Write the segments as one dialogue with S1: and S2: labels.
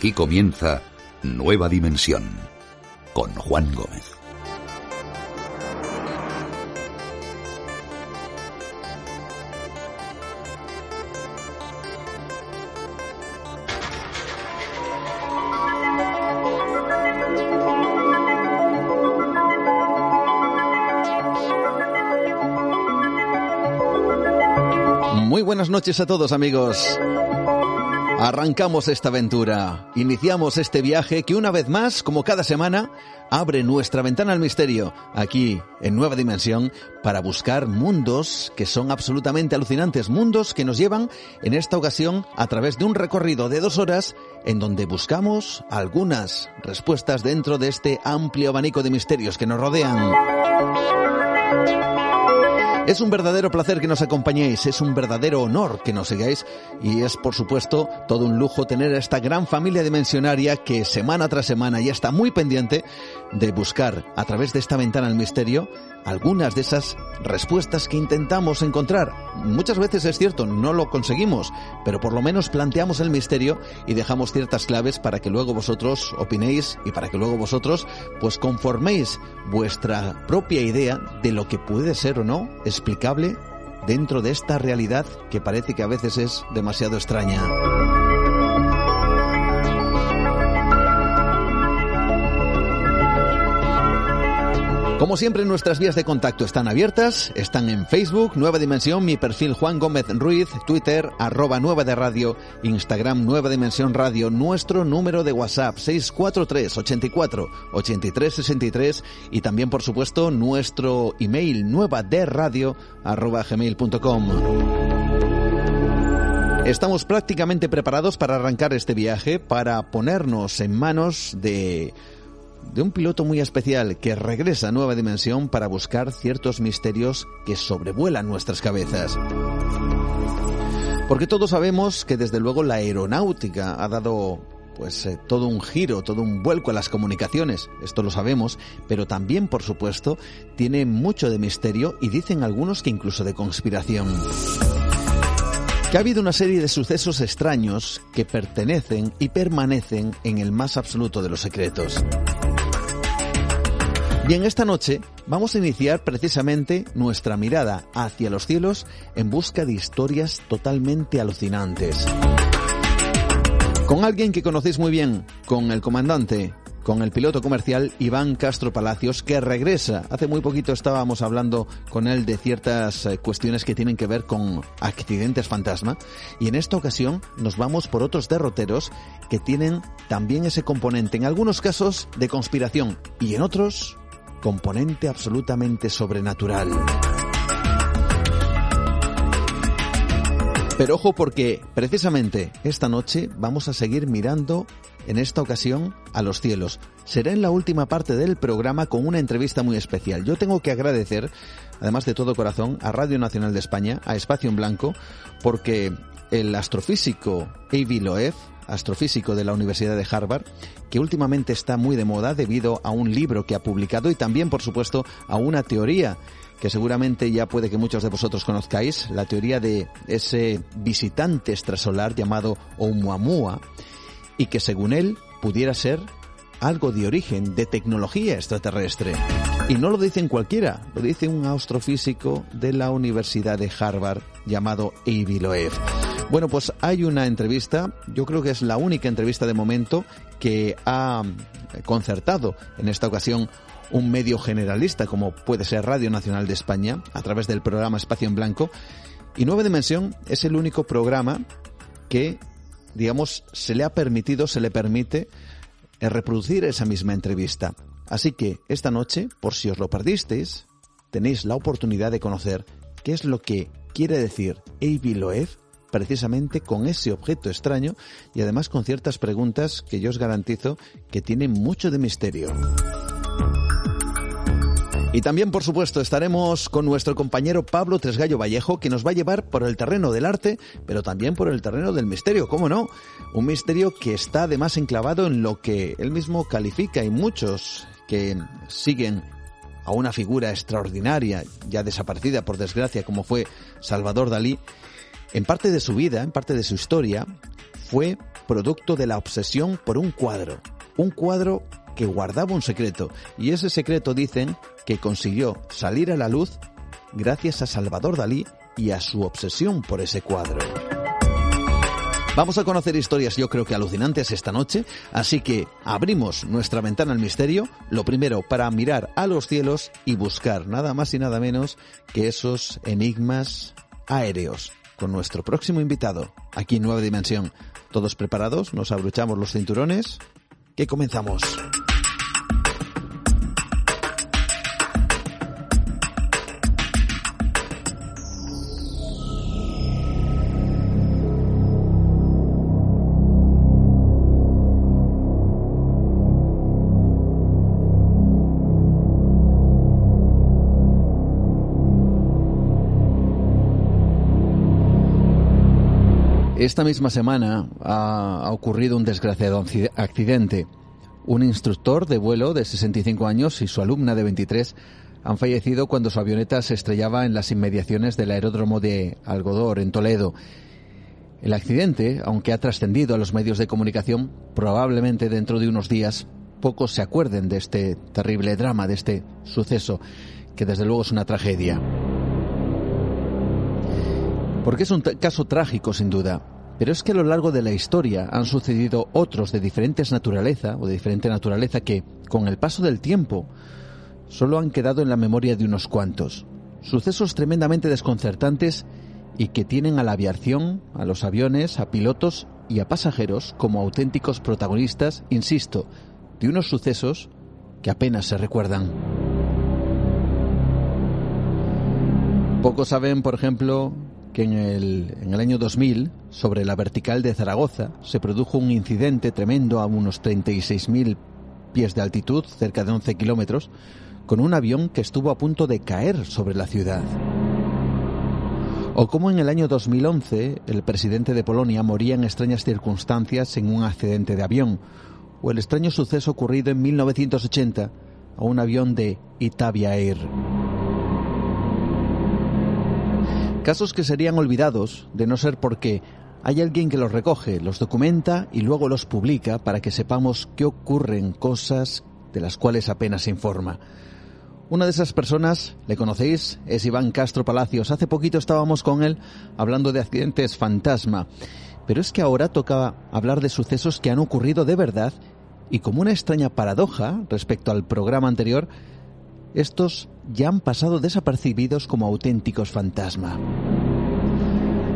S1: Aquí comienza Nueva Dimensión con Juan Gómez.
S2: Muy buenas noches a todos amigos. Arrancamos esta aventura, iniciamos este viaje que una vez más, como cada semana, abre nuestra ventana al misterio, aquí en Nueva Dimensión, para buscar mundos que son absolutamente alucinantes, mundos que nos llevan, en esta ocasión, a través de un recorrido de dos horas, en donde buscamos algunas respuestas dentro de este amplio abanico de misterios que nos rodean. Es un verdadero placer que nos acompañéis, es un verdadero honor que nos sigáis y es por supuesto todo un lujo tener a esta gran familia dimensionaria que semana tras semana ya está muy pendiente de buscar a través de esta ventana al misterio algunas de esas respuestas que intentamos encontrar. Muchas veces es cierto, no lo conseguimos, pero por lo menos planteamos el misterio y dejamos ciertas claves para que luego vosotros opinéis y para que luego vosotros pues conforméis vuestra propia idea de lo que puede ser o no explicable dentro de esta realidad que parece que a veces es demasiado extraña. Como siempre, nuestras vías de contacto están abiertas, están en Facebook, Nueva Dimensión, mi perfil Juan Gómez Ruiz, Twitter, arroba Nueva de Radio, Instagram Nueva Dimensión Radio, nuestro número de WhatsApp 643 84 83 63 y también, por supuesto, nuestro email nueva de radio arroba gmail.com. Estamos prácticamente preparados para arrancar este viaje, para ponernos en manos de de un piloto muy especial que regresa a Nueva Dimensión para buscar ciertos misterios que sobrevuelan nuestras cabezas. Porque todos sabemos que desde luego la aeronáutica ha dado pues eh, todo un giro, todo un vuelco a las comunicaciones, esto lo sabemos, pero también por supuesto tiene mucho de misterio y dicen algunos que incluso de conspiración que ha habido una serie de sucesos extraños que pertenecen y permanecen en el más absoluto de los secretos. Y en esta noche vamos a iniciar precisamente nuestra mirada hacia los cielos en busca de historias totalmente alucinantes. Con alguien que conocéis muy bien, con el comandante con el piloto comercial Iván Castro Palacios, que regresa. Hace muy poquito estábamos hablando con él de ciertas eh, cuestiones que tienen que ver con accidentes fantasma. Y en esta ocasión nos vamos por otros derroteros que tienen también ese componente, en algunos casos, de conspiración y en otros, componente absolutamente sobrenatural. Pero ojo porque precisamente esta noche vamos a seguir mirando en esta ocasión a los cielos. Será en la última parte del programa con una entrevista muy especial. Yo tengo que agradecer, además de todo corazón, a Radio Nacional de España, a Espacio en Blanco, porque el astrofísico Avi Loeb, astrofísico de la Universidad de Harvard, que últimamente está muy de moda debido a un libro que ha publicado y también, por supuesto, a una teoría que seguramente ya puede que muchos de vosotros conozcáis, la teoría de ese visitante extrasolar llamado Oumuamua, y que según él pudiera ser algo de origen, de tecnología extraterrestre. Y no lo dicen cualquiera, lo dice un astrofísico de la Universidad de Harvard llamado Avi Loeb. Bueno, pues hay una entrevista, yo creo que es la única entrevista de momento que ha concertado en esta ocasión un medio generalista como puede ser Radio Nacional de España a través del programa Espacio en Blanco. Y Nueva Dimensión es el único programa que, digamos, se le ha permitido, se le permite eh, reproducir esa misma entrevista. Así que esta noche, por si os lo perdisteis, tenéis la oportunidad de conocer qué es lo que quiere decir A.B. Loeb precisamente con ese objeto extraño y además con ciertas preguntas que yo os garantizo que tienen mucho de misterio. Y también, por supuesto, estaremos con nuestro compañero Pablo Tresgallo Vallejo, que nos va a llevar por el terreno del arte, pero también por el terreno del misterio, ¿cómo no? Un misterio que está además enclavado en lo que él mismo califica y muchos que siguen a una figura extraordinaria, ya desaparecida por desgracia, como fue Salvador Dalí, en parte de su vida, en parte de su historia, fue producto de la obsesión por un cuadro. Un cuadro que guardaba un secreto. Y ese secreto dicen que consiguió salir a la luz gracias a Salvador Dalí y a su obsesión por ese cuadro. Vamos a conocer historias yo creo que alucinantes esta noche, así que abrimos nuestra ventana al misterio, lo primero para mirar a los cielos y buscar nada más y nada menos que esos enigmas aéreos con nuestro próximo invitado aquí en Nueva Dimensión. ¿Todos preparados? ¿Nos abrochamos los cinturones? Que comenzamos. Esta misma semana ha, ocurrido un desgraciado accidente. Un instructor de vuelo de 65 años y su alumna de 23 han fallecido cuando su avioneta se estrellaba en las inmediaciones del aeródromo de Algodor, en Toledo. El accidente, aunque ha trascendido a los medios de comunicación, probablemente dentro de unos días pocos se acuerden de este terrible drama, de este suceso, que desde luego es una tragedia. Porque es un caso trágico, sin duda. Pero es que a lo largo de la historia han sucedido otros de diferentes naturaleza o de diferente naturaleza que, con el paso del tiempo, solo han quedado en la memoria de unos cuantos. Sucesos tremendamente desconcertantes y que tienen a la aviación, a los aviones, a pilotos y a pasajeros como auténticos protagonistas, insisto, de unos sucesos que apenas se recuerdan. Pocos saben, por ejemplo, que en el, en el año 2000, sobre la vertical de Zaragoza, se produjo un incidente tremendo a unos 36.000 pies de altitud, cerca de 11 kilómetros, con un avión que estuvo a punto de caer sobre la ciudad. O como en el año 2011 el presidente de Polonia moría en extrañas circunstancias en un accidente de avión, o el extraño suceso ocurrido en 1980 a un avión de Itavia Air. Casos que serían olvidados de no ser porque hay alguien que los recoge, los documenta y luego los publica para que sepamos que ocurren cosas de las cuales apenas se informa. Una de esas personas, le conocéis, es Iván Castro Palacios. Hace poquito estábamos con él hablando de accidentes fantasma. Pero es que ahora toca hablar de sucesos que han ocurrido de verdad y como una extraña paradoja respecto al programa anterior, estos ya han pasado desapercibidos como auténticos fantasmas.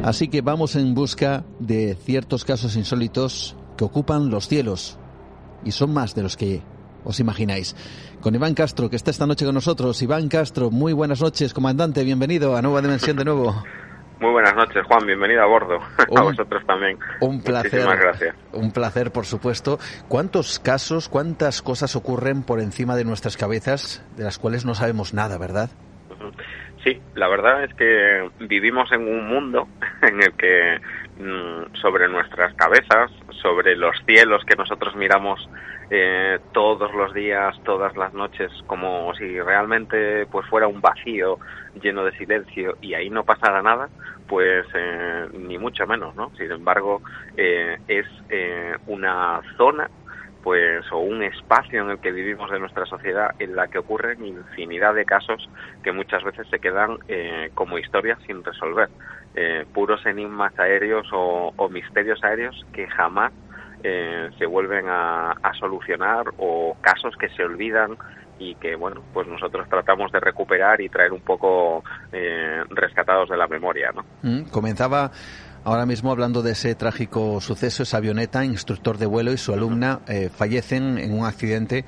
S2: Así que vamos en busca de ciertos casos insólitos que ocupan los cielos y son más de los que os imagináis. Con Iván Castro, que está esta noche con nosotros. Iván Castro, muy buenas noches, comandante, bienvenido a Nueva Dimensión de nuevo.
S3: Muy buenas noches, Juan. Bienvenido a bordo. a vosotros también.
S2: Un placer.
S3: Muchísimas gracias.
S2: Un placer, por supuesto. ¿Cuántos casos, cuántas cosas ocurren por encima de nuestras cabezas de las cuales no sabemos nada, verdad?
S3: Sí, la verdad es que vivimos en un mundo en el que mm, sobre nuestras cabezas, sobre los cielos que nosotros miramos eh, todos los días, todas las noches, como si realmente pues fuera un vacío lleno de silencio y ahí no pasara nada, pues eh, ni mucho menos, ¿no? Sin embargo, eh, es una zona pues o un espacio en el que vivimos de nuestra sociedad en la que ocurren infinidad de casos que muchas veces se quedan como historias sin resolver, puros enigmas aéreos o misterios aéreos que jamás eh, se vuelven a, solucionar o casos que se olvidan y que bueno pues nosotros tratamos de recuperar y traer un poco eh, rescatados de la memoria ¿no?
S2: Mm, comenzaba ahora mismo hablando de ese trágico suceso esa avioneta instructor de vuelo y su alumna eh, fallecen en un accidente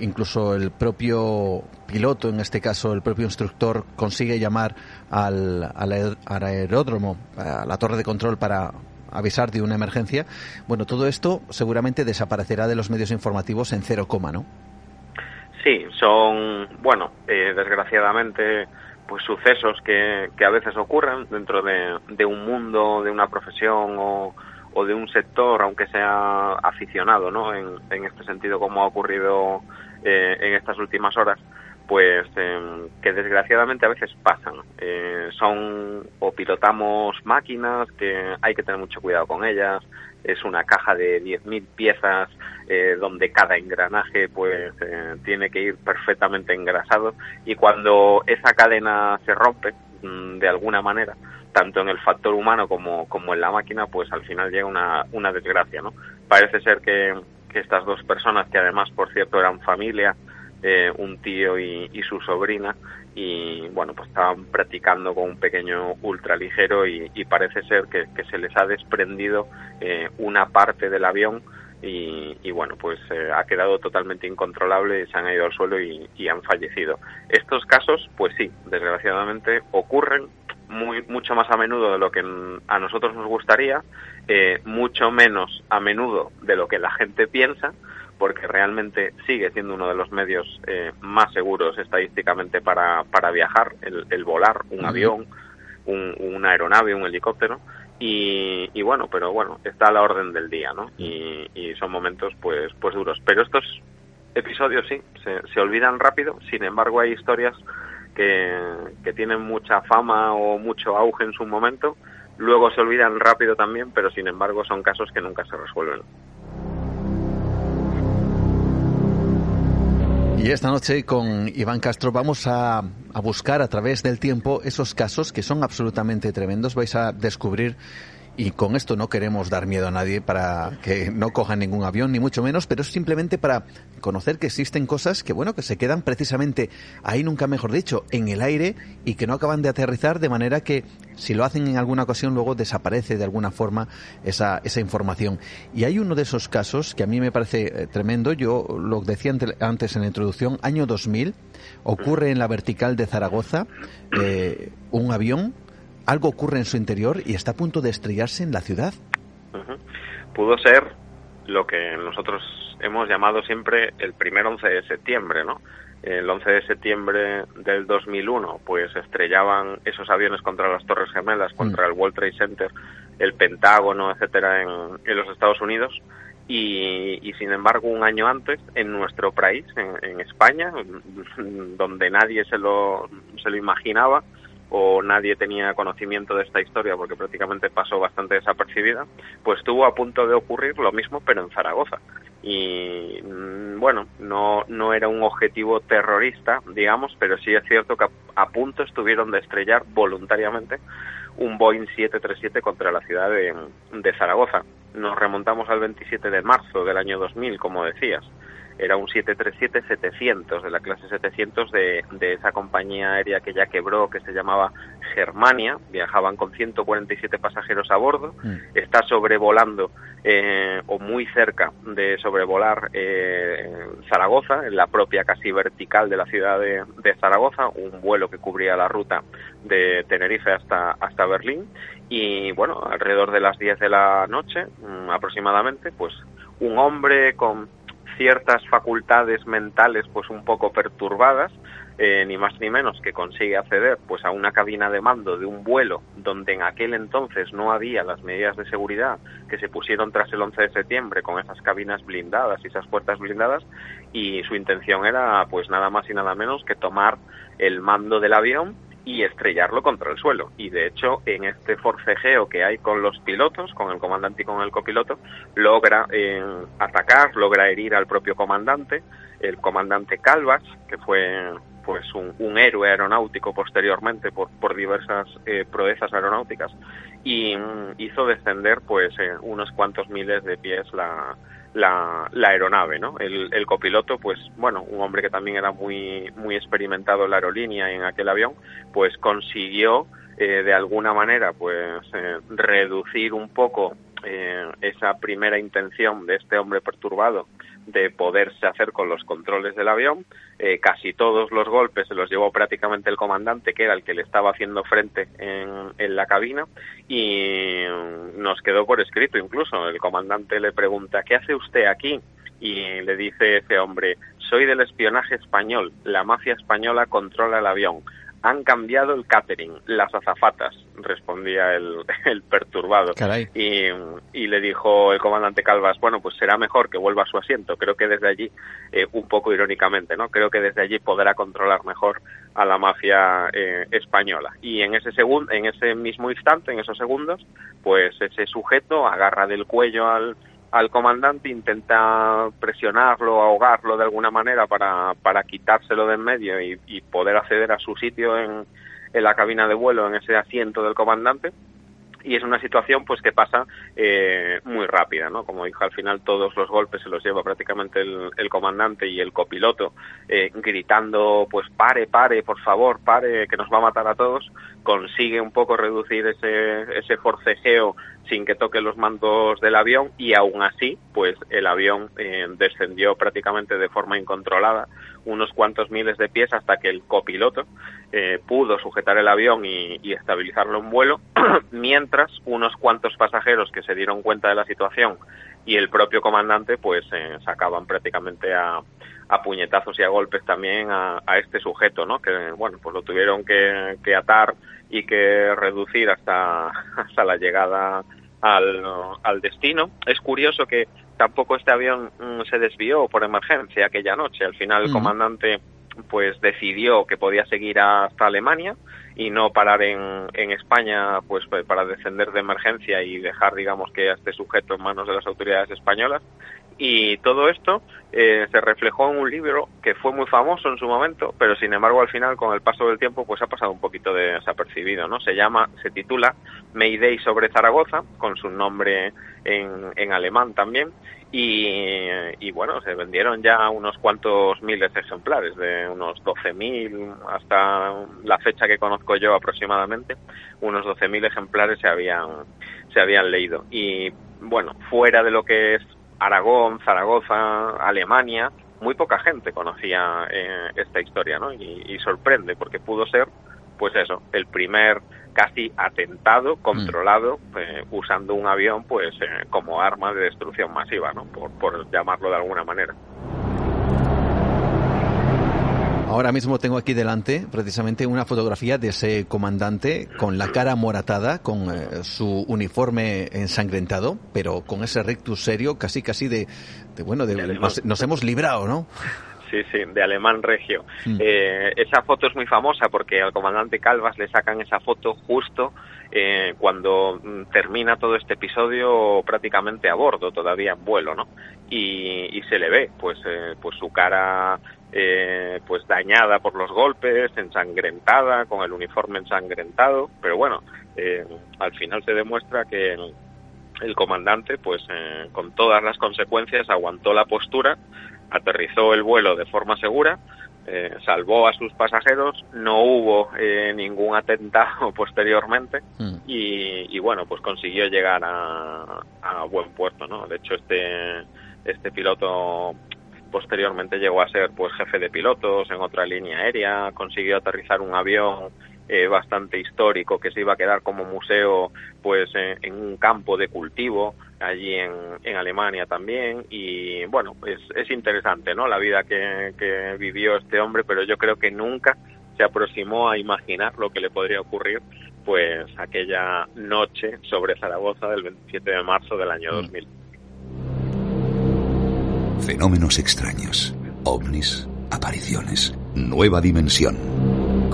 S2: incluso el propio piloto en este caso el propio instructor consigue llamar al, al aeródromo a la torre de control para avisar de una emergencia. Bueno, todo esto seguramente desaparecerá de los medios informativos en cero coma, ¿no?
S3: Sí, son, bueno, eh, desgraciadamente, pues sucesos que, que a veces ocurren dentro de, de un mundo, de una profesión o, o de un sector, aunque sea aficionado, ¿no? En, en este sentido, como ha ocurrido eh, en estas últimas horas pues em, que desgraciadamente a veces pasan. Eh, son o pilotamos máquinas que hay que tener mucho cuidado con ellas. Es una caja de 10.000 piezas eh, donde cada engranaje pues eh, tiene que ir perfectamente engrasado. Y cuando esa cadena se rompe mm, de alguna manera tanto en el factor humano como, como en la máquina pues al final llega una, una desgracia no parece ser que, que estas dos personas que además por cierto eran familia eh, un tío y, su sobrina y bueno pues estaban practicando con un pequeño ultraligero y, y parece ser que, se les ha desprendido eh, una parte del avión y, y bueno pues eh, ha quedado totalmente incontrolable se han ido al suelo y, han fallecido. Estos casos pues sí desgraciadamente ocurren muy mucho más a menudo de lo que a nosotros nos gustaría mucho menos a menudo de lo que la gente piensa porque realmente sigue siendo uno de los medios eh, más seguros estadísticamente para, para viajar, el, volar un avión, un, una aeronave, un helicóptero. Y, y, bueno, pero bueno, está a la orden del día, ¿no? Y, y son momentos pues, pues duros. Pero estos episodios sí, se, se olvidan rápido, sin embargo hay historias que, que tienen mucha fama o mucho auge en su momento, luego se olvidan rápido también, pero sin embargo son casos que nunca se resuelven.
S2: Y esta noche con Iván Castro vamos a, a, buscar a través del tiempo esos casos que son absolutamente tremendos. Vais a descubrir y con esto no queremos dar miedo a nadie para que no cojan ningún avión, ni mucho menos, pero es simplemente para conocer que existen cosas que, bueno, que se quedan precisamente ahí, nunca mejor dicho, en el aire y que no acaban de aterrizar, de manera que si lo hacen en alguna ocasión, luego desaparece de alguna forma esa, esa información. Y hay uno de esos casos que a mí me parece eh, tremendo, yo lo decía antes en la introducción, año 2000, ocurre en la vertical de Zaragoza eh, un avión algo ocurre en su interior y está a punto de estrellarse en la ciudad.
S3: Pudo ser lo que nosotros hemos llamado siempre el primer 11 de septiembre, ¿no? El 11 de septiembre del 2001, pues estrellaban esos aviones contra las Torres Gemelas, contra mm. el World Trade Center, el Pentágono, etcétera, en, los Estados Unidos. Y, sin embargo, un año antes, en nuestro país, en, en España, donde nadie se lo, se lo imaginaba, o nadie tenía conocimiento de esta historia porque prácticamente pasó bastante desapercibida, pues estuvo a punto de ocurrir lo mismo pero en Zaragoza. Y mm, bueno, no, no era un objetivo terrorista, digamos, pero sí es cierto que a, punto estuvieron de estrellar voluntariamente un Boeing 737 contra la ciudad de, de Zaragoza. Nos remontamos al 27 de marzo del año 2000, como decías era un 737-700, de la clase 700 de, de esa compañía aérea que ya quebró, que se llamaba Germania, viajaban con 147 pasajeros a bordo, mm. está sobrevolando eh, o muy cerca de sobrevolar eh, Zaragoza, en la propia casi vertical de la ciudad de, de, Zaragoza, un vuelo que cubría la ruta de Tenerife hasta, hasta Berlín, y bueno, alrededor de las 10 de la noche mm, aproximadamente, pues un hombre con ciertas facultades mentales pues un poco perturbadas, eh, ni más ni menos que consigue acceder pues a una cabina de mando de un vuelo donde en aquel entonces no había las medidas de seguridad que se pusieron tras el 11 de septiembre con esas cabinas blindadas y esas puertas blindadas y su intención era pues nada más y nada menos que tomar el mando del avión y estrellarlo contra el suelo. Y de hecho, en este forcejeo que hay con los pilotos, con el comandante y con el copiloto, logra eh, atacar, logra herir al propio comandante, el comandante Calvas, que fue pues un, héroe aeronáutico posteriormente por, por diversas eh, proezas aeronáuticas y mm, hizo descender pues eh, unos cuantos miles de pies la, la, aeronave, ¿no? El, copiloto, pues bueno, un hombre que también era muy, muy experimentado en la aerolínea y en aquel avión, pues consiguió eh, de alguna manera, pues eh, reducir un poco eh, esa primera intención de este hombre perturbado de poderse hacer con los controles del avión. Eh, casi todos los golpes se los llevó prácticamente el comandante, que era el que le estaba haciendo frente en, en, la cabina, y nos quedó por escrito incluso. El comandante le pregunta, ¿qué hace usted aquí? Y le dice ese hombre, soy del espionaje español, la mafia española controla el avión han cambiado el catering, las azafatas, respondía el, el perturbado. Y, y, le dijo el comandante Calvas, bueno, pues será mejor que vuelva a su asiento. Creo que desde allí, eh, un poco irónicamente, ¿no? Creo que desde allí podrá controlar mejor a la mafia eh, española. Y en ese segundo, en ese mismo instante, en esos segundos, pues ese sujeto agarra del cuello al al comandante, intenta presionarlo, ahogarlo de alguna manera para, para quitárselo de en medio y, y poder acceder a su sitio en, en la cabina de vuelo, en ese asiento del comandante y es una situación pues que pasa eh, muy rápida, ¿no? Como dijo al final todos los golpes se los lleva prácticamente el, comandante y el copiloto eh, gritando pues pare, pare, por favor, pare, que nos va a matar a todos, consigue un poco reducir ese, ese forcejeo sin que toque los mandos del avión y aún así pues el avión eh, descendió prácticamente de forma incontrolada unos cuantos miles de pies hasta que el copiloto eh, pudo sujetar el avión y, estabilizarlo en vuelo, mientras unos cuantos pasajeros que se dieron cuenta de la situación y el propio comandante pues eh, sacaban prácticamente a, puñetazos y a golpes también a, este sujeto, ¿no? Que bueno pues lo tuvieron que, que atar y que reducir hasta hasta la llegada al, al destino. Es curioso que tampoco este avión mm, se desvió por emergencia aquella noche. Al final el comandante pues decidió que podía seguir hasta Alemania y no parar en, en España pues para descender de emergencia y dejar digamos que a este sujeto en manos de las autoridades españolas y todo esto eh, se reflejó en un libro que fue muy famoso en su momento, pero sin embargo al final con el paso del tiempo pues ha pasado un poquito de desapercibido, ¿no? Se llama, se titula Mayday sobre Zaragoza, con su nombre en, en alemán también, y, y, bueno, se vendieron ya unos cuantos miles de ejemplares, de unos 12.000 hasta la fecha que conozco yo aproximadamente, unos 12.000 ejemplares se habían, se habían leído. Y bueno, fuera de lo que es Aragón, Zaragoza, Alemania, muy poca gente conocía eh, esta historia, ¿no? Y, sorprende porque pudo ser, pues eso, el primer casi atentado controlado eh, usando un avión, pues eh, como arma de destrucción masiva, ¿no? por llamarlo de alguna manera.
S2: Ahora mismo tengo aquí delante precisamente una fotografía de ese comandante con la cara moratada, con eh, su uniforme ensangrentado, pero con ese rectus serio, casi casi de, bueno, de, nos, hemos librado, ¿no?
S3: Sí, sí, de alemán regio. Mm. Eh, esa foto es muy famosa porque al comandante Calvas le sacan esa foto justo eh, cuando mm, termina todo este episodio prácticamente a bordo, todavía en vuelo, ¿no? Y, y se le ve, pues, pues su cara eh, pues dañada por los golpes, ensangrentada, con el uniforme ensangrentado, pero bueno, eh, al final se demuestra que el, comandante, pues eh, con todas las consecuencias, aguantó la postura, aterrizó el vuelo de forma segura, salvó a sus pasajeros, no hubo ningún atentado posteriormente mm. y, bueno, pues consiguió llegar a, a buen puerto, ¿no? De hecho, este este piloto posteriormente llegó a ser pues jefe de pilotos en otra línea aérea, consiguió aterrizar un avión eh, bastante histórico que se iba a quedar como museo pues en, un campo de cultivo allí en, en, Alemania también y bueno es, es interesante no la vida que, que vivió este hombre pero yo creo que nunca se aproximó a imaginar lo que le podría ocurrir pues aquella noche sobre Zaragoza del 27 de marzo del año 2000. Mm.
S1: Fenómenos extraños, ovnis, apariciones, nueva dimensión.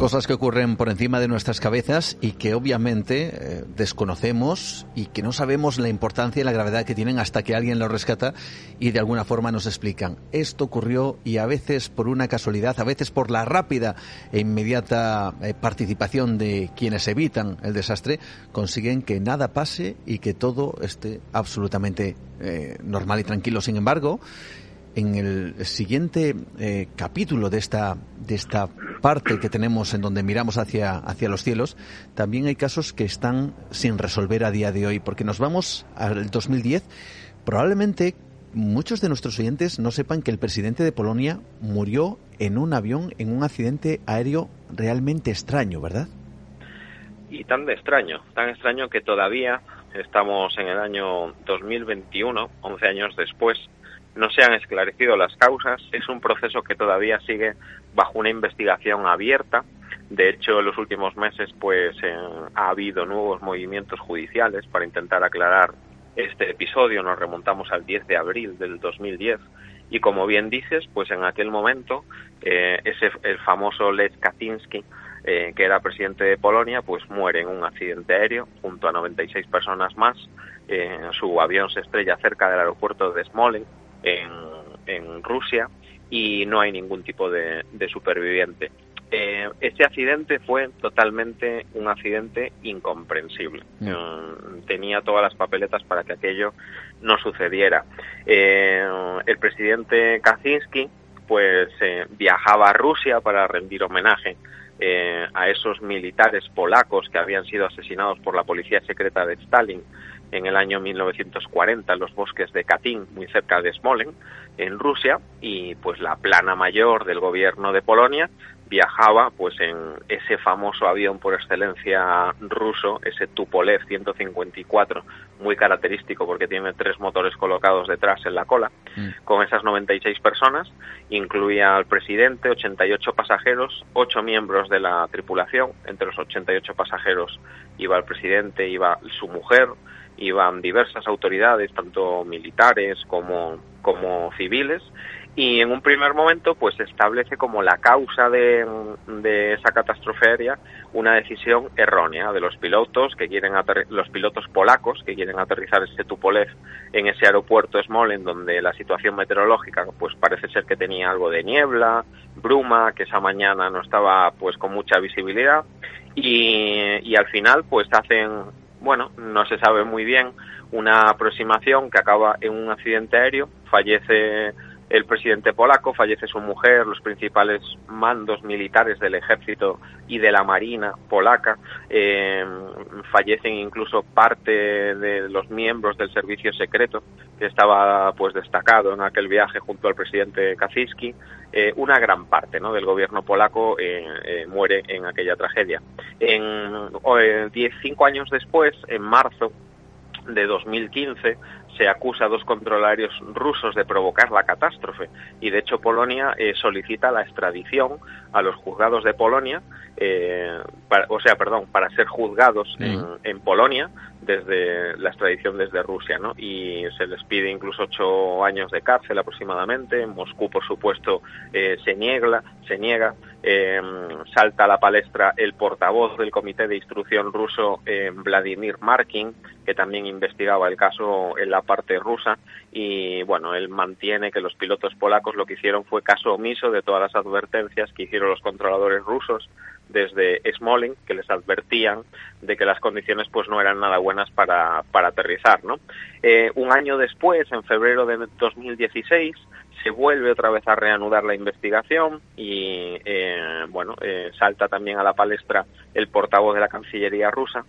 S2: Cosas que ocurren por encima de nuestras cabezas y que obviamente eh, desconocemos y que no sabemos la importancia y la gravedad que tienen hasta que alguien lo rescata y de alguna forma nos explican. Esto ocurrió y a veces por una casualidad, a veces por la rápida e inmediata eh, participación de quienes evitan el desastre, consiguen que nada pase y que todo esté absolutamente eh, normal y tranquilo. Sin embargo, en el siguiente eh, capítulo de esta, de esta parte que tenemos en donde miramos hacia, hacia los cielos, también hay casos que están sin resolver a día de hoy, porque nos vamos al 2010. Probablemente muchos de nuestros oyentes no sepan que el presidente de Polonia murió en un avión en un accidente aéreo realmente extraño, ¿verdad?
S3: Y tan extraño, tan extraño que todavía estamos en el año 2021, 11 años después, no se han esclarecido las causas, es un proceso que todavía sigue bajo una investigación abierta De hecho, en los últimos meses pues eh, ha habido nuevos movimientos judiciales para intentar aclarar este episodio. Nos remontamos al 10 de abril del 2010 y como bien dices, pues en aquel momento eh, ese el famoso Lech Kaczynski eh, que era presidente de Polonia, pues muere en un accidente aéreo junto a 96 personas más. Eh, su avión se estrella cerca del aeropuerto de Smolensk, en, Rusia, y no hay ningún tipo de, superviviente. Eh, este accidente fue totalmente un accidente incomprensible. Mm, tenía todas las papeletas para que aquello no sucediera. el presidente Kaczynski pues viajaba a Rusia para rendir homenaje eh, a esos militares polacos que habían sido asesinados por la policía secreta de Stalin en el año 1940 en los bosques de Katyn, muy cerca de Smolensk, en Rusia, y pues la plana mayor del gobierno de Polonia viajaba pues en ese famoso avión por excelencia ruso, ese Tupolev 154, muy característico porque tiene tres motores colocados detrás en la cola, mm. con esas 96 personas, incluía al presidente, 88 pasajeros, 8 miembros de la tripulación, entre los 88 pasajeros iba el presidente, iba su mujer, iban diversas autoridades, tanto militares como, como civiles, y en un primer momento pues establece como la causa de, esa catástrofe aérea una decisión errónea de los pilotos que quieren los pilotos polacos que quieren aterrizar este Tupolev en ese aeropuerto Smolensk donde la situación meteorológica pues parece ser que tenía algo de niebla, bruma, que esa mañana no estaba pues con mucha visibilidad y, y al final pues hacen bueno, no se sabe muy bien una aproximación que acaba en un accidente aéreo, fallece el presidente polaco, fallece su mujer, los principales mandos militares del ejército y de la marina polaca, eh, fallecen incluso parte de los miembros del servicio secreto que estaba pues destacado en aquel viaje junto al presidente Kaczynski, eh, una gran parte ¿no? del gobierno polaco eh, muere en aquella tragedia. En, diez, cinco años después, en marzo de 2015, se acusa a dos controlarios rusos de provocar la catástrofe y de hecho Polonia eh, solicita la extradición a los juzgados de Polonia, eh, o sea, perdón, para ser juzgados en, en, Polonia desde la extradición desde Rusia, ¿no? Y se les pide incluso ocho años de cárcel aproximadamente. En Moscú, por supuesto, eh, se niega, se niega. Em, salta a la palestra el portavoz del Comité de Instrucción ruso, Vladimir Markin, que también investigaba el caso en la parte rusa. Y bueno, él mantiene que los pilotos polacos lo que hicieron fue caso omiso de todas las advertencias que hicieron los controladores rusos desde Smolensk que les advertían de que las condiciones pues no eran nada buenas para, para aterrizar ¿no? Eh, un año después en febrero de 2016 se vuelve otra vez a reanudar la investigación y eh, bueno eh, salta también a la palestra el portavoz de la Cancillería rusa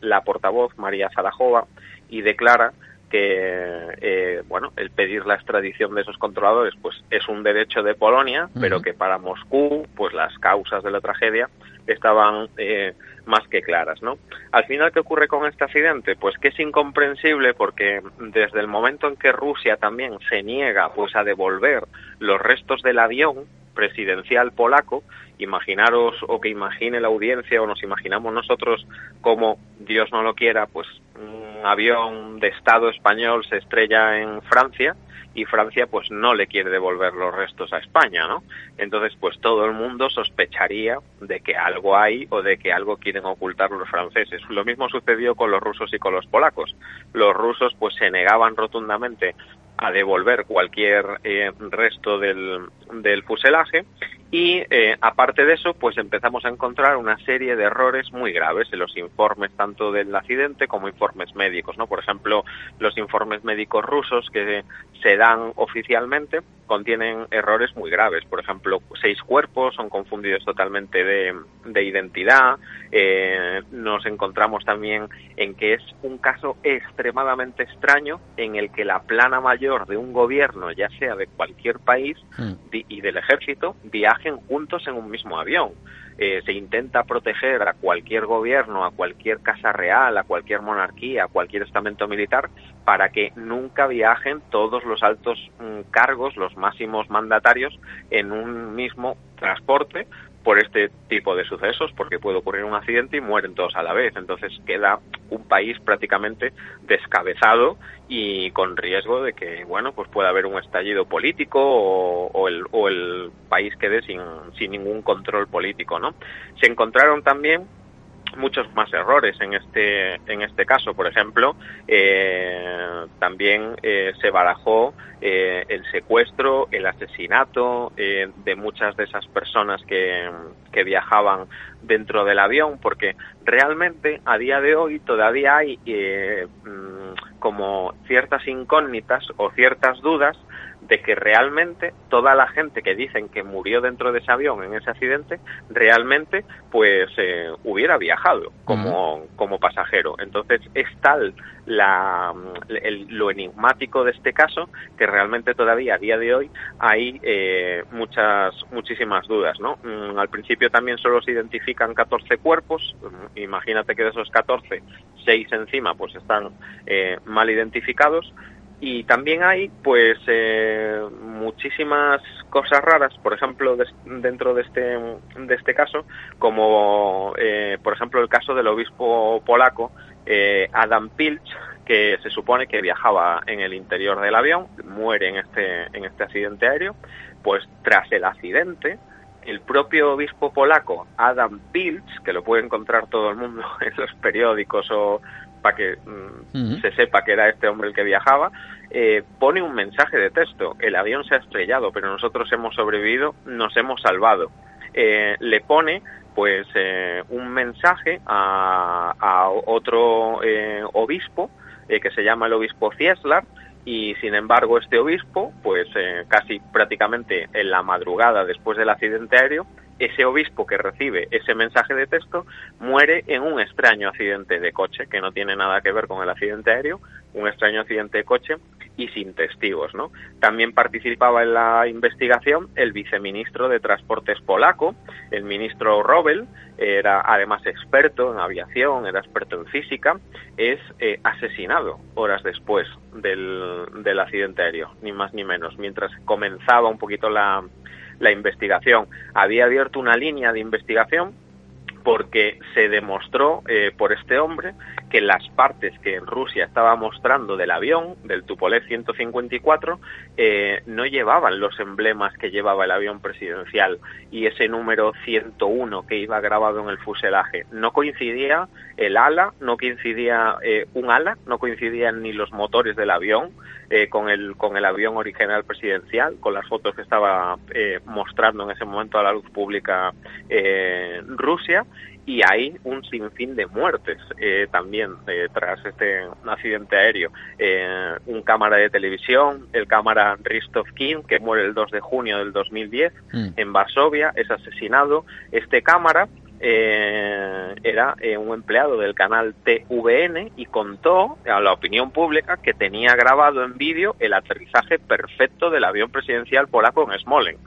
S3: la portavoz María Zarajova y declara que eh, bueno el pedir la extradición de esos controladores pues es un derecho de Polonia pero que para Moscú pues las causas de la tragedia estaban eh, más que claras no al final qué ocurre con este accidente pues que es incomprensible porque desde el momento en que Rusia también se niega pues a devolver los restos del avión presidencial polaco, imaginaros o que imagine la audiencia o nos imaginamos nosotros como Dios no lo quiera, pues un avión de Estado español se estrella en Francia y Francia pues no le quiere devolver los restos a España, ¿no? Entonces pues todo el mundo sospecharía de que algo hay o de que algo quieren ocultar los franceses. Lo mismo sucedió con los rusos y con los polacos. Los rusos pues se negaban rotundamente a devolver cualquier eh, resto del, del fuselaje y eh, aparte de eso, pues empezamos a encontrar una serie de errores muy graves en los informes tanto del accidente como informes médicos, ¿no? Por ejemplo, los informes médicos rusos que se dan oficialmente contienen errores muy graves. Por ejemplo, seis cuerpos son confundidos totalmente de, de identidad. Eh, nos encontramos también en que es un caso extremadamente extraño en el que la plana mayor de un gobierno, ya sea de cualquier país hmm. y del ejército, viaja juntos en un mismo avión. Eh, se intenta proteger a cualquier gobierno, a cualquier casa real, a cualquier monarquía, a cualquier estamento militar, para que nunca viajen todos los altos mm, cargos, los máximos mandatarios, en un mismo transporte por este tipo de sucesos, porque puede ocurrir un accidente y mueren todos a la vez. Entonces queda un país prácticamente descabezado y con riesgo de que, bueno, pues pueda haber un estallido político o, el, o el país quede sin, sin ningún control político, ¿no? Se encontraron también muchos más errores en este en este caso. Por ejemplo eh, también eh, se barajó eh, el secuestro el asesinato de muchas de esas personas que, que viajaban dentro del avión porque realmente a día de hoy todavía hay mm, como ciertas incógnitas o ciertas dudas de que realmente toda la gente que dicen que murió dentro de ese avión en ese accidente realmente pues eh, hubiera viajado como, como pasajero. Entonces es tal la, lo enigmático de este caso que realmente todavía a día de hoy hay eh, muchas muchísimas dudas. ¿no? Mm, al principio también solo se identifican 14 cuerpos. Mm, imagínate que de esos 14, 6 encima pues están eh, mal identificados y también hay pues eh, muchísimas cosas raras por ejemplo dentro de este de este caso como eh, por ejemplo el caso del obispo polaco eh, Adam Pilch que se supone que viajaba en el interior del avión muere en este en este accidente aéreo pues tras el accidente el propio obispo polaco Adam Pilch que lo puede encontrar todo el mundo en los periódicos o, para que mm, se sepa que era este hombre el que viajaba, eh, pone un mensaje de texto. El avión se ha estrellado, pero nosotros hemos sobrevivido, nos hemos salvado. Eh, le pone pues eh, un mensaje a, a otro obispo que se llama el obispo Cieslar y sin embargo este obispo pues casi prácticamente en la madrugada después del accidente aéreo ese obispo que recibe ese mensaje de texto muere en un extraño accidente de coche que no tiene nada que ver con el accidente aéreo, un extraño accidente de coche y sin testigos, ¿no? También participaba en la investigación el viceministro de Transportes polaco, el ministro Robel, era además experto en aviación, era experto en física, es eh, asesinado horas después del, del accidente aéreo, ni más ni menos, mientras comenzaba un poquito la, la investigación. Había abierto una línea de investigación porque se demostró eh, por este hombre que las partes que Rusia estaba mostrando del avión, del Tupolev 154, eh, no llevaban los emblemas que llevaba el avión presidencial y ese número 101 que iba grabado en el fuselaje. No coincidía el ala, no coincidía eh, un ala, no coincidían ni los motores del avión con, el, con el avión original presidencial, con las fotos que estaba mostrando en ese momento a la luz pública Rusia y hay un sinfín de muertes eh, también eh, tras este accidente aéreo. Eh, un cámara de televisión, el cámara Ristov King, que muere el 2 de junio del 2010 mm. en Varsovia, es asesinado. Este cámara era un empleado del canal TVN y contó a la opinión pública que tenía grabado en vídeo el aterrizaje perfecto del avión presidencial polaco en Smolensk.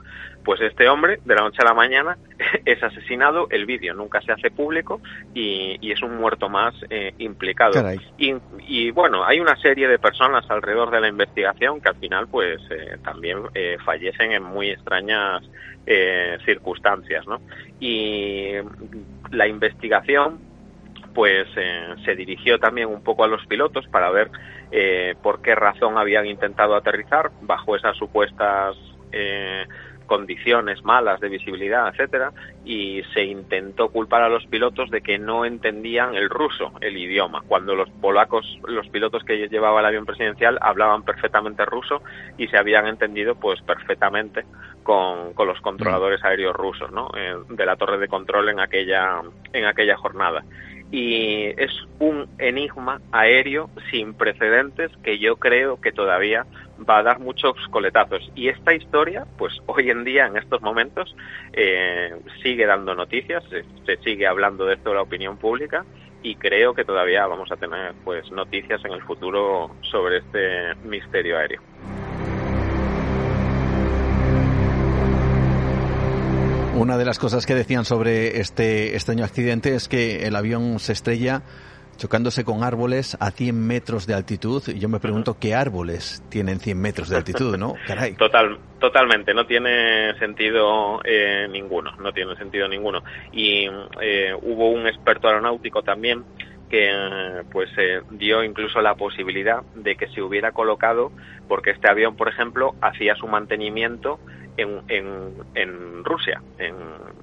S3: Pues este hombre, de la noche a la mañana, es asesinado, el vídeo nunca se hace público y, es un muerto más eh, implicado. Y, bueno, hay una serie de personas alrededor de la investigación que al final pues eh, también eh, fallecen en muy extrañas circunstancias, ¿no? Y la investigación pues se dirigió también un poco a los pilotos para ver por qué razón habían intentado aterrizar bajo esas supuestas condiciones malas de visibilidad, etcétera, y se intentó culpar a los pilotos de que no entendían el ruso, el idioma, cuando los polacos, los pilotos que llevaba el avión presidencial hablaban perfectamente ruso y se habían entendido pues perfectamente con, los controladores aéreos rusos, ¿no? Eh, de la torre de control en aquella en aquella jornada y es un enigma aéreo sin precedentes que yo creo que todavía va a dar muchos coletazos. Y esta historia, pues hoy en día, en estos momentos, eh, sigue dando noticias, se, sigue hablando de esto en la opinión pública y creo que todavía vamos a tener pues noticias en el futuro sobre este misterio aéreo.
S2: Una de las cosas que decían sobre este extraño accidente es que el avión se estrella chocándose con árboles a 100 metros de altitud. Y yo me pregunto qué árboles tienen 100 metros de altitud, ¿no?
S3: Caray. Total, totalmente, no tiene sentido eh, ninguno, no tiene sentido ninguno. Y eh, hubo un experto aeronáutico también que pues eh, dio incluso la posibilidad de que se hubiera colocado, porque este avión, por ejemplo, hacía su mantenimiento en, en, en Rusia, en,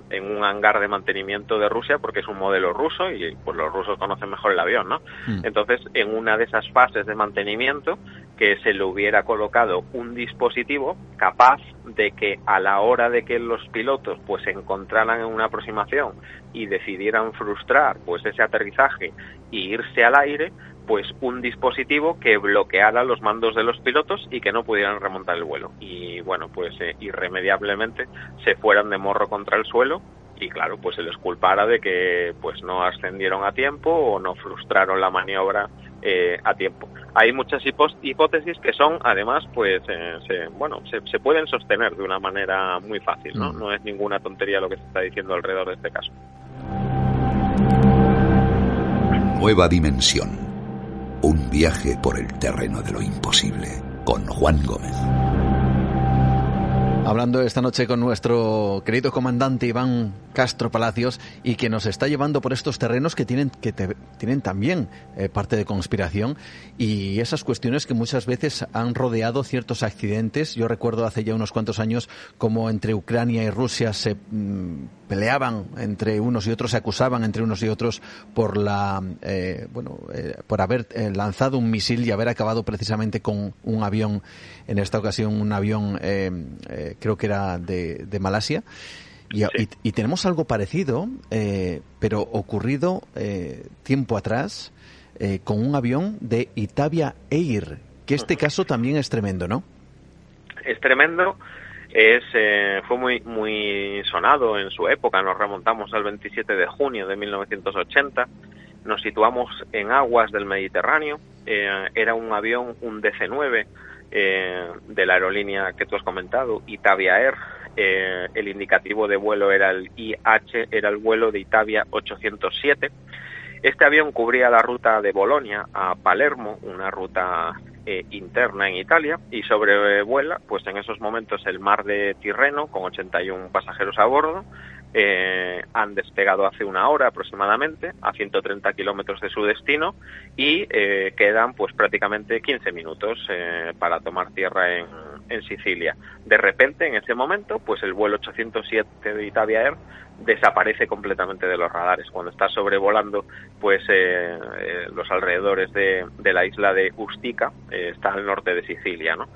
S3: en, un hangar de mantenimiento de Rusia, porque es un modelo ruso y pues los rusos conocen mejor el avión, ¿no? Mm. Entonces, en una de esas fases de mantenimiento, que se le hubiera colocado un dispositivo capaz de que a la hora de que los pilotos pues se encontraran en una aproximación y decidieran frustrar pues ese aterrizaje y irse al aire, pues un dispositivo que bloqueara los mandos de los pilotos y que no pudieran remontar el vuelo. Y bueno, pues eh, irremediablemente se fueran de morro contra el suelo y claro, pues se les culpara de que pues no ascendieron a tiempo o no frustraron la maniobra eh, a tiempo. Hay muchas hipótesis que son, además, pues, eh, se, bueno, se, pueden sostener de una manera muy fácil, ¿no? Mm. No es ninguna tontería lo que se está diciendo alrededor de este caso.
S1: Nueva dimensión. Un viaje por el terreno de lo imposible. Con Juan Gómez.
S2: Hablando esta noche con nuestro querido comandante Iván Castro Palacios y que nos está llevando por estos terrenos que tienen, que tienen también eh, parte de conspiración y esas cuestiones que muchas veces han rodeado ciertos accidentes. Yo recuerdo hace ya unos cuantos años como entre Ucrania y Rusia se mm, peleaban entre unos y otros, se acusaban entre unos y otros por la, eh, bueno, eh, por haber lanzado un misil y haber acabado precisamente con un avión, en esta ocasión un avión creo que era de, Malasia. Y, tenemos algo parecido, eh, pero ocurrido eh, tiempo atrás, eh, con un avión de Italia Air, que este caso también es tremendo, ¿no?
S3: Es tremendo, es fue muy muy sonado en su época, nos remontamos al 27 de junio de 1980, nos situamos en aguas del Mediterráneo, era un avión, un DC-9, eh, de la aerolínea que tú has comentado, Itavia Air. Eh, el indicativo de vuelo era el IH, era el vuelo de Italia 807. Este avión cubría la ruta de Bolonia a Palermo, una ruta eh, interna en Italia, y sobrevuela, pues en esos momentos, el mar de Tirreno, con 81 pasajeros a bordo, eh, han despegado hace una hora aproximadamente a 130 kilómetros de su destino y eh, quedan pues prácticamente 15 minutos eh, para tomar tierra en, en, Sicilia. De repente, en ese momento, pues el vuelo 807 de Italia Air desaparece completamente de los radares. Cuando está sobrevolando pues los alrededores de, de, la isla de Ustica, está al norte de Sicilia, ¿no?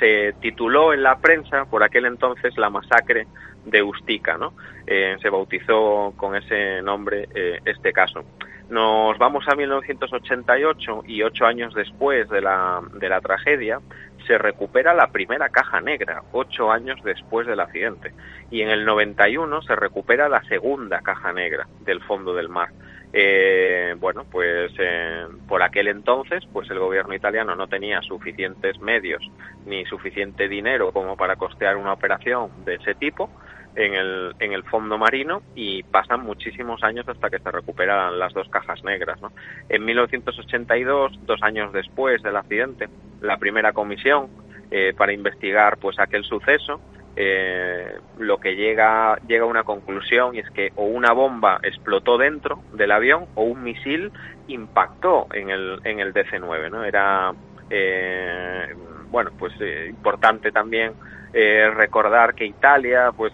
S3: Se tituló en la prensa por aquel entonces la masacre de Ustica, ¿no? Eh, se bautizó con ese nombre eh, este caso. Nos vamos a 1988 y ocho años después de la, de la tragedia se recupera la primera caja negra, ocho años después del accidente. Y en el 91 se recupera la segunda caja negra del fondo del mar. Eh, bueno, pues eh, por aquel entonces, pues el gobierno italiano no tenía suficientes medios ni suficiente dinero como para costear una operación de ese tipo en el, en el fondo marino y pasan muchísimos años hasta que se recuperan las dos cajas negras. ¿no? En 1982, dos años después del accidente, la primera comisión eh, para investigar pues aquel suceso eh, lo que llega llega a una conclusión y es que o una bomba explotó dentro del avión o un misil impactó en el en el DC-9 no era eh, bueno pues eh, importante también eh, recordar que Italia pues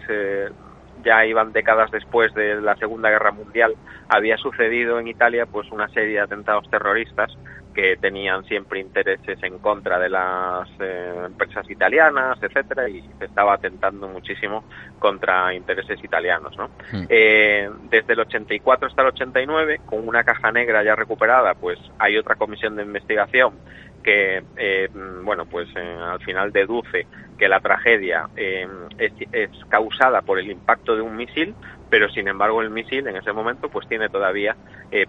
S3: ya iban décadas después de la Segunda Guerra Mundial había sucedido en Italia pues una serie de atentados terroristas que tenían siempre intereses en contra de las eh, empresas italianas, etcétera, y se estaba atentando muchísimo contra intereses italianos. ¿no? Hmm. Eh, desde el 84 hasta el 89, con una caja negra ya recuperada, pues hay otra comisión de investigación que, eh, bueno, pues al final deduce que la tragedia es, es causada por el impacto de un misil, pero sin embargo el misil en ese momento pues tiene todavía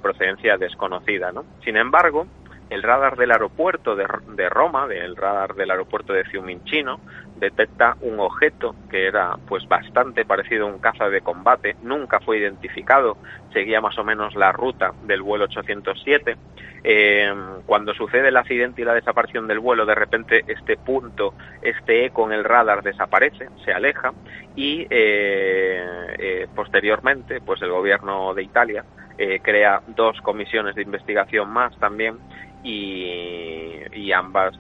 S3: procedencia desconocida, ¿no? Sin embargo, el radar del aeropuerto de, de Roma, del radar del aeropuerto de Fiumicino, detecta un objeto que era pues bastante parecido a un caza de combate, nunca fue identificado, seguía más o menos la ruta del vuelo 807. Eh, cuando sucede el accidente y la desaparición del vuelo, de repente este punto, este eco en el radar desaparece, se aleja y eh, eh, posteriormente, pues el gobierno de Italia crea dos comisiones de investigación más también y, ambas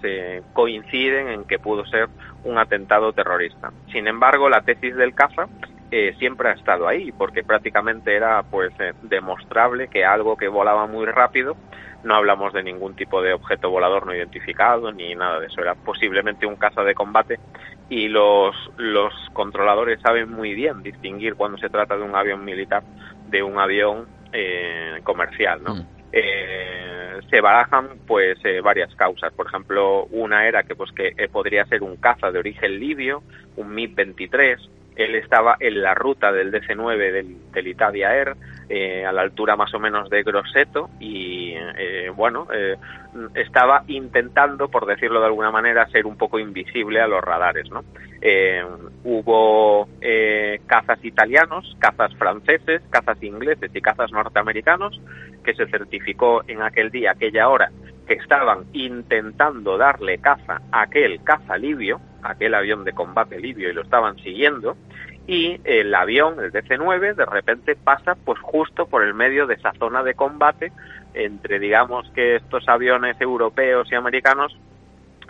S3: coinciden en que pudo ser un atentado terrorista. Sin embargo, la tesis del caza eh, siempre ha estado ahí, porque prácticamente era pues eh, demostrable que algo que volaba muy rápido, no hablamos de ningún tipo de objeto volador no identificado ni nada de eso, era posiblemente un caza de combate y los, los controladores saben muy bien distinguir cuando se trata de un avión militar de un avión comercial, ¿no? Mm eh, se barajan pues eh, varias causas. Por ejemplo, una era que pues que eh, podría ser un caza de origen libio, un MiG-23. Él estaba en la ruta del DC-9 del, del Italia Air, eh, a la altura más o menos de Grosseto y eh, bueno eh, estaba intentando por decirlo de alguna manera ser un poco invisible a los radares no hubo cazas italianos cazas franceses cazas ingleses y cazas norteamericanos que se certificó en aquel día aquella hora que estaban intentando darle caza a aquel caza libio aquel avión de combate libio y lo estaban siguiendo y el avión, el DC-9, de repente pasa pues justo por el medio de esa zona de combate entre digamos que estos aviones europeos y americanos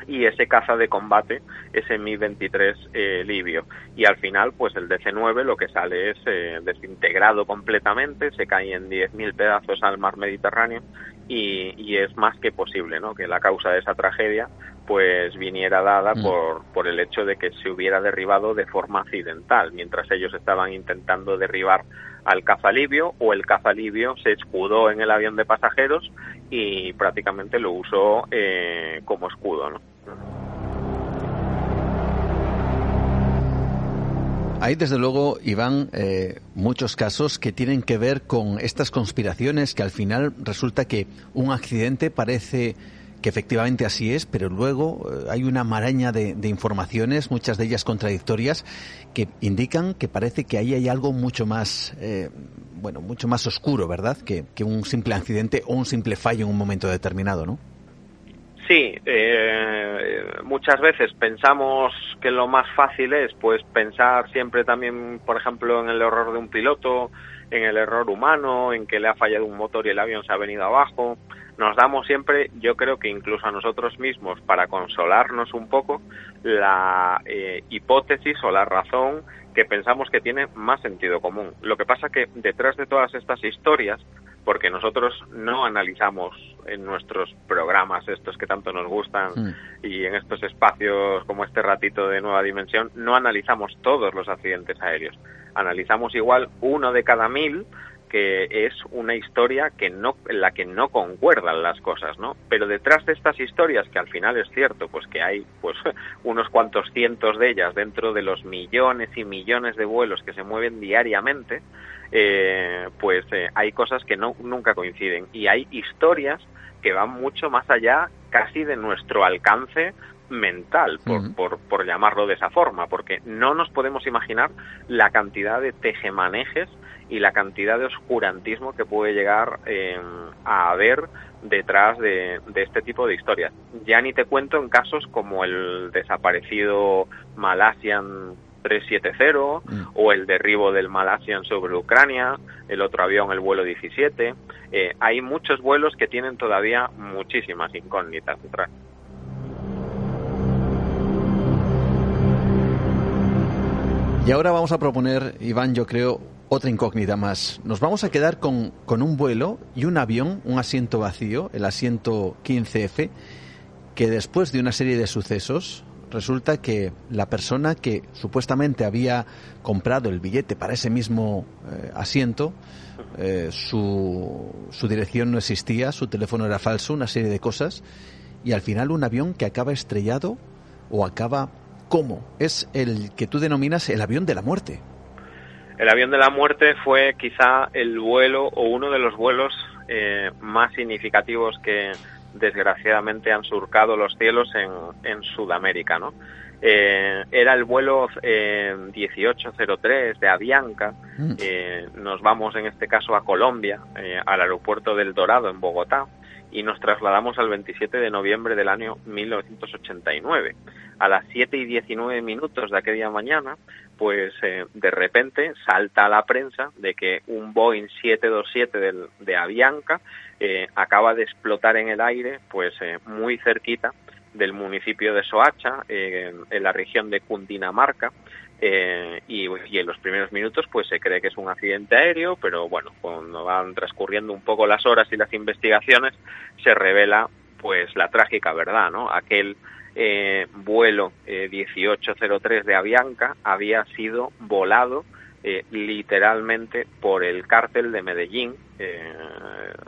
S3: y ese caza de combate, ese Mi-23 eh, libio. Y al final, pues el DC-9 lo que sale es eh, desintegrado completamente, se cae en 10.000 pedazos al mar Mediterráneo y, y, es más que posible ¿no? que la causa de esa tragedia pues viniera dada mm. por, por el hecho de que se hubiera derribado de forma accidental, mientras ellos estaban intentando derribar al caza libio o el caza libio se escudó en el avión de pasajeros y prácticamente lo usó eh, como escudo. ¿no?
S2: Hay desde luego, Iván, eh, muchos casos que tienen que ver con estas conspiraciones que al final resulta que un accidente parece que efectivamente así es, pero luego eh, hay una maraña de, informaciones, muchas de ellas contradictorias, que indican que parece que ahí hay algo mucho más, eh, bueno, mucho más oscuro, ¿verdad? Que, un simple accidente o un simple fallo en un momento determinado, ¿no?
S3: Sí, eh, muchas veces pensamos que lo más fácil es, pues, pensar siempre también, por ejemplo, en el error de un piloto, en el error humano, en que le ha fallado un motor y el avión se ha venido abajo. Nos damos siempre, yo creo que incluso a nosotros mismos, para consolarnos un poco, la eh, hipótesis o la razón que pensamos que tiene más sentido común. Lo que pasa que detrás de todas estas historias, porque nosotros no analizamos en nuestros programas estos que tanto nos gustan mm. y en estos espacios como este ratito de nueva dimensión, no analizamos todos los accidentes aéreos. Analizamos igual uno de cada mil que es una historia que no, en la que no concuerdan las cosas, ¿no? Pero detrás de estas historias, que al final es cierto, pues que hay pues unos cuantos cientos de ellas dentro de los millones y millones de vuelos que se mueven diariamente, eh, pues eh, hay cosas que no, nunca coinciden y hay historias que van mucho más allá casi de nuestro alcance mental, por, por, por, llamarlo de esa forma, porque no nos podemos imaginar la cantidad de tejemanejes y la cantidad de oscurantismo que puede llegar eh, a haber detrás de, este tipo de historias. Ya ni te cuento en casos como el desaparecido Malaysian 370 mm. o el derribo del Malaysian sobre Ucrania, el otro avión, el vuelo 17. Eh, hay muchos vuelos que tienen todavía muchísimas incógnitas detrás.
S2: Y ahora vamos a proponer, Iván, yo creo, otra incógnita más. Nos vamos a quedar con, con un vuelo y un avión, un asiento vacío, el asiento 15F, que después de una serie de sucesos resulta que la persona que supuestamente había comprado el billete para ese mismo eh, asiento, eh, su, su dirección no existía, su teléfono era falso, una serie de cosas, y al final un avión que acaba estrellado o acaba ¿cómo? Es el que tú denominas el avión de la muerte.
S3: El avión de la muerte fue quizá el vuelo o uno de los vuelos eh, más significativos que, desgraciadamente han surcado los cielos en, en Sudamérica, ¿no? Eh, era el vuelo eh, 1803 de Avianca. Mm. Eh, nos vamos en este caso a Colombia, eh, al aeropuerto del Dorado en Bogotá, y nos trasladamos al 27 de noviembre del año 1989. A las 7 y 19 minutos de aquella mañana, pues eh, de repente salta a la prensa de que un Boeing 727 del, de Avianca acaba de explotar en el aire, pues muy cerquita del municipio de Soacha, eh, en la región de Cundinamarca, eh, y, en los primeros minutos pues se cree que es un accidente aéreo, pero bueno, cuando van transcurriendo un poco las horas y las investigaciones, se revela pues la trágica verdad, ¿no? Aquel eh, vuelo 1803 de Avianca había sido volado literalmente por el cártel de Medellín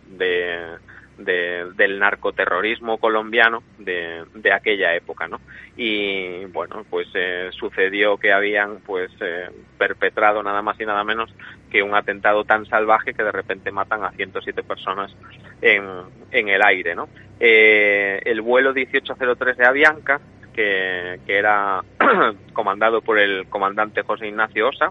S3: de del narcoterrorismo colombiano de, de, aquella época, ¿no? Y bueno, pues eh, sucedió que habían pues eh, perpetrado nada más y nada menos que un atentado tan salvaje que de repente matan a 107 personas en, en el aire, ¿no? Eh, el vuelo 1803 de Avianca, que, que era comandado por el comandante José Ignacio Osa,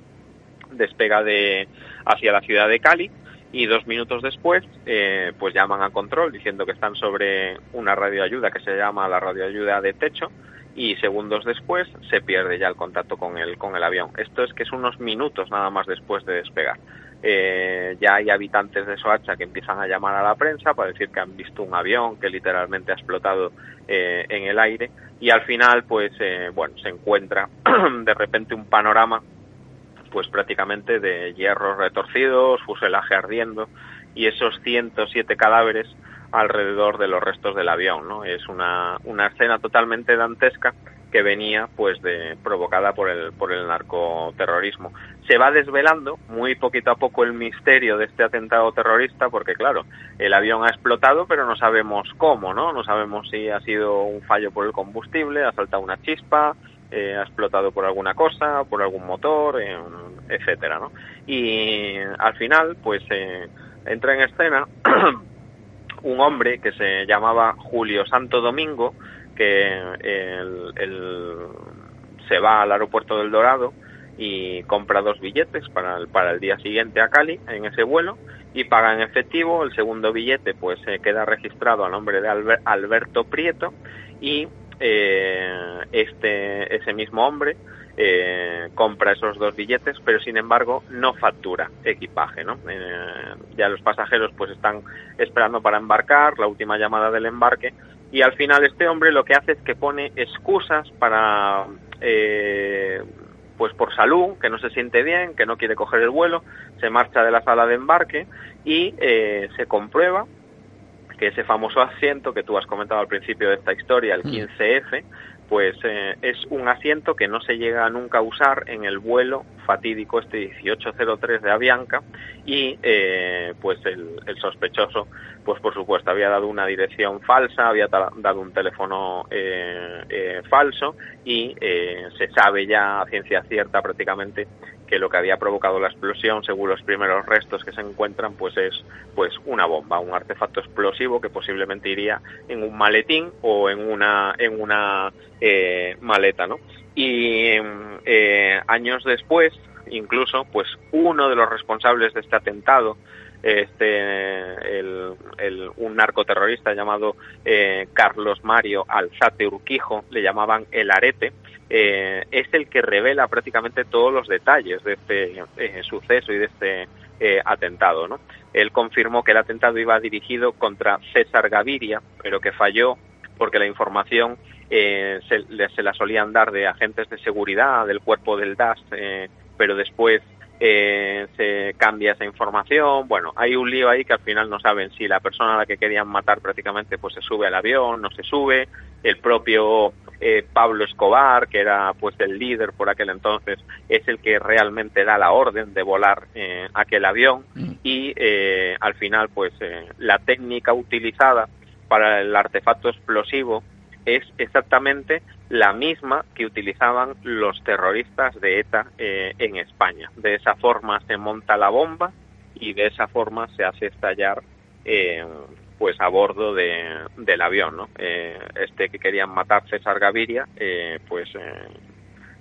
S3: despega de hacia la ciudad de Cali y dos minutos después eh, pues llaman a control diciendo que están sobre una radioayuda que se llama la radioayuda de techo y segundos después se pierde ya el contacto con el con el avión. Esto es que es unos minutos nada más después de despegar. Eh, ya hay habitantes de Soacha que empiezan a llamar a la prensa para decir que han visto un avión que literalmente ha explotado eh, en el aire y al final pues bueno se encuentra de repente un panorama pues prácticamente de hierros retorcidos, fuselaje ardiendo y esos 107 cadáveres alrededor de los restos del avión, ¿no? Es una, una escena totalmente dantesca que venía pues de provocada por el por el narcoterrorismo. Se va desvelando muy poquito a poco el misterio de este atentado terrorista porque claro, el avión ha explotado, pero no sabemos cómo, ¿no? No sabemos si ha sido un fallo por el combustible, ha saltado una chispa, eh, ha explotado por alguna cosa, por algún motor, eh, etcétera, ¿no? Y al final, pues eh, entra en escena un hombre que se llamaba Julio Santo Domingo, que se va al aeropuerto del Dorado y compra dos billetes para el, para el día siguiente a Cali en ese vuelo y paga en efectivo. El segundo billete pues se queda registrado a nombre de Alberto Prieto y eh, este ese mismo hombre eh, compra esos dos billetes, pero sin embargo no factura equipaje, ¿no? Eh, ya los pasajeros pues están esperando para embarcar, la última llamada del embarque, y al final este hombre lo que hace es que pone excusas para eh, pues por salud, que no se siente bien, que no quiere coger el vuelo, se marcha de la sala de embarque y eh, se comprueba que ese famoso asiento que tú has comentado al principio de esta historia, el 15F, mm. pues eh, es un asiento que no se llega nunca a usar en el vuelo fatídico este 1803 de Avianca y eh, pues el, sospechoso pues por supuesto había dado una dirección falsa, había dado un teléfono eh, falso y se sabe ya a ciencia cierta prácticamente que lo que había provocado la explosión, según los primeros restos que se encuentran, pues es pues una bomba, un artefacto explosivo que posiblemente iría en un maletín o en una en una eh, maleta, ¿no? Y eh, años después, incluso, pues uno de los responsables de este atentado este el, un narcoterrorista llamado eh, Carlos Mario Alzate Urquijo, le llamaban el arete, eh, es el que revela prácticamente todos los detalles de este eh, suceso y de este eh, atentado. ¿no? Él confirmó que el atentado iba dirigido contra César Gaviria, pero que falló porque la información se, se, la solían dar de agentes de seguridad del cuerpo del DAS, pero después eh, se cambia esa información, bueno, hay un lío ahí que al final no saben si la persona a la que querían matar prácticamente pues se sube al avión, no se sube, el propio eh, Pablo Escobar, que era pues el líder por aquel entonces, es el que realmente da la orden de volar eh, aquel avión. Mm. y eh, al final pues eh, la técnica utilizada para el artefacto explosivo es exactamente la misma que utilizaban los terroristas de ETA eh, en España. De esa forma se monta la bomba y de esa forma se hace estallar eh, pues a bordo de, del avión, ¿no? Eh, este que querían matar César Gaviria, eh, pues eh,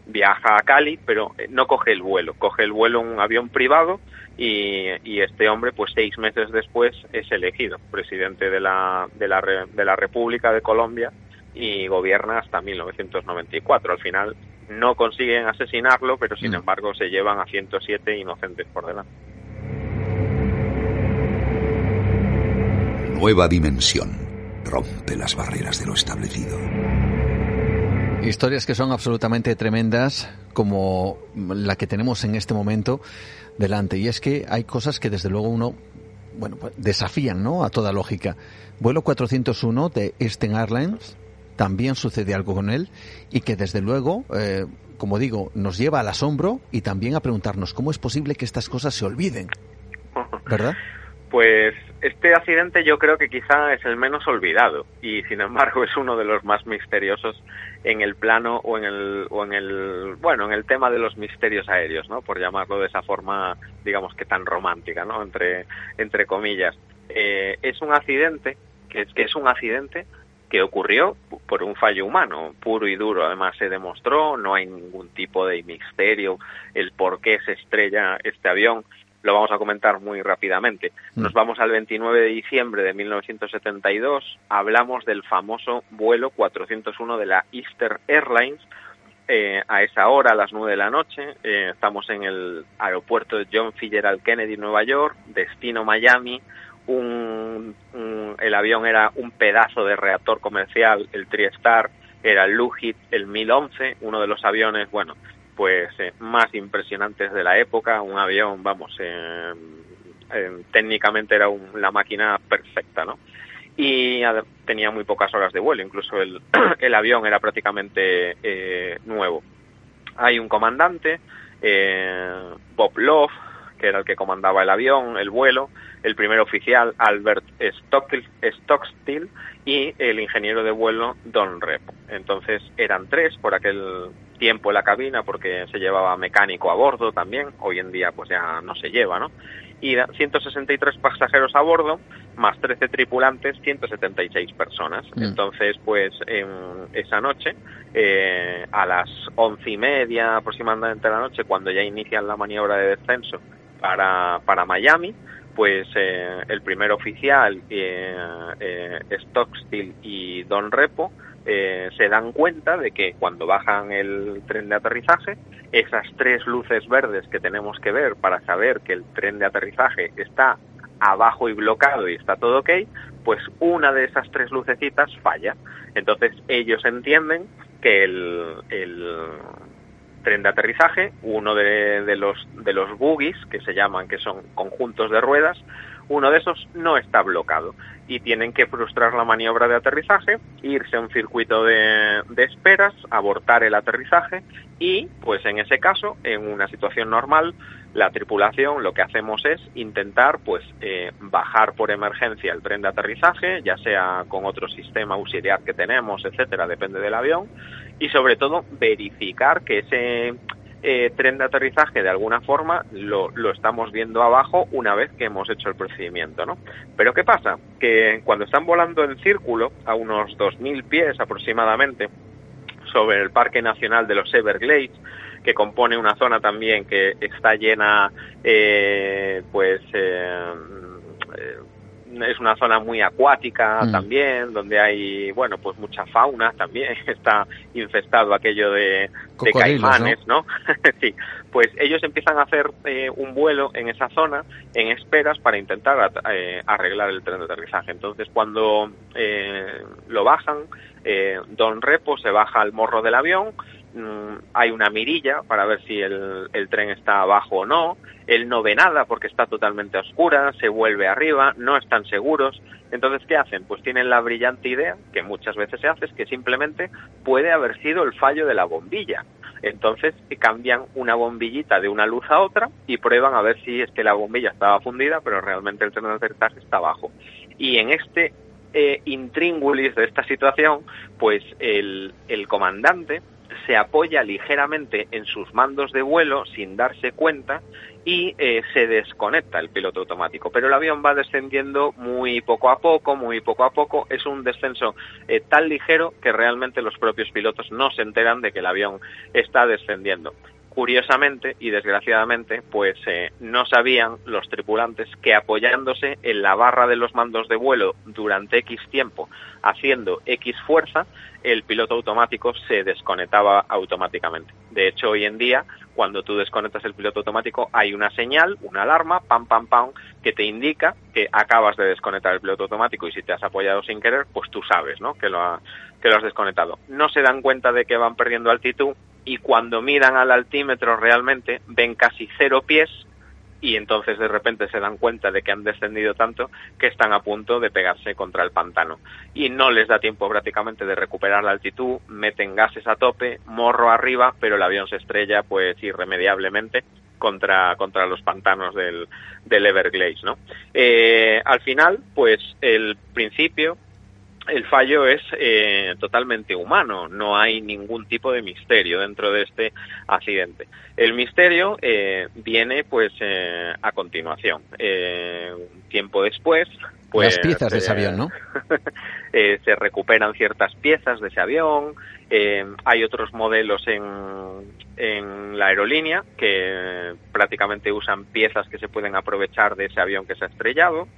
S3: viaja a Cali, pero no coge el vuelo, coge el vuelo en un avión privado y, y, este hombre, pues seis meses después, es elegido presidente de la, de la, de la República de Colombia y gobierna hasta 1994. Al final no consiguen asesinarlo, pero sin mm. embargo se llevan a 107 inocentes por delante.
S1: Nueva dimensión. Rompe las barreras de lo establecido.
S2: Historias que son absolutamente tremendas, como la que tenemos en este momento delante. Y es que hay cosas que desde luego uno, bueno, pues, desafían, ¿no? A toda lógica. Vuelo 401 de Eastern Airlines, también sucede algo con él y que desde luego, eh, como digo, nos lleva al asombro y también a preguntarnos cómo es posible que estas cosas se olviden. ¿Verdad?
S3: Pues este accidente yo creo que quizá es el menos olvidado y sin embargo es uno de los más misteriosos en el plano o en el o en el bueno en el tema de los misterios aéreos no por llamarlo de esa forma digamos que tan romántica no entre entre comillas eh, es un accidente que es, que es un accidente que ocurrió por un fallo humano, puro y duro. Además se demostró, no hay ningún tipo de misterio el por qué se estrella este avión. Lo vamos a comentar muy rápidamente. Mm. Nos vamos al 29 de diciembre de 1972. Hablamos del famoso vuelo 401 de la Easter Airlines. Eh, a esa hora, a las 9 de la noche, eh, estamos en el aeropuerto de John Fitzgerald Kennedy, Nueva York, destino Miami un, el avión era un pedazo de reactor comercial, el TriStar era el Lugit, el 1011, uno de los aviones, bueno, pues eh, más impresionantes de la época, un avión, vamos, eh, eh, técnicamente era la máquina perfecta, ¿no? Y tenía muy pocas horas de vuelo, incluso el, el avión era prácticamente nuevo. Hay un comandante, Bob Love, que era el que comandaba el avión, el vuelo, el primer oficial Albert Stockstill y el ingeniero de vuelo Don Repo. Entonces eran tres por aquel tiempo en la cabina porque se llevaba mecánico a bordo también, hoy en día pues ya no se lleva, ¿no? Y 163 pasajeros a bordo, más 13 tripulantes, 176 personas. Mm. Entonces, pues en esa noche, eh, a las once y media aproximadamente de la noche, cuando ya inician la maniobra de descenso para, para Miami, pues eh, el primer oficial, eh, eh, Stockstill y Don Repo, eh, se dan cuenta de que cuando bajan el tren de aterrizaje, esas tres luces verdes que tenemos que ver para saber que el tren de aterrizaje está abajo y bloqueado y está todo ok, pues una de esas tres lucecitas falla. Entonces ellos entienden que el, el tren de aterrizaje, uno de, los de los buggies que se llaman, que son conjuntos de ruedas, uno de esos no está bloqueado. Y tienen que frustrar la maniobra de aterrizaje, irse a un circuito de, esperas, abortar el aterrizaje y, pues en ese caso, en una situación normal, la tripulación lo que hacemos es intentar, pues, eh, bajar por emergencia el tren de aterrizaje, ya sea con otro sistema auxiliar que tenemos, etcétera, depende del avión, y sobre todo verificar que ese eh, tren de aterrizaje de alguna forma lo, lo, estamos viendo abajo una vez que hemos hecho el procedimiento, ¿no? Pero ¿qué pasa? Que cuando están volando en círculo a unos 2.000 pies aproximadamente sobre el Parque Nacional de los Everglades, que compone una zona también que está llena, eh, pues, eh, es una zona muy acuática mm. también, donde hay, bueno, pues mucha fauna también, está infestado aquello de, de caimanes, ¿no? sí, pues ellos empiezan a hacer eh, un vuelo en esa zona en esperas para intentar eh, arreglar el tren de aterrizaje. Entonces, cuando eh, lo bajan, eh, Don Repo se baja al morro del avión, hay una mirilla para ver si el, el, tren está abajo o no, él no ve nada porque está totalmente oscura, se vuelve arriba, no están seguros, entonces ¿qué hacen? Pues tienen la brillante idea, que muchas veces se hace, es que simplemente puede haber sido el fallo de la bombilla. Entonces cambian una bombillita de una luz a otra y prueban a ver si es que la bombilla estaba fundida, pero realmente el tren de aterrizaje está abajo. Y en este eh, intríngulis de esta situación, pues el, el comandante se apoya ligeramente en sus mandos de vuelo sin darse cuenta y eh, se desconecta el piloto automático. Pero el avión va descendiendo muy poco a poco, muy poco a poco. Es un descenso eh, tan ligero que realmente los propios pilotos no se enteran de que el avión está descendiendo. Curiosamente y desgraciadamente, pues eh, no sabían los tripulantes que apoyándose en la barra de los mandos de vuelo durante X tiempo, haciendo X fuerza, el piloto automático se desconectaba automáticamente. De hecho, hoy en día, cuando tú desconectas el piloto automático, hay una señal, una alarma, pam, pam, pam, que te indica que acabas de desconectar el piloto automático y si te has apoyado sin querer, pues tú sabes, ¿no? Que lo, lo has desconectado. No se dan cuenta de que van perdiendo altitud y cuando miran al altímetro realmente ven casi cero pies y entonces de repente se dan cuenta de que han descendido tanto que están a punto de pegarse contra el pantano y no les da tiempo prácticamente de recuperar la altitud, meten gases a tope, morro arriba, pero el avión se estrella pues irremediablemente contra, contra los pantanos del, del Everglades, ¿no? Eh, al final, pues el principio el fallo es eh, totalmente humano, no hay ningún tipo de misterio dentro de este accidente. El misterio eh, viene pues eh, a continuación. tiempo después, pues...
S2: Las piezas de ese avión, ¿no?
S3: se recuperan ciertas piezas de ese avión, hay otros modelos en, en la aerolínea que prácticamente usan piezas que se pueden aprovechar de ese avión que se ha estrellado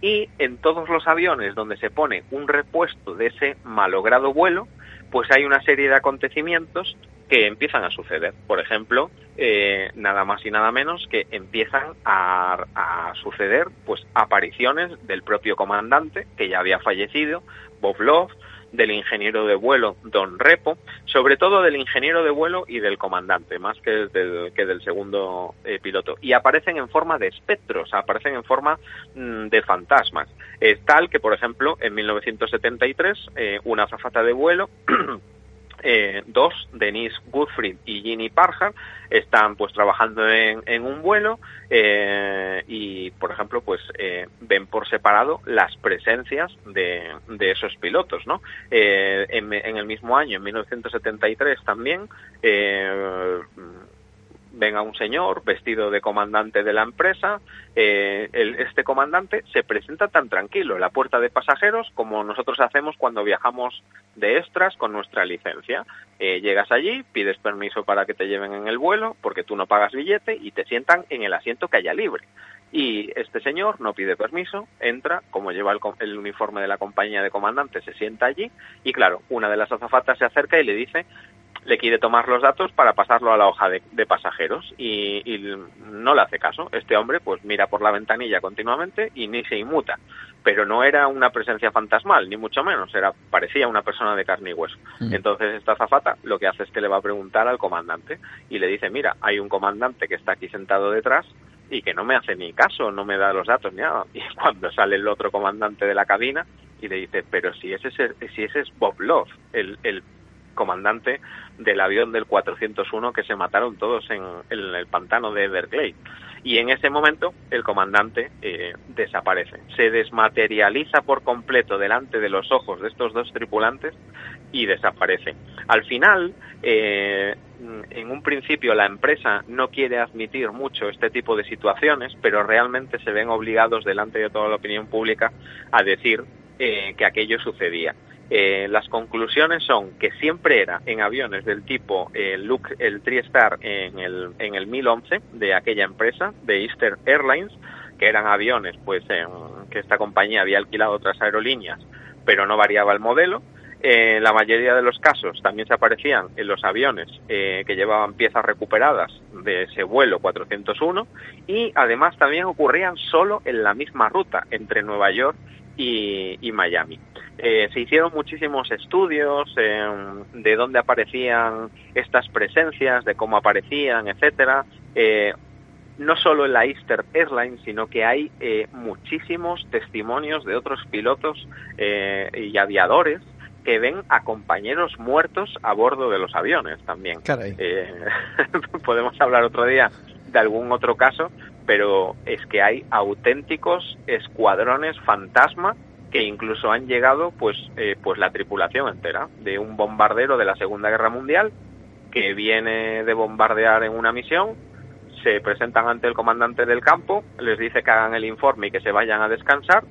S3: y en todos los aviones donde se pone un repuesto de ese malogrado vuelo, pues hay una serie de acontecimientos que empiezan a suceder. Por ejemplo, eh, nada más y nada menos que empiezan a, a, suceder pues apariciones del propio comandante que ya había fallecido, Bob Love, del ingeniero de vuelo Don Repo, sobre todo del ingeniero de vuelo y del comandante, más que del, que del segundo eh, piloto. Y aparecen en forma de espectros, aparecen en forma mm, de fantasmas. Es tal que, por ejemplo, en 1973, eh, una azafata de vuelo eh, dos, Denise Goodfried y Ginny Parham, están pues trabajando en, en un vuelo eh, y, por ejemplo, pues eh, ven por separado las presencias de, de esos pilotos, ¿no? Eh, en, en, el mismo año, en 1973 también, eh, ven a un señor vestido de comandante de la empresa. Eh, el, este comandante se presenta tan tranquilo en la puerta de pasajeros como nosotros hacemos cuando viajamos de extras con nuestra licencia. Eh, llegas allí, pides permiso para que te lleven en el vuelo porque tú no pagas billete y te sientan en el asiento que haya libre. Y este señor no pide permiso, entra, como lleva el, el, uniforme de la compañía de comandante, se sienta allí y claro, una de las azafatas se acerca y le dice le quiere tomar los datos para pasarlo a la hoja de, de pasajeros y, y, no le hace caso. Este hombre pues mira por la ventanilla continuamente y ni se inmuta. Pero no era una presencia fantasmal, ni mucho menos, era parecía una persona de carne y hueso. Mm. Entonces esta zafata lo que hace es que le va a preguntar al comandante y le dice, mira, hay un comandante que está aquí sentado detrás y que no me hace ni caso, no me da los datos ni nada. Y cuando sale el otro comandante de la cabina y le dice, pero si ese, si ese es Bob Love, el, el comandante del avión del 401 que se mataron todos en, el pantano de Everglades. Y en ese momento el comandante eh, desaparece, se desmaterializa por completo delante de los ojos de estos dos tripulantes y desaparece. Al final, eh, en un principio la empresa no quiere admitir mucho este tipo de situaciones, pero realmente se ven obligados delante de toda la opinión pública a decir eh, que aquello sucedía. Eh, las conclusiones son que siempre era en aviones del tipo eh, Luke, el TriStar en el, en el 1011 de aquella empresa, de Eastern Airlines, que eran aviones pues que esta compañía había alquilado otras aerolíneas, pero no variaba el modelo. En eh, la mayoría de los casos también se aparecían en los aviones eh, que llevaban piezas recuperadas de ese vuelo 401 y además también ocurrían solo en la misma ruta entre Nueva York y, y Miami. Eh, se hicieron muchísimos estudios eh, de dónde aparecían estas presencias, de cómo aparecían, etcétera. Eh, no solo en la Easter Airlines, sino que hay eh, muchísimos testimonios de otros pilotos y aviadores que ven a compañeros muertos a bordo de los aviones también. podemos hablar otro día de algún otro caso, pero es que hay auténticos escuadrones fantasma que incluso han llegado pues eh, pues la tripulación entera de un bombardero de la Segunda Guerra Mundial que viene de bombardear en una misión, se presentan ante el comandante del campo, les dice que hagan el informe y que se vayan a descansar,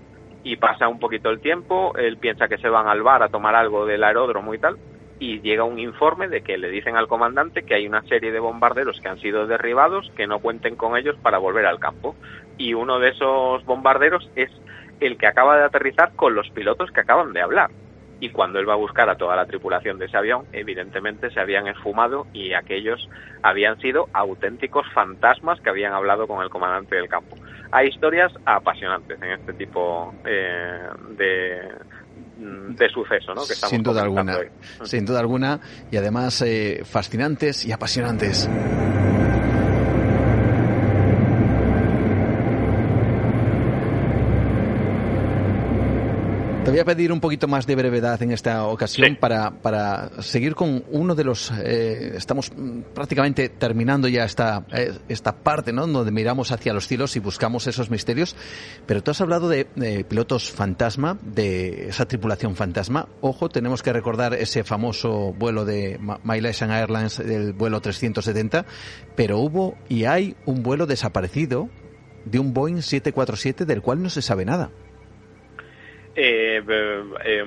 S3: y pasa un poquito el tiempo, él piensa que se van al bar a tomar algo del aeródromo y tal, y llega un informe de que le dicen al comandante que hay una serie de bombarderos que han sido derribados, que no cuenten con ellos para volver al campo. Y uno de esos bombarderos es el que acaba de aterrizar con los pilotos que acaban de hablar. Y cuando él va a buscar a toda la tripulación de ese avión, evidentemente se habían esfumado y aquellos habían sido auténticos fantasmas que habían hablado con el comandante del campo. Hay historias apasionantes en este tipo eh, de, de suceso, ¿no? Que estamos
S2: sin duda alguna,
S3: hoy.
S2: sin duda alguna, y además eh, fascinantes y apasionantes. Te voy a pedir un poquito más de brevedad en esta ocasión
S3: Sí.
S2: para, para seguir con uno de los... eh, estamos prácticamente terminando ya esta, eh, esta parte, ¿no? Donde miramos hacia los cielos y buscamos esos misterios. Pero tú has hablado de, de pilotos fantasma, de esa tripulación fantasma. Ojo, tenemos que recordar ese famoso vuelo de Ma- Malaysian Airlines, el vuelo 370. Pero hubo y hay un vuelo desaparecido de un Boeing 747 del cual no se sabe nada.
S3: Eh, eh,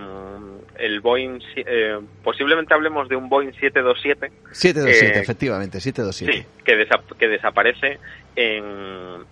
S3: el Boeing, eh, posiblemente hablemos de un Boeing 727
S2: 727,
S3: Eh,
S2: efectivamente, 727.
S3: Sí, que, desa- que desaparece en,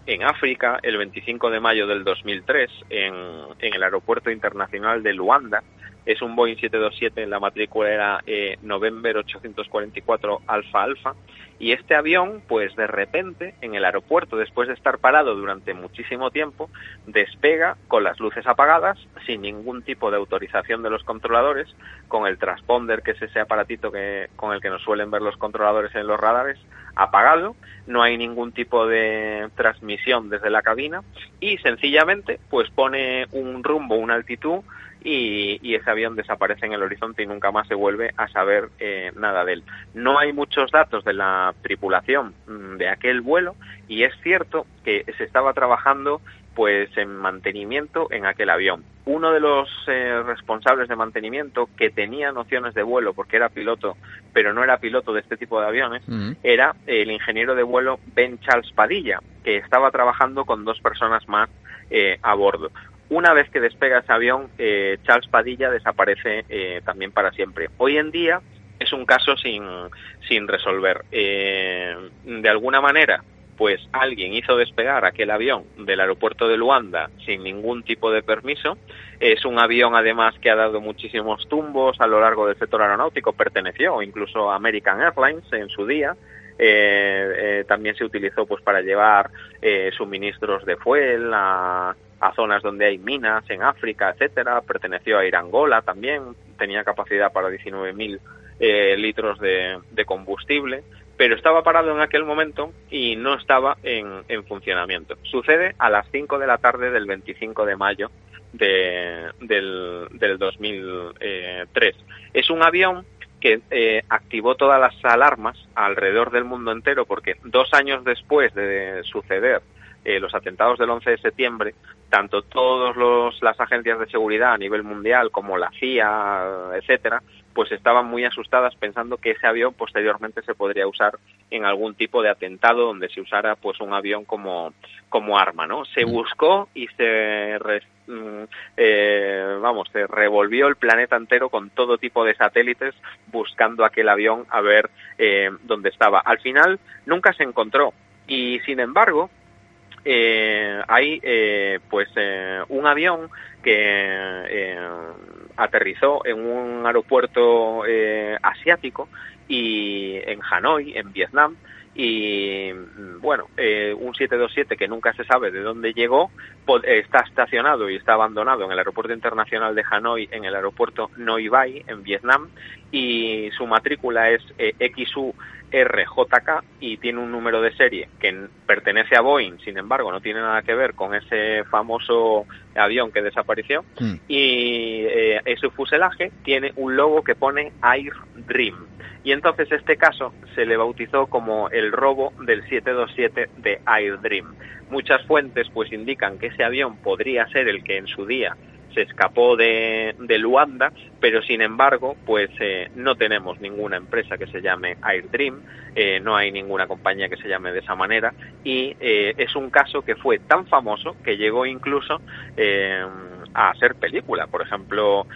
S3: en África el 25 de mayo del 2003 en, en el aeropuerto internacional de Luanda. Es un Boeing 727, la matrícula era eh, November 844 Alfa Alfa. Y este avión, pues de repente, en el aeropuerto, después de estar parado durante muchísimo tiempo, despega con las luces apagadas, sin ningún tipo de autorización de los controladores, con el transponder, que es ese aparatito que, con el que nos suelen ver los controladores en los radares, apagado, no hay ningún tipo de transmisión desde la cabina y sencillamente pues pone un rumbo, una altitud y, y ese avión desaparece en el horizonte y nunca más se vuelve a saber eh, nada de él. No hay muchos datos de la tripulación mm, de aquel vuelo y es cierto que se estaba trabajando pues en mantenimiento en aquel avión. Uno de los eh, responsables de mantenimiento que tenía nociones de vuelo porque era piloto, pero no era piloto de este tipo de aviones, era el ingeniero de vuelo Ben Charles Padilla, que estaba trabajando con dos personas más eh, a bordo. Una vez que despega ese avión, eh, Charles Padilla desaparece eh, también para siempre. Hoy en día es un caso sin, sin resolver. Eh, de alguna manera, pues alguien hizo despegar aquel avión del aeropuerto de Luanda sin ningún tipo de permiso. Es un avión además que ha dado muchísimos tumbos a lo largo del sector aeronáutico, perteneció incluso a American Airlines en su día. Eh, eh, también se utilizó pues para llevar eh, suministros de fuel a, a zonas donde hay minas en África, etcétera. Perteneció a Irangola también, tenía capacidad para 19.000 eh, litros de, combustible pero estaba parado en aquel momento y no estaba en, en funcionamiento. Sucede a las 5 de la tarde del 25 de mayo de, del, del 2003. Es un avión que eh, activó todas las alarmas alrededor del mundo entero porque dos años después de suceder eh, los atentados del 11 de septiembre, tanto todas las agencias de seguridad a nivel mundial como la CIA, etcétera, pues estaban muy asustadas pensando que ese avión posteriormente se podría usar en algún tipo de atentado donde se usara pues un avión como como arma, ¿no? Se buscó y se re, eh, vamos, se revolvió el planeta entero con todo tipo de satélites buscando aquel avión a ver eh, dónde estaba. Al final nunca se encontró y sin embargo eh, hay eh, pues eh, un avión que eh, aterrizó en un aeropuerto eh, asiático y en Hanoi, en Vietnam, y bueno, eh, un 727 que nunca se sabe de dónde llegó, está estacionado y está abandonado en el aeropuerto internacional de Hanoi, en el aeropuerto Noi Bai, en Vietnam, y su matrícula es eh, XU RJK y tiene un número de serie que pertenece a Boeing, sin embargo, no tiene nada que ver con ese famoso avión que desapareció.
S2: Mm.
S3: Y eh, ese fuselaje tiene un logo que pone Air Dream. Y entonces este caso se le bautizó como el robo del 727 de Air Dream. Muchas fuentes pues indican que ese avión podría ser el que en su día se escapó de, Luanda, pero sin embargo, pues eh, no tenemos ninguna empresa que se llame AirDream, eh, no hay ninguna compañía que se llame de esa manera, y eh, es un caso que fue tan famoso que llegó incluso a ser película. Por ejemplo,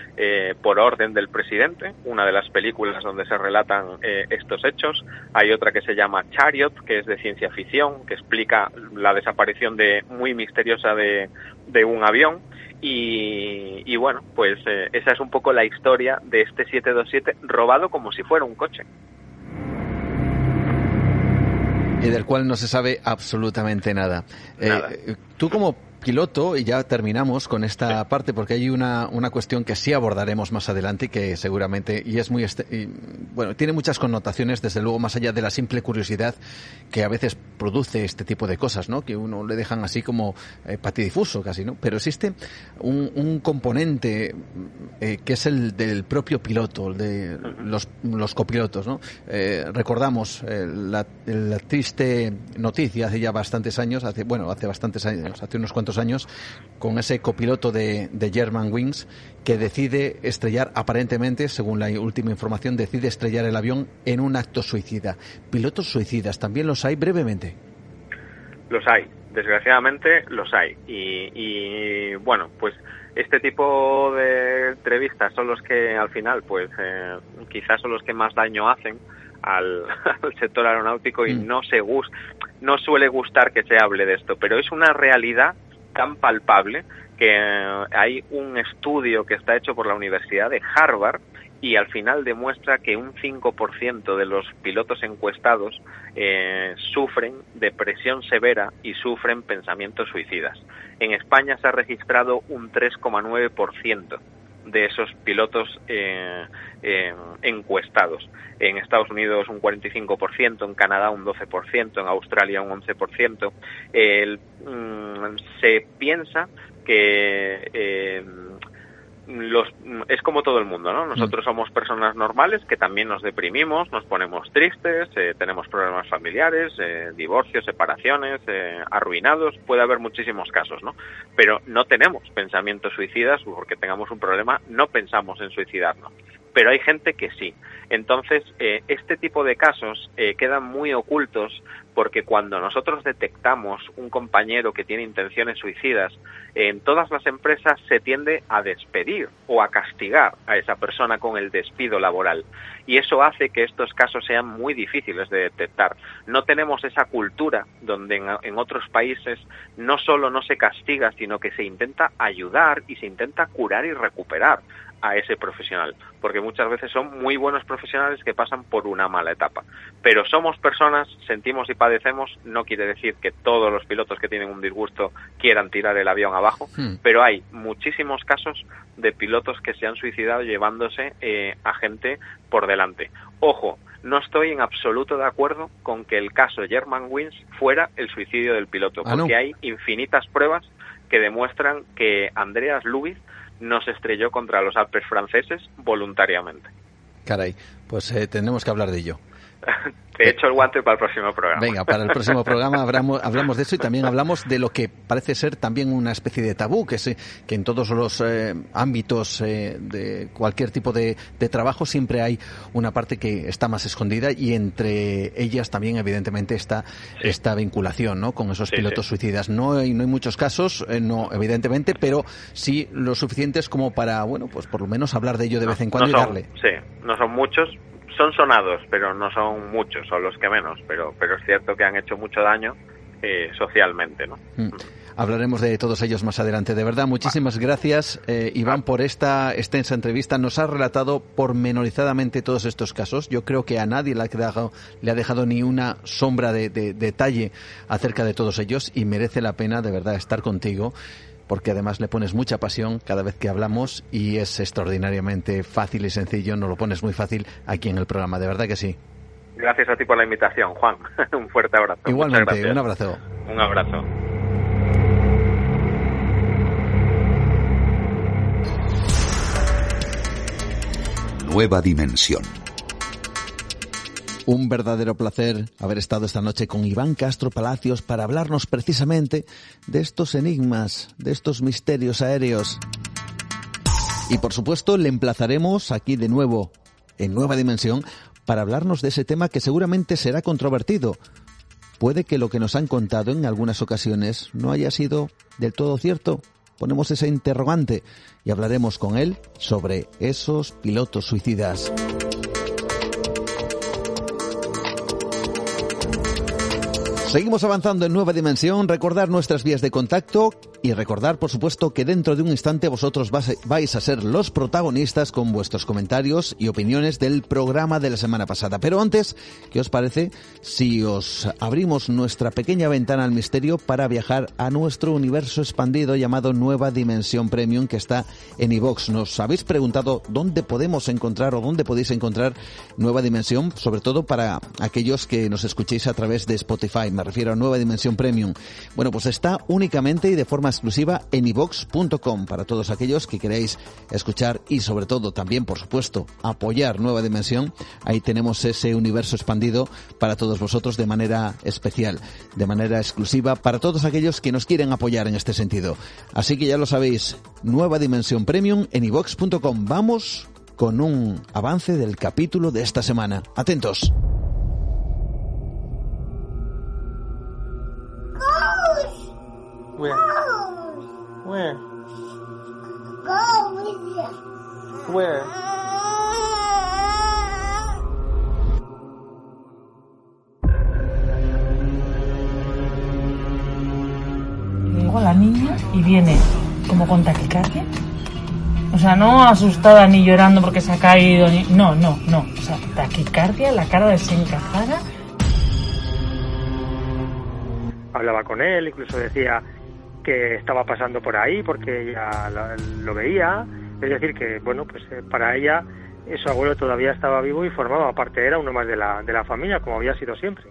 S3: Por orden del presidente, una de las películas donde se relatan estos hechos. Hay otra que se llama Chariot, que es de ciencia ficción, que explica la desaparición de muy misteriosa de un avión. Y, bueno, pues eh, esa es un poco la historia de este 727 robado como si fuera un coche.
S2: Y del cual no se sabe absolutamente nada. nada. Eh, tú como piloto, y ya terminamos con esta parte, porque hay una, una cuestión que sí abordaremos más adelante y que seguramente, y es muy, este, bueno, tiene muchas connotaciones, desde luego, más allá de la simple curiosidad que a veces produce este tipo de cosas, ¿no? Que uno le dejan así como eh, patidifuso casi, ¿no? Pero existe un, un componente eh, que es el del propio piloto, el de los, los copilotos, ¿no? Eh, recordamos eh, la, la triste noticia hace ya bastantes años, hace, bueno, hace bastantes años, hace unos cuantos años con ese copiloto de, de German Wings que decide estrellar, aparentemente, según la última información, decide estrellar el avión en un acto suicida. Pilotos suicidas, ¿también los hay brevemente?
S3: Los hay, desgraciadamente los hay. Y, y bueno, pues este tipo de entrevistas son los que al final, pues eh, quizás son los que más daño hacen al, al sector aeronáutico y mm. no se gusta, no suele gustar que se hable de esto, pero es una realidad tan palpable que hay un estudio que está hecho por la Universidad de Harvard y al final demuestra que un 5% de los pilotos encuestados eh, sufren depresión severa y sufren pensamientos suicidas. En España se ha registrado un 3,9% de esos pilotos eh, eh, encuestados. En Estados Unidos un 45%, en Canadá un 12%, en Australia un 11%. El, mm, se piensa que eh, los, es como todo el mundo, ¿no? Nosotros mm. somos personas normales que también nos deprimimos, nos ponemos tristes, eh, tenemos problemas familiares, eh, divorcios, separaciones, eh, arruinados, puede haber muchísimos casos, ¿no? Pero no tenemos pensamientos suicidas porque tengamos un problema, no pensamos en suicidarnos pero hay gente que sí. Entonces, eh, este tipo de casos eh, quedan muy ocultos porque cuando nosotros detectamos un compañero que tiene intenciones suicidas, en todas las empresas se tiende a despedir o a castigar a esa persona con el despido laboral. Y eso hace que estos casos sean muy difíciles de detectar. No tenemos esa cultura donde en, otros países no solo no se castiga, sino que se intenta ayudar y se intenta curar y recuperar a ese profesional, porque muchas veces son muy buenos profesionales que pasan por una mala etapa. Pero somos personas, sentimos y padecemos, no quiere decir que todos los pilotos que tienen un disgusto quieran tirar el avión abajo, hmm. pero hay muchísimos casos de pilotos que se han suicidado llevándose eh, a gente por delante. Ojo, no estoy en absoluto de acuerdo con que el caso German Wins fuera el suicidio del piloto, ah, porque hay infinitas pruebas que demuestran que Andreas Lubitz no se estrelló contra los Alpes franceses voluntariamente.
S2: Caray, pues eh, tenemos que hablar de ello.
S3: Te he hecho el guante para el próximo programa.
S2: Venga, para el próximo programa hablamos, hablamos de eso y también hablamos de lo que parece ser también una especie de tabú, que, es, que en todos los eh, ámbitos eh, de cualquier tipo de, trabajo siempre hay una parte que está más escondida y entre ellas también evidentemente está esta vinculación ¿no? con esos pilotos suicidas. No hay, no hay muchos casos, eh, no evidentemente, pero sí lo suficientes como para, bueno, pues por lo menos hablar de ello de vez en cuando y darle.
S3: Sí, no son muchos, son sonados, pero no son muchos, son los que menos, pero, pero es cierto que han hecho mucho daño eh, socialmente, ¿no?
S2: Mm. Hablaremos de todos ellos más adelante. De verdad, muchísimas gracias, eh, Iván, por esta extensa entrevista. Nos ha relatado pormenorizadamente todos estos casos. Yo creo que a nadie le ha, dejado, le ha dejado ni una sombra de detalle acerca de todos ellos y merece la pena, de verdad, estar contigo porque además le pones mucha pasión cada vez que hablamos y es extraordinariamente fácil y sencillo, nos lo pones muy fácil aquí en el programa, de verdad que sí.
S3: Gracias a ti por la invitación, Juan. un fuerte abrazo.
S2: Igualmente, un abrazo.
S3: Un abrazo.
S1: Nueva dimensión
S2: un verdadero placer haber estado esta noche con Iván Castro Palacios para hablarnos precisamente de estos enigmas, de estos misterios aéreos. Y por supuesto le emplazaremos aquí de nuevo, en nueva dimensión, para hablarnos de ese tema que seguramente será controvertido. Puede que lo que nos han contado en algunas ocasiones no haya sido del todo cierto. Ponemos ese interrogante y hablaremos con él sobre esos pilotos suicidas. Seguimos avanzando en Nueva Dimensión, recordar nuestras vías de contacto y recordar, por supuesto, que dentro de un instante vosotros vais a ser los protagonistas con vuestros comentarios y opiniones del programa de la semana pasada. Pero antes, ¿qué os parece si os abrimos nuestra pequeña ventana al misterio para viajar a nuestro universo expandido llamado Nueva Dimensión Premium que está en iVox? Nos habéis preguntado dónde podemos encontrar o dónde podéis encontrar Nueva Dimensión, sobre todo para aquellos que nos escuchéis a través de Spotify. Me refiero a Nueva Dimensión Premium. Bueno, pues está únicamente y de forma exclusiva en iVox.com para todos aquellos que queréis escuchar y sobre todo también, por supuesto, apoyar Nueva Dimensión. Ahí tenemos ese universo expandido para todos vosotros de manera especial, de manera exclusiva para todos aquellos que nos quieren apoyar en este sentido. Así que ya lo sabéis, Nueva Dimensión Premium en iVox.com. Vamos con un avance del capítulo de esta semana. Atentos.
S4: Where? Where? Where?
S5: Luego la niña y viene como con taquicardia. O sea, no asustada ni llorando porque se ha caído, ni... No, no, no. O sea, taquicardia, la cara desencajada.
S4: Hablaba con él, incluso decía que estaba pasando por ahí porque ella lo, veía. Es decir, que, bueno, pues eh, para ella su abuelo todavía estaba vivo y formaba parte, era uno más de la, de la familia, como había sido siempre.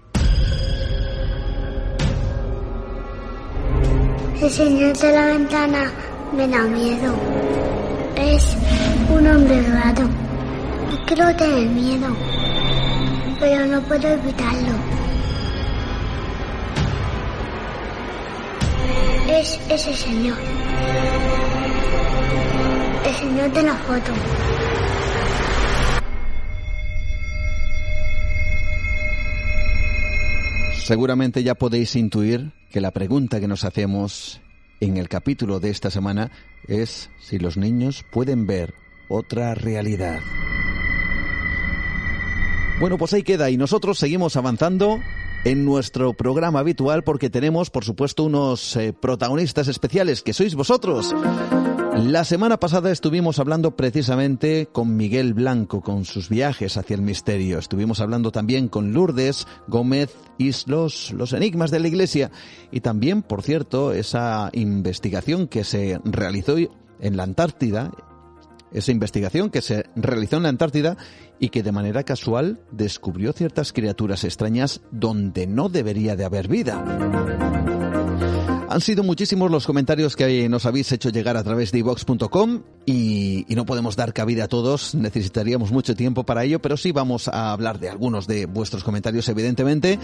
S6: El señor de la ventana me da miedo. Es un hombre raro. Quiero tener miedo. Pero no puedo evitarlo. Es ese señor. El señor de la foto.
S2: Seguramente ya podéis intuir que la pregunta que nos hacemos en el capítulo de esta semana es si los niños pueden ver otra realidad. Bueno, pues ahí queda y nosotros seguimos avanzando en nuestro programa habitual porque tenemos, por supuesto, unos eh, protagonistas especiales que sois vosotros. La semana pasada estuvimos hablando precisamente con Miguel Blanco, con sus viajes hacia el misterio. Estuvimos hablando también con Lourdes Gómez y los, los enigmas de la Iglesia. Y también, por cierto, esa investigación que se realizó en la Antártida, esa investigación que se realizó en la Antártida y que de manera casual descubrió ciertas criaturas extrañas donde no debería de haber vida. Han sido muchísimos los comentarios que nos habéis hecho llegar a través de ivox.com y, y, no podemos dar cabida a todos, necesitaríamos mucho tiempo para ello, pero sí vamos a hablar de algunos de vuestros comentarios, evidentemente,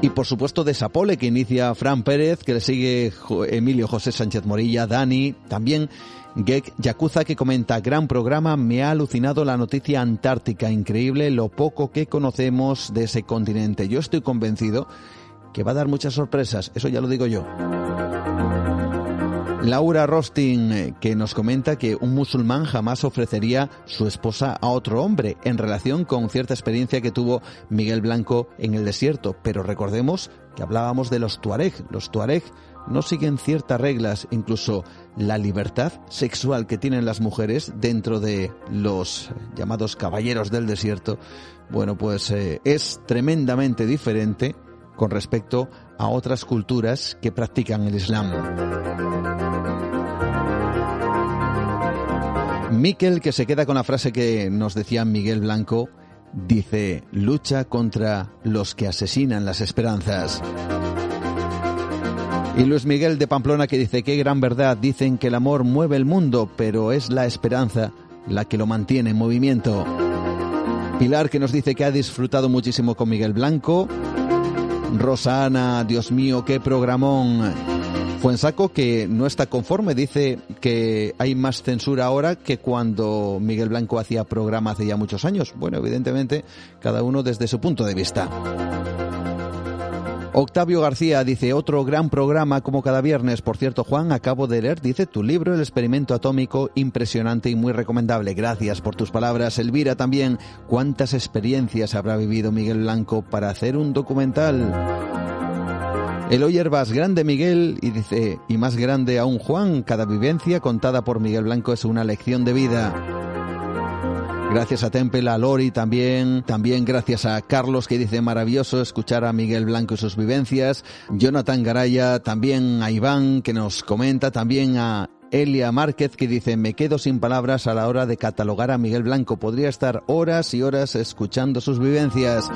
S2: y por supuesto de Sapole, que inicia Fran Pérez, que le sigue Emilio José Sánchez Morilla, Dani, también Gek Yakuza que comenta, gran programa, me ha alucinado la noticia antártica, increíble lo poco que conocemos de ese continente. Yo estoy convencido que va a dar muchas sorpresas, eso ya lo digo yo. Laura Rostin, eh, que nos comenta que un musulmán jamás ofrecería su esposa a otro hombre en relación con cierta experiencia que tuvo Miguel Blanco en el desierto. Pero recordemos que hablábamos de los tuareg. Los tuareg no siguen ciertas reglas, incluso la libertad sexual que tienen las mujeres dentro de los llamados caballeros del desierto, bueno, pues eh, es tremendamente diferente con respecto a otras culturas que practican el Islam. Miquel, que se queda con la frase que nos decía Miguel Blanco, dice, lucha contra los que asesinan las esperanzas. Y Luis Miguel de Pamplona que dice, qué gran verdad, dicen que el amor mueve el mundo, pero es la esperanza la que lo mantiene en movimiento. Pilar que nos dice que ha disfrutado muchísimo con Miguel Blanco. Rosana, Dios mío, qué programón. Fuensaco que no está conforme, dice que hay más censura ahora que cuando Miguel Blanco hacía programa hace ya muchos años. Bueno, evidentemente, cada uno desde su punto de vista. Octavio García dice, otro gran programa como cada viernes. Por cierto, Juan, acabo de leer, dice, tu libro, El experimento atómico, impresionante y muy recomendable. Gracias por tus palabras. Elvira también, ¿cuántas experiencias habrá vivido Miguel Blanco para hacer un documental? Eloy Herbas, grande Miguel, y dice, y más grande aún Juan, cada vivencia contada por Miguel Blanco es una lección de vida. Gracias a Temple, a Lori también, también gracias a Carlos que dice maravilloso escuchar a Miguel Blanco y sus vivencias, Jonathan Garaya, también a Iván que nos comenta, también a Elia Márquez que dice me quedo sin palabras a la hora de catalogar a Miguel Blanco. Podría estar horas y horas escuchando sus vivencias.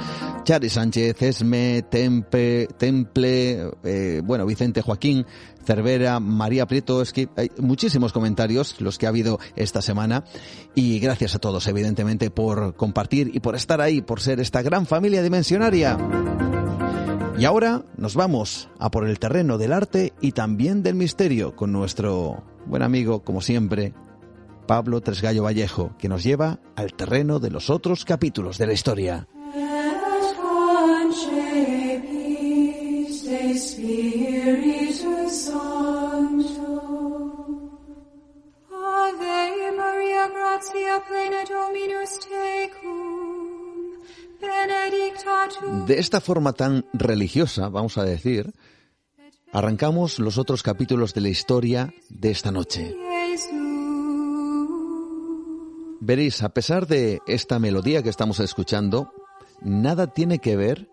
S2: Chari Sánchez, Esme, Tempe, Temple, eh, bueno, Vicente Joaquín, Cervera, María Prieto, es que hay muchísimos comentarios los que ha habido esta semana y gracias a todos evidentemente por compartir y por estar ahí, por ser esta gran familia dimensionaria. Y ahora nos vamos a por el terreno del arte y también del misterio con nuestro buen amigo, como siempre, Pablo Tresgallo Vallejo, que nos lleva al terreno de los otros capítulos de la historia. De esta forma tan religiosa, vamos a decir, arrancamos los otros capítulos de la historia de esta noche. Veréis, a pesar de esta melodía que estamos escuchando, nada tiene que ver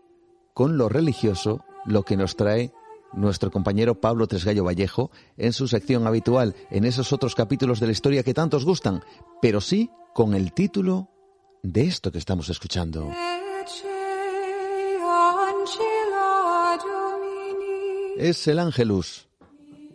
S2: con lo religioso lo que nos trae nuestro compañero Pablo Tresgallo Vallejo en su sección habitual, en esos otros capítulos de la historia que tantos gustan, pero sí con el título de esto que estamos escuchando. Es el Ángelus,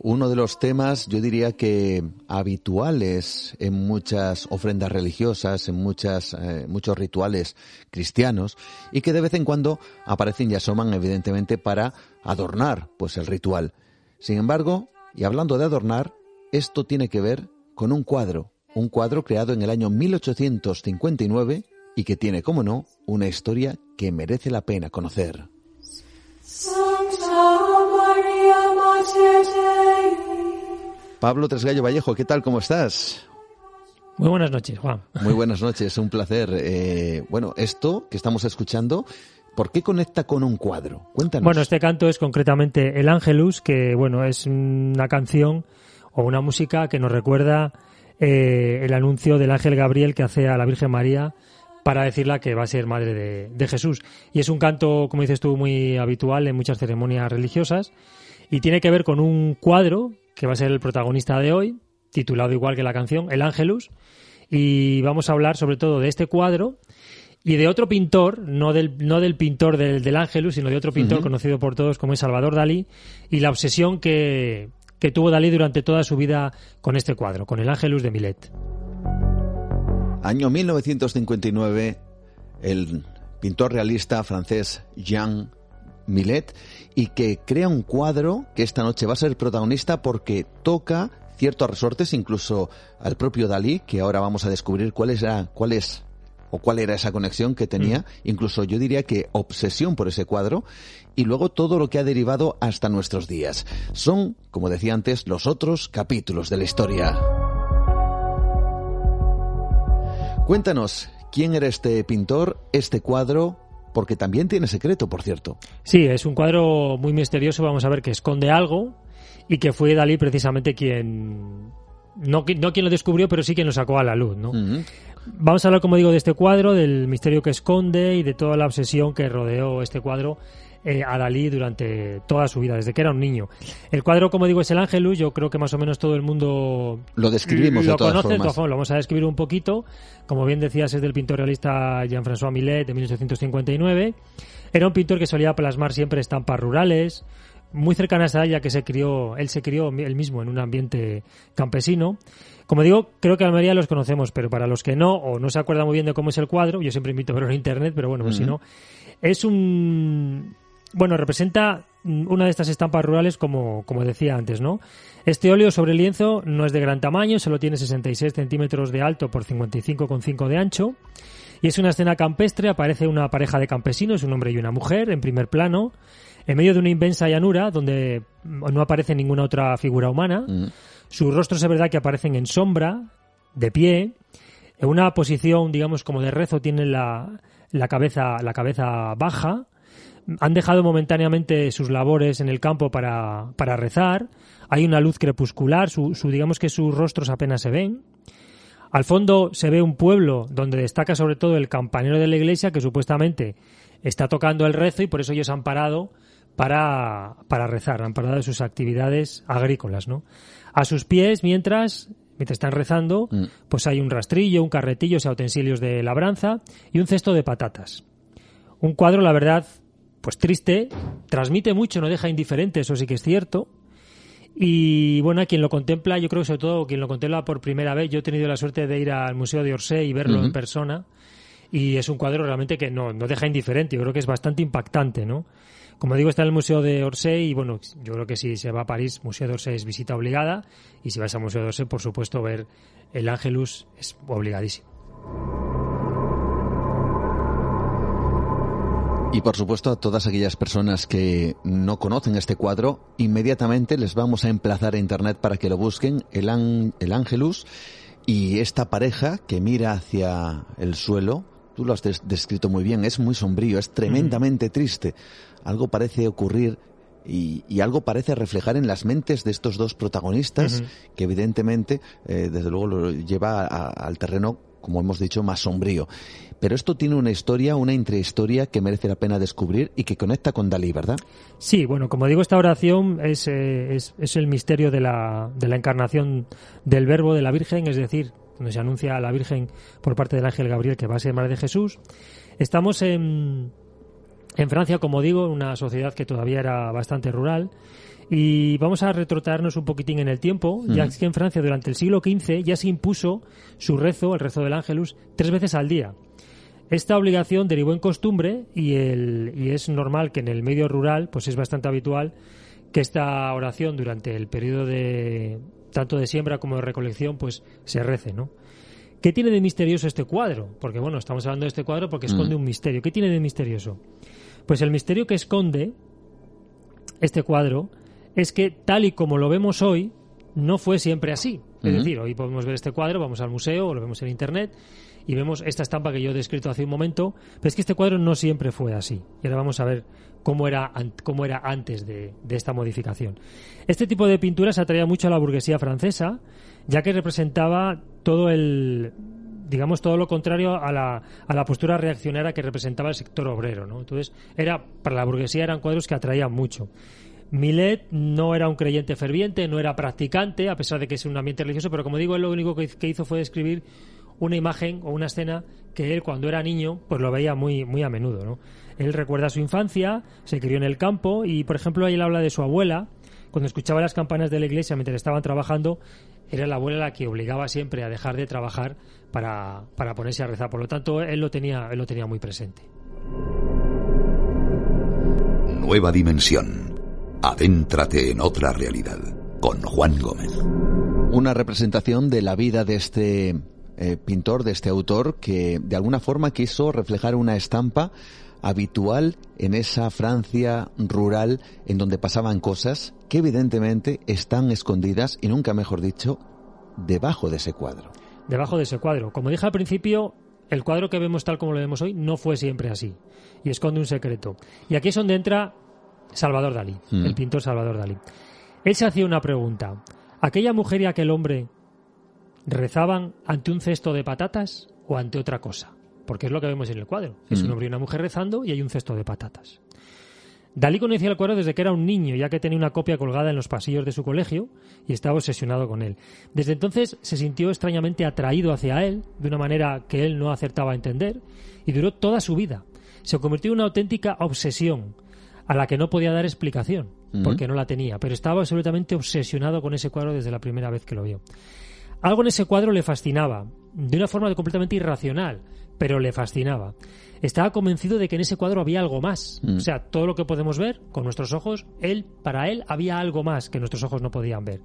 S2: uno de los temas, yo diría que habituales en muchas ofrendas religiosas, en muchas, eh, muchos rituales cristianos, y que de vez en cuando aparecen y asoman, evidentemente, para adornar, pues, el ritual. Sin embargo, y hablando de adornar, esto tiene que ver con un cuadro, un cuadro creado en el año 1859 y que tiene, como no, una historia que merece la pena conocer. Pablo Tresgallo Vallejo, ¿qué tal? ¿Cómo estás?
S7: Muy buenas noches, Juan.
S2: Muy buenas noches, un placer. Eh, bueno, esto que estamos escuchando, ¿por qué conecta con un cuadro? Cuéntanos.
S7: Bueno, este canto es concretamente El Ángelus, que bueno, es una canción o una música que nos recuerda eh, el anuncio del ángel Gabriel que hace a la Virgen María para decirla que va a ser madre de, Jesús. Y es un canto, como dices tú, muy habitual en muchas ceremonias religiosas y tiene que ver con un cuadro que va a ser el protagonista de hoy, titulado igual que la canción, El Ángelus. Y vamos a hablar sobre todo de este cuadro y de otro pintor, no del, no del pintor del, del Ángelus, sino de otro pintor conocido por todos como es Salvador Dalí, y la obsesión que, que tuvo Dalí durante toda su vida con este cuadro, con el Ángelus de Milet.
S2: Año 1959, el pintor realista francés Jean Millet y que crea un cuadro que esta noche va a ser protagonista porque toca ciertos resortes, incluso al propio Dalí, que ahora vamos a descubrir cuál era, cuál es o cuál era esa conexión que tenía, mm. incluso yo diría que obsesión por ese cuadro, y luego todo lo que ha derivado hasta nuestros días. Son, como decía antes, los otros capítulos de la historia. Cuéntanos, ¿quién era este pintor, este cuadro? Porque también tiene secreto, por cierto.
S7: Sí, es un cuadro muy misterioso, vamos a ver, que esconde algo y que fue Dalí precisamente quien... No, no quien lo descubrió, pero sí quien lo sacó a la luz, ¿no? Vamos a hablar, como digo, de este cuadro, del misterio que esconde y de toda la obsesión que rodeó este cuadro eh, a Dalí durante toda su vida, desde que era un niño. El cuadro, como digo, es el Ángelus. Yo creo que más o menos todo el mundo
S2: lo describimos
S7: lo
S2: de todas
S7: conoce.
S2: Formas.
S7: Lo vamos a describir un poquito. Como bien decías, es del pintor realista Jean-François Millet de 1859. Era un pintor que solía plasmar siempre estampas rurales, muy cercanas a ella que se crió, él se crió él mismo en un ambiente campesino. Como digo, creo que la mayoría los conocemos, pero para los que no o no se acuerdan muy bien de cómo es el cuadro, yo siempre invito a verlo en internet, pero bueno, pues si no, es un bueno, representa una de estas estampas rurales como, como decía antes, ¿no? Este óleo sobre lienzo no es de gran tamaño, solo tiene 66 centímetros de alto por 55,5 de ancho. Y es una escena campestre, aparece una pareja de campesinos, un hombre y una mujer, en primer plano, en medio de una inmensa llanura donde no aparece ninguna otra figura humana.
S2: Mm.
S7: Sus rostros es verdad que aparecen en sombra, de pie, en una posición, digamos, como de rezo, tienen la, la cabeza, la cabeza baja. Han dejado momentáneamente sus labores en el campo para, para rezar. Hay una luz crepuscular, su, su- digamos que sus rostros apenas se ven. Al fondo se ve un pueblo donde destaca sobre todo el campanero de la iglesia que supuestamente está tocando el rezo y por eso ellos han parado para, para rezar, han parado de sus actividades agrícolas, ¿no? A sus pies, mientras, mientras están rezando,
S2: Mm.
S7: pues hay un rastrillo, un carretillo, o sea, utensilios de labranza y un cesto de patatas. Un cuadro, la verdad, pues triste, transmite mucho, no deja indiferente, eso sí que es cierto. Y bueno, a quien lo contempla, yo creo que sobre todo quien lo contempla por primera vez, yo he tenido la suerte de ir al Museo de Orsay y verlo en persona. Y es un cuadro realmente que no, no deja indiferente, yo creo que es bastante impactante, ¿no? Como digo, está en el Museo de Orsay y bueno, yo creo que si se va a París, Museo de Orsay es visita obligada. Y si vas al Museo de Orsay, por supuesto, ver el Ángelus es obligadísimo.
S2: Y por supuesto a todas aquellas personas que no conocen este cuadro, inmediatamente les vamos a emplazar a internet para que lo busquen, el, An- el Ángelus y esta pareja que mira hacia el suelo. Tú lo has des- descrito muy bien, es muy sombrío, es tremendamente triste. Algo parece ocurrir y, y algo parece reflejar en las mentes de estos dos protagonistas, que evidentemente, eh, desde luego, lo lleva a- al terreno, como hemos dicho, más sombrío. Pero esto tiene una historia, una intrahistoria que merece la pena descubrir y que conecta con Dalí, ¿verdad?
S7: Sí, bueno, como digo, esta oración es, eh, es, el misterio de la, de la encarnación del verbo de la Virgen, es decir, donde se anuncia a la Virgen por parte del ángel Gabriel que va a ser madre de Jesús. Estamos en, en Francia, como digo, una sociedad que todavía era bastante rural. Y vamos a retrotraernos un poquitín en el tiempo, ya que en Francia durante el siglo XV ya se impuso su rezo, el rezo del Ángelus, tres veces al día. Esta obligación derivó en costumbre y, el, y es normal que en el medio rural, pues es bastante habitual que esta oración durante el periodo de tanto de siembra como de recolección, pues se rece, ¿no? ¿Qué tiene de misterioso este cuadro? Porque bueno, estamos hablando de este cuadro porque esconde un misterio. ¿Qué tiene de misterioso? Pues el misterio que esconde este cuadro es que tal y como lo vemos hoy, no fue siempre así. Es decir, hoy podemos ver este cuadro, vamos al museo o lo vemos en internet y vemos esta estampa que yo he descrito hace un momento, pero es que este cuadro no siempre fue así. Y ahora vamos a ver cómo era, cómo era antes de, de esta modificación. Este tipo de pinturas atraía mucho a la burguesía francesa, ya que representaba todo el digamos todo lo contrario a la, a la postura reaccionaria que representaba el sector obrero, ¿no? Entonces, era para la burguesía eran cuadros que atraían mucho. Millet no era un creyente ferviente, no era practicante, a pesar de que es un ambiente religioso, pero como digo, él lo único que hizo fue describir una imagen o una escena que él cuando era niño pues lo veía muy muy a menudo, ¿no? Él recuerda su infancia, se crió en el campo y por ejemplo ahí él habla de su abuela, cuando escuchaba las campanas de la iglesia mientras estaban trabajando, era la abuela la que obligaba siempre a dejar de trabajar para, para ponerse a rezar. Por lo tanto, él lo tenía, él lo tenía muy presente.
S1: Nueva dimensión. Adéntrate en otra realidad. Con Juan Gómez.
S2: Una representación de la vida de este eh, pintor, de este autor, que de alguna forma quiso reflejar una estampa habitual en esa Francia rural en donde pasaban cosas que evidentemente están escondidas y nunca mejor dicho debajo de ese cuadro.
S7: Debajo de ese cuadro. Como dije al principio, el cuadro que vemos tal como lo vemos hoy no fue siempre así. Y esconde un secreto. Y aquí es donde entra Salvador Dalí,
S2: Mm.
S7: el pintor Salvador Dalí. Él se hacía una pregunta. ¿Aquella mujer y aquel hombre rezaban ante un cesto de patatas o ante otra cosa? Porque es lo que vemos en el cuadro. Es un
S2: Mm.
S7: hombre y una mujer rezando y hay un cesto de patatas. Dalí conocía el cuadro desde que era un niño, ya que tenía una copia colgada en los pasillos de su colegio y estaba obsesionado con él. Desde entonces se sintió extrañamente atraído hacia él, de una manera que él no acertaba a entender, y duró toda su vida. Se convirtió en una auténtica obsesión, a la que no podía dar explicación, porque no la tenía, pero estaba absolutamente obsesionado con ese cuadro desde la primera vez que lo vio. Algo en ese cuadro le fascinaba, de una forma completamente irracional, pero le fascinaba. Estaba convencido de que en ese cuadro había algo más.
S2: Mm.
S7: O sea, todo lo que podemos ver con nuestros ojos, él, para él había algo más que nuestros ojos no podían ver.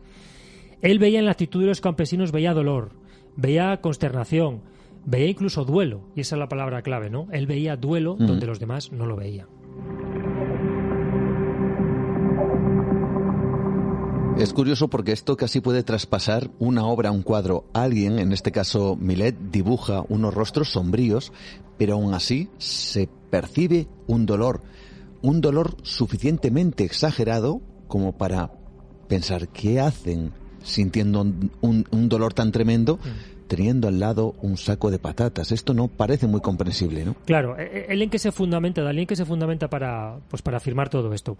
S7: Él veía en la actitud de los campesinos, veía dolor, veía consternación, veía incluso duelo, y esa es la palabra clave, ¿no? Él veía duelo
S2: Mm.
S7: donde los demás no lo veían.
S2: Es curioso porque esto casi puede traspasar una obra, un cuadro. Alguien, en este caso Millet, dibuja unos rostros sombríos, pero aún así se percibe un dolor, un dolor suficientemente exagerado como para pensar qué hacen sintiendo un, un- un dolor tan tremendo teniendo al lado un saco de patatas. Esto no parece muy comprensible, ¿no?
S7: Claro, e- e- él en qué se fundamenta, Dalí en qué se fundamenta para, pues para afirmar todo esto.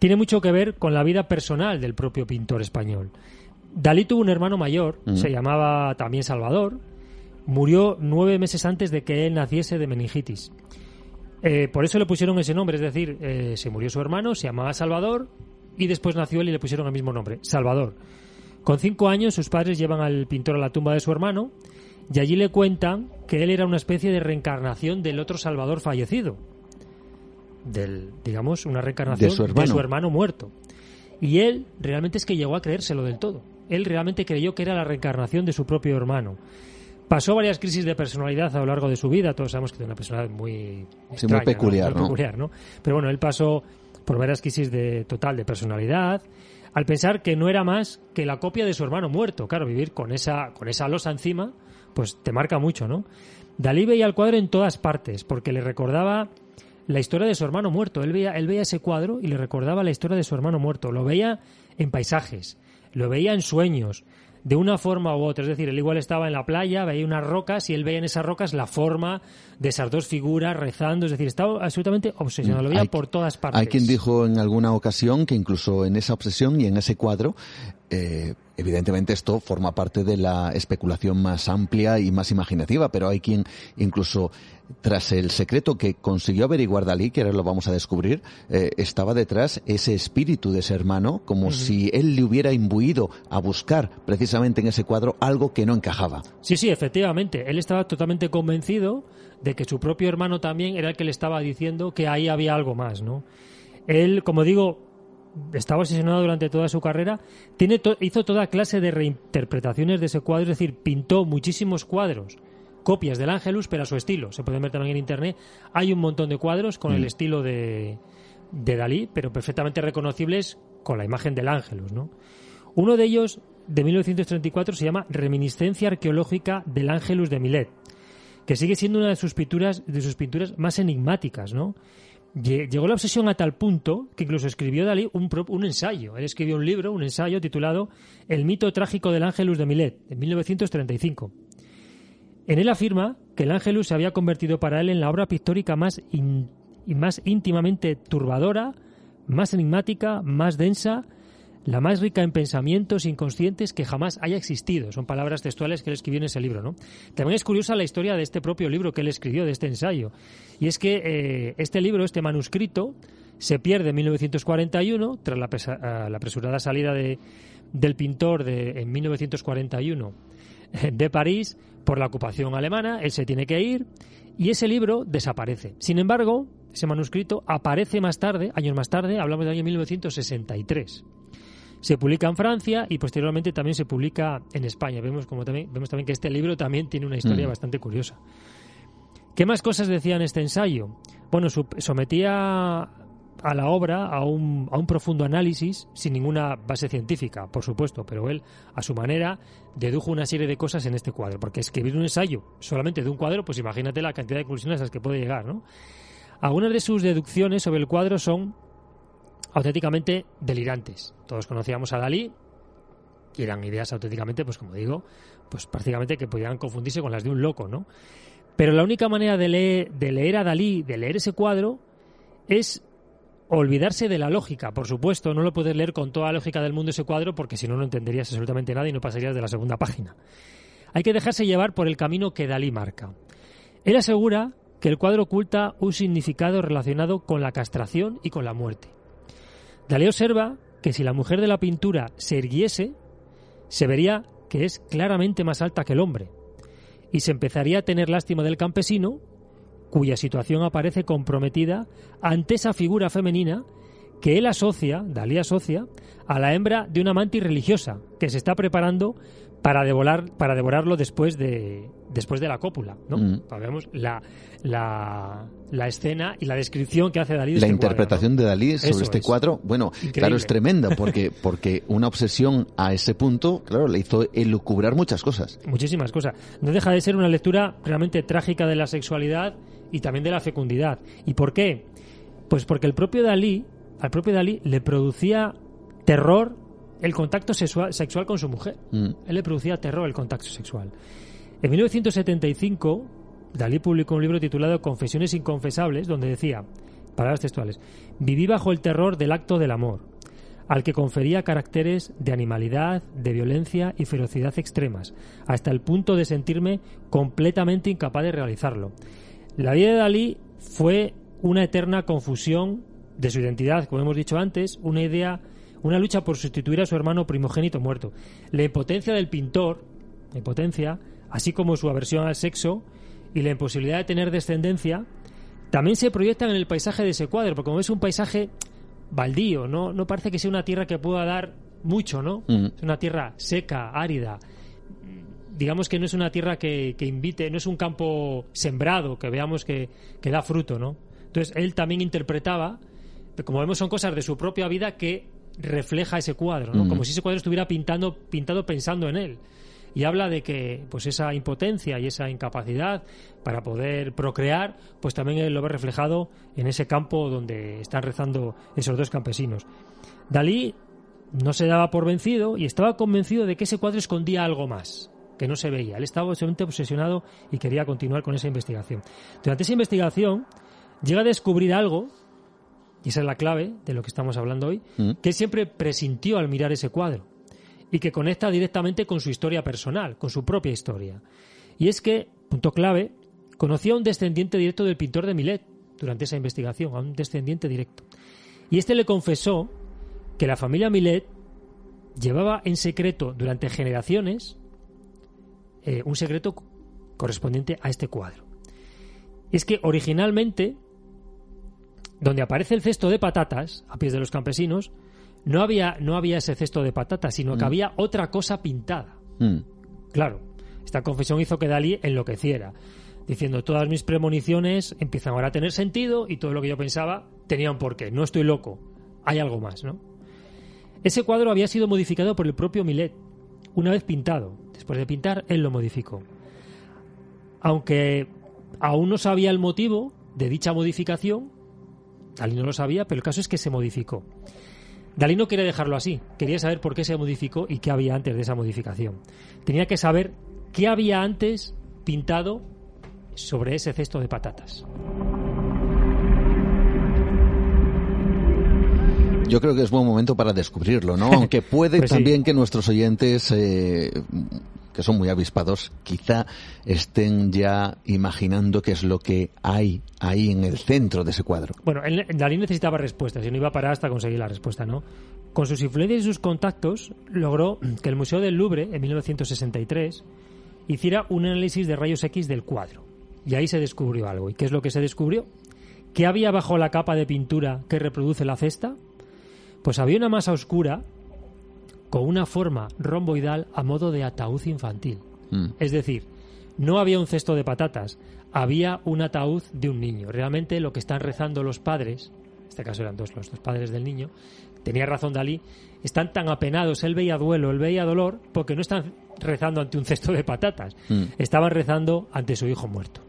S7: Tiene mucho que ver con la vida personal del propio pintor español. Dalí tuvo un hermano mayor,
S2: Ujú.
S7: se llamaba también Salvador, murió nueve meses antes de que él naciese de meningitis. Eh, por eso le pusieron ese nombre, es decir, eh, se murió su hermano, se llamaba Salvador, y después nació él y le pusieron el mismo nombre, Salvador. Con cinco años sus padres llevan al pintor a la tumba de su hermano y allí le cuentan que él era una especie de reencarnación del otro Salvador fallecido. Del, digamos, una reencarnación
S2: De su hermano.
S7: muerto. Y él realmente es que llegó a creérselo del todo. Él realmente creyó que era la reencarnación de su propio hermano. Pasó varias crisis de personalidad a lo largo de su vida. Todos sabemos que tiene una personalidad muy,
S2: Sí, muy
S7: extraña, ¿no?
S2: peculiar,
S7: Muy
S2: ¿no?
S7: peculiar, ¿no? Pero bueno, él pasó por varias crisis de total de personalidad, al pensar que no era más que la copia de su hermano muerto. Claro, vivir con esa, con esa losa encima, pues te marca mucho, ¿no? Dalí veía el cuadro en todas partes, porque le recordaba la historia de su hermano muerto. Él veía, él veía ese cuadro y le recordaba la historia de su hermano muerto. Lo veía en paisajes, lo veía en sueños, de una forma u otra. Es decir, él igual estaba en la playa, veía unas rocas y él veía en esas rocas la forma de esas dos figuras rezando. Es decir, estaba absolutamente obsesionado. Lo veía
S2: Hay-
S7: por todas partes.
S2: Hay quien dijo en alguna ocasión que incluso en esa obsesión y en ese cuadro, eh, evidentemente esto forma parte de la especulación más amplia y más imaginativa, pero hay quien incluso tras el secreto que consiguió averiguar Dalí, que ahora lo vamos a descubrir, eh, estaba detrás ese espíritu de ese hermano, como si él le hubiera imbuido a buscar precisamente en ese cuadro algo que no encajaba.
S7: Sí, sí, efectivamente. Él estaba totalmente convencido de que su propio hermano también era el que le estaba diciendo que ahí había algo más, ¿no? Él, como digo, estaba obsesionado durante toda su carrera. Tiene to- hizo toda clase de reinterpretaciones de ese cuadro, es decir, pintó muchísimos cuadros, copias del Ángelus, pero a su estilo. Se pueden ver también en internet. Hay un montón de cuadros con el estilo de, de Dalí, pero perfectamente reconocibles con la imagen del Ángelus, ¿no? Uno de ellos, de 1934, se llama Reminiscencia arqueológica del Ángelus de Milet, que sigue siendo una de sus pinturas, de sus pinturas más enigmáticas, ¿no? Lle- Llegó la obsesión a tal punto que incluso escribió Dalí un, un ensayo. Él escribió un libro, un ensayo titulado El mito trágico del Ángelus de Milet, en 1935. En él afirma que el Ángelus se había convertido para él en la obra pictórica más, in- más íntimamente turbadora, más enigmática, más densa, la más rica en pensamientos inconscientes que jamás haya existido. Son palabras textuales que él escribió en ese libro. ¿no? También es curiosa la historia de este propio libro que él escribió, de este ensayo. Y es que eh, este libro, este manuscrito, se pierde en 1941, tras la, pesa- la apresurada salida de, del pintor de, en 1941 de París por la ocupación alemana, él se tiene que ir y ese libro desaparece. Sin embargo, ese manuscrito aparece más tarde, años más tarde, hablamos del año 1963. Se publica en Francia y posteriormente también se publica en España. Vemos, como también, vemos también que este libro también tiene una historia
S2: Mm.
S7: bastante curiosa. ¿Qué más cosas decía en este ensayo? Bueno, sometía a la obra a un, a un profundo análisis sin ninguna base científica, por supuesto, pero él, a su manera, dedujo una serie de cosas en este cuadro, porque escribir un ensayo solamente de un cuadro, pues imagínate la cantidad de conclusiones a las que puede llegar, ¿no? Algunas de sus deducciones sobre el cuadro son auténticamente delirantes. Todos conocíamos a Dalí y eran ideas auténticamente, pues como digo, pues prácticamente que podían confundirse con las de un loco, ¿no? Pero la única manera de leer, de leer a Dalí, de leer ese cuadro, es olvidarse de la lógica. Por supuesto, no lo puedes leer con toda la lógica del mundo ese cuadro porque si no, no entenderías absolutamente nada y no pasarías de la segunda página. Hay que dejarse llevar por el camino que Dalí marca. Él asegura que el cuadro oculta un significado relacionado con la castración y con la muerte. Dalí observa que si la mujer de la pintura se erguiese, se vería que es claramente más alta que el hombre. Y se empezaría a tener lástima del campesino, cuya situación aparece comprometida ante esa figura femenina que él asocia, Dalí asocia, a la hembra de una mantis religiosa que se está preparando para devorar, para devorarlo después de, después de la cópula, ¿no?
S2: Mm.
S7: Vemos la, la, la escena y la descripción que hace Dalí. de
S2: La
S7: este
S2: interpretación
S7: cuadro,
S2: de Dalí sobre
S7: Eso
S2: este
S7: es.
S2: cuadro, bueno,
S7: Increíble.
S2: claro, es tremenda, porque, porque una obsesión a ese punto, claro, le hizo elucubrar muchas cosas.
S7: Muchísimas cosas. No deja de ser una lectura realmente trágica de la sexualidad y también de la fecundidad. ¿Y por qué? Pues porque el propio Dalí, al propio Dalí le producía terror el contacto sexual, sexual con su mujer.
S2: Mm.
S7: Él le producía terror el contacto sexual. En 1975, Dalí publicó un libro titulado Confesiones inconfesables, donde decía, palabras textuales, viví bajo el terror del acto del amor, al que confería caracteres de animalidad, de violencia y ferocidad extremas, hasta el punto de sentirme completamente incapaz de realizarlo. La vida de Dalí fue una eterna confusión de su identidad, como hemos dicho antes, una idea, una lucha por sustituir a su hermano primogénito muerto. La impotencia del pintor, la impotencia, así como su aversión al sexo y la imposibilidad de tener descendencia, también se proyectan en el paisaje de ese cuadro, porque como es un paisaje baldío, no, no parece que sea una tierra que pueda dar mucho, ¿no?
S2: Mm.
S7: Es una tierra seca, árida. Digamos que no es una tierra que, que invite, no es un campo sembrado, que veamos que, que da fruto, ¿no? Entonces él también interpretaba, como vemos son cosas de su propia vida que refleja ese cuadro, ¿no? Como si ese cuadro estuviera pintando, pintado pensando en él. Y habla de que pues esa impotencia y esa incapacidad para poder procrear, pues también él lo ve reflejado en ese campo donde están rezando esos dos campesinos. Dalí no se daba por vencido y estaba convencido de que ese cuadro escondía algo más, que no se veía. Él estaba absolutamente obsesionado y quería continuar con esa investigación. Durante esa investigación llega a descubrir algo, y esa es la clave de lo que estamos hablando hoy,
S2: Mm.
S7: que él siempre presintió al mirar ese cuadro y que conecta directamente con su historia personal, con su propia historia. Y es que, punto clave, conocía a un descendiente directo del pintor de Milet durante esa investigación, a un descendiente directo. Y este le confesó que la familia Milet llevaba en secreto durante generaciones eh, un secreto correspondiente a este cuadro. Y es que originalmente, donde aparece el cesto de patatas a pies de los campesinos, no había, no había ese cesto de patatas, sino que
S2: Mm.
S7: había otra cosa pintada.
S2: Mm.
S7: Claro, esta confesión hizo que Dalí enloqueciera, diciendo todas mis premoniciones empiezan ahora a tener sentido y todo lo que yo pensaba tenía un porqué. No estoy loco, hay algo más, ¿no? Ese cuadro había sido modificado por el propio Millet, una vez pintado. Después de pintar, él lo modificó. Aunque aún no sabía el motivo de dicha modificación, Dalí no lo sabía, pero el caso es que se modificó. Dalí no quería dejarlo así, quería saber por qué se modificó y qué había antes de esa modificación. Tenía que saber qué había antes pintado sobre ese cesto de patatas.
S2: Yo creo que es buen momento para descubrirlo, ¿no? Aunque puede
S7: Pues sí.
S2: también que nuestros oyentes, eh, que son muy avispados, quizá estén ya imaginando qué es lo que hay ahí en el centro de ese cuadro.
S7: Bueno, él- Dalí necesitaba respuestas y no iba a parar hasta conseguir la respuesta, ¿no? Con sus influencias y sus contactos logró que el Museo del Louvre, en 1963, hiciera un análisis de rayos X del cuadro. Y ahí se descubrió algo. ¿Y qué es lo que se descubrió? ¿Qué había bajo la capa de pintura que reproduce la cesta? Pues había una masa oscura con una forma romboidal a modo de ataúd infantil.
S2: Mm.
S7: Es decir, no había un cesto de patatas, había un ataúd de un niño. Realmente lo que están rezando los padres, en este caso eran dos, los dos padres del niño, tenía razón Dalí, están tan apenados, él veía duelo, él veía dolor, porque no están rezando ante un cesto de patatas,
S2: Mm.
S7: estaban rezando ante su hijo muerto.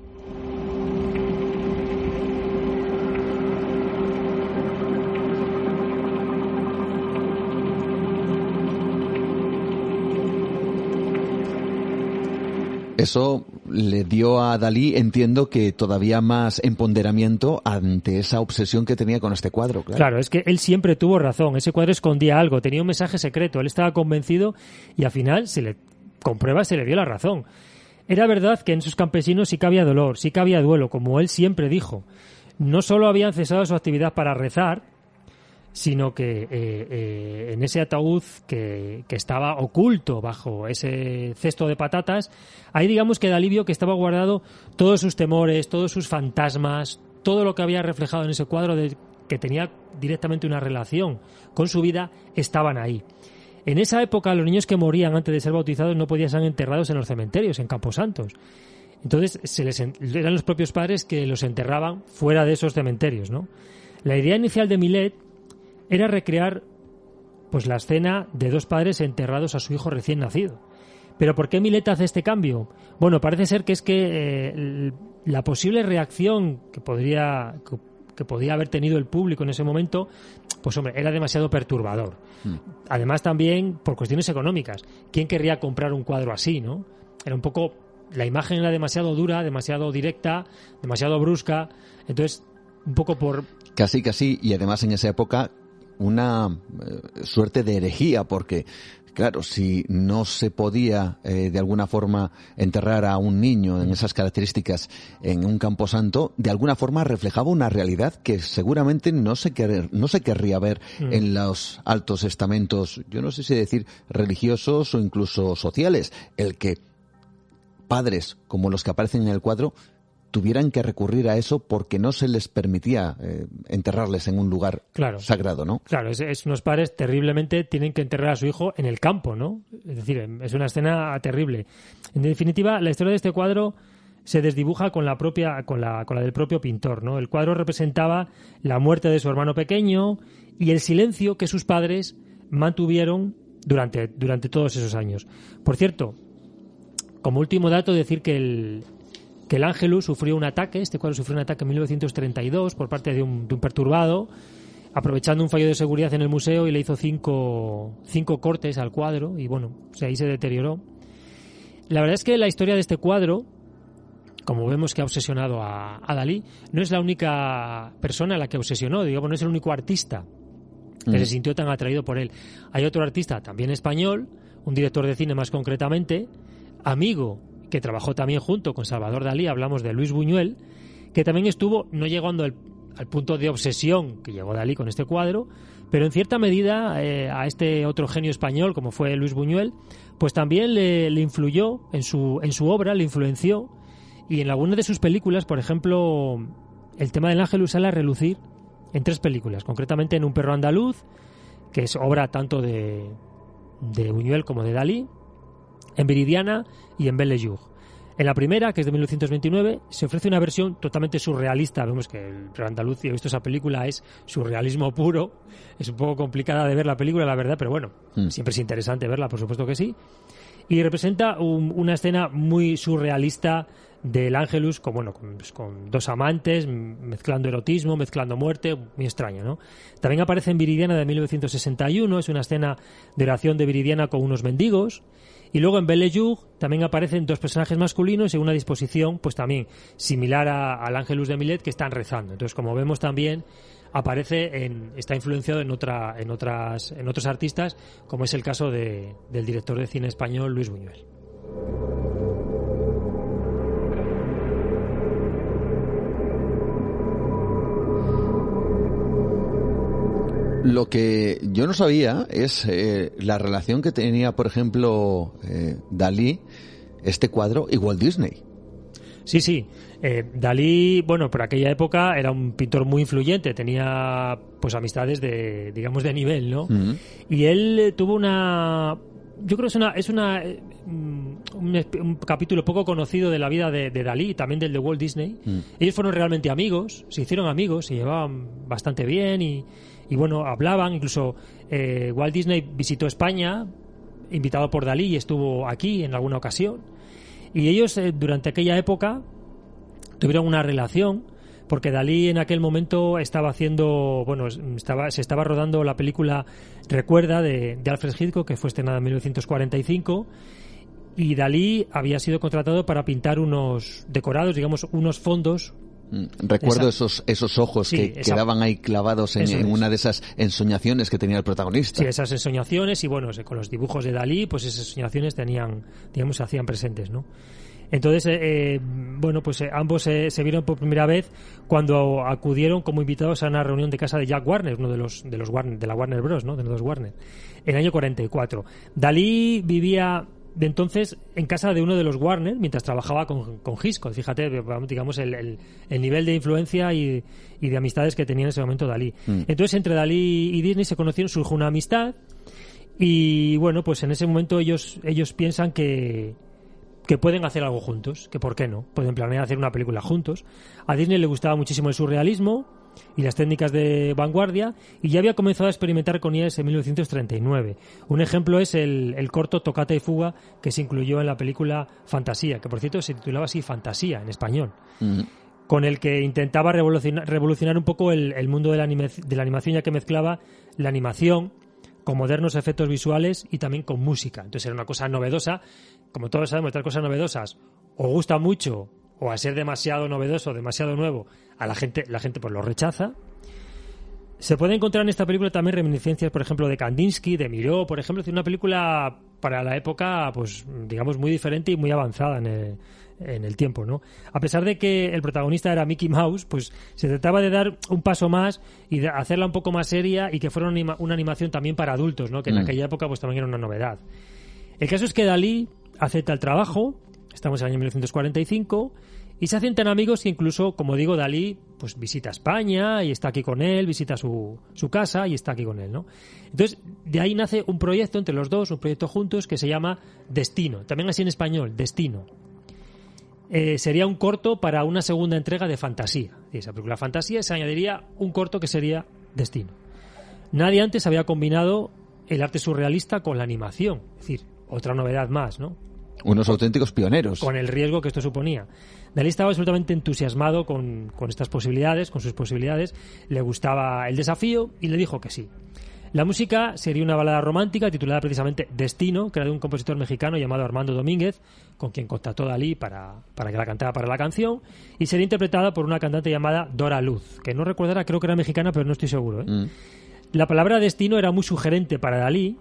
S2: Eso le dio a Dalí, entiendo que todavía más empoderamiento ante esa obsesión que tenía con este cuadro. Claro.
S7: Es que él siempre tuvo razón. Ese cuadro escondía algo, tenía un mensaje secreto. Él estaba convencido y al final, se le comprueba, se le dio la razón. Era verdad que en sus campesinos sí que había dolor, sí que había duelo, como él siempre dijo. No solo habían cesado su actividad para rezar, sino que eh, eh, en ese ataúd que, que, estaba oculto bajo ese cesto de patatas, ahí digamos que Dalí vio que estaba guardado todos sus temores, todos sus fantasmas, todo lo que había reflejado en ese cuadro de que tenía directamente una relación con su vida, estaban ahí. En esa época los niños que morían antes de ser bautizados no podían ser enterrados en los cementerios, en Camposantos. Entonces se les, eran los propios padres que los enterraban fuera de esos cementerios, ¿no? La idea inicial de Milet era recrear pues la escena de dos padres enterrados a su hijo recién nacido. Pero ¿por qué Milet hace este cambio? Bueno, parece ser que es que eh, la posible reacción que podría que, podía haber tenido el público en ese momento, pues hombre, era demasiado perturbador. Hmm. Además también por cuestiones económicas. ¿Quién querría comprar un cuadro así, no? Era un poco la imagen era demasiado dura, demasiado directa, demasiado brusca. Entonces, un poco por
S2: casi casi y además en esa época una eh, suerte de herejía, porque Claro, si no se podía eh, de alguna forma enterrar a un niño en esas características en un camposanto, de alguna forma reflejaba una realidad que seguramente no se, no se querría ver mm. en los altos estamentos, yo no sé si decir religiosos o incluso sociales, el que padres como los que aparecen en el cuadro tuvieran que recurrir a eso porque no se les permitía eh, enterrarles en un lugar sagrado, ¿no?
S7: Claro, es, unos padres terriblemente tienen que enterrar a su hijo en el campo, ¿no? Es decir, es una escena terrible. En definitiva, la historia de este cuadro se desdibuja con la propia con la, con la del propio pintor, ¿no? El cuadro representaba la muerte de su hermano pequeño y el silencio que sus padres mantuvieron durante, durante todos esos años. Por cierto, como último dato, decir que el, que el Ángelus sufrió un ataque, este cuadro sufrió un ataque en 1932 por parte de un, perturbado, aprovechando un fallo de seguridad en el museo y le hizo cinco, cinco cortes al cuadro y bueno, ahí se deterioró. La verdad es que la historia de este cuadro, como vemos que ha obsesionado a, Dalí, no es la única persona a la que obsesionó, digamos, no es el único artista que se mm. sintió tan atraído por él. Hay otro artista, también español, un director de cine más concretamente, amigo que trabajó también junto con Salvador Dalí, hablamos de Luis Buñuel, que también estuvo, no llegando al, punto de obsesión que llegó Dalí con este cuadro, pero en cierta medida eh, a este otro genio español, como fue Luis Buñuel, pues también le, influyó en su, en su obra, le influenció, y en algunas de sus películas, por ejemplo, el tema del ángel sale a relucir en tres películas, concretamente en Un perro andaluz, que es obra tanto de, de Buñuel como de Dalí, en Viridiana y en Belle Jour. En la primera, que es de 1929, se ofrece una versión totalmente surrealista. Vemos que el andaluz, y he visto esa película, es surrealismo puro. Es un poco complicada de ver la película, la verdad, pero bueno, mm. siempre es interesante verla, por supuesto que sí. Y representa una escena muy surrealista del Ángelus con, bueno, pues, con, dos amantes, mezclando erotismo, mezclando muerte, muy extraño, ¿no? También aparece en Viridiana de 1961, es una escena de oración de Viridiana con unos mendigos. Y luego en Belle Jour también aparecen dos personajes masculinos en una disposición, pues también similar al Ángelus de Milet, que están rezando. Entonces, como vemos también, aparece en, está influenciado en otra, en otras, en otros artistas, como es el caso de, del director de cine español Luis Buñuel.
S2: Lo que yo no sabía es eh, la relación que tenía, por ejemplo, eh, Dalí, este cuadro, y Walt Disney.
S7: Sí, sí. Eh, Dalí, bueno, por aquella época era un pintor muy influyente, tenía pues amistades de, digamos, de nivel, ¿no? Y él tuvo una, yo creo que es una, es una mm, un, capítulo poco conocido de la vida de, Dalí y también del de Walt Disney. Mm. Ellos fueron realmente amigos, se hicieron amigos, se llevaban bastante bien y, y bueno, hablaban, incluso eh, Walt Disney visitó España, invitado por Dalí, y estuvo aquí en alguna ocasión. Y ellos eh, durante aquella época tuvieron una relación porque Dalí en aquel momento estaba haciendo, bueno, estaba, se estaba rodando la película Recuerda de, Alfred Hitchcock, que fue estrenada en 1945, y Dalí había sido contratado para pintar unos decorados, digamos, unos fondos
S2: Mm, recuerdo esos, esos ojos que quedaban ahí clavados en, una de esas ensoñaciones que tenía el protagonista.
S7: Sí, esas ensoñaciones y bueno, con los dibujos de Dalí, pues esas ensoñaciones tenían, digamos, se hacían presentes, ¿no? Entonces, eh, bueno, pues ambos se vieron por primera vez cuando acudieron como invitados a una reunión de casa de Jack Warner, uno de los de los Warner, de la Warner Bros, ¿no? De los Warner, en el año 44. Dalí vivía de entonces en casa de uno de los Warner mientras trabajaba con, con Hitchcock. Fíjate, digamos, el, el, nivel de influencia y, y, de amistades que tenía en ese momento Dalí. Mm. Entonces, entre Dalí y Disney se conocieron, surgió una amistad y bueno, pues en ese momento ellos, ellos piensan que, que pueden hacer algo juntos, que por qué no, pueden planear hacer una película juntos. A Disney le gustaba muchísimo el surrealismo y las técnicas de vanguardia y ya había comenzado a experimentar con ellas en 1939. Un ejemplo es el, corto Tocata y Fuga que se incluyó en la película Fantasía, que por cierto se titulaba así Fantasía en español. con el que intentaba revolucionar, un poco el, mundo de la, de la animación ya que mezclaba la animación con modernos efectos visuales y también con música. Entonces era una cosa novedosa. Como todos sabemos, estas cosas novedosas o gusta mucho o a ser demasiado novedoso, demasiado nuevo, a la gente, la gente pues lo rechaza. Se puede encontrar en esta película también reminiscencias, por ejemplo, de Kandinsky, de Miró, por ejemplo, es una película para la época, pues, digamos, muy diferente y muy avanzada en el, en el tiempo, ¿no? A pesar de que el protagonista era Mickey Mouse, pues se trataba de dar un paso más y de hacerla un poco más seria y que fuera una, animación también para adultos, ¿no? Que en mm. aquella época pues también era una novedad. El caso es que Dalí acepta el trabajo, estamos en el año 1945, y se hacen tan amigos que incluso, como digo, Dalí pues visita España y está aquí con él, visita su, su casa y está aquí con él, ¿no? Entonces, de ahí nace un proyecto entre los dos, un proyecto juntos que se llama Destino, también así en español, Destino. Eh, sería un corto para una segunda entrega de Fantasía. Y esa película Fantasía se añadiría un corto que sería Destino. Nadie antes había combinado el arte surrealista con la animación, es decir, otra novedad más, ¿no?
S2: Unos auténticos pioneros.
S7: Con el riesgo que esto suponía. Dalí estaba absolutamente entusiasmado con, estas posibilidades, con sus posibilidades. Le gustaba el desafío y le dijo que sí. La música sería una balada romántica titulada precisamente Destino, que era de un compositor mexicano llamado Armando Domínguez, con quien contactó Dalí para, para que la cantara para la canción, y sería interpretada por una cantante llamada Dora Luz, que no recordará, creo que era mexicana, pero no estoy seguro. ¿eh? Mm. La palabra destino era muy sugerente para Dalí,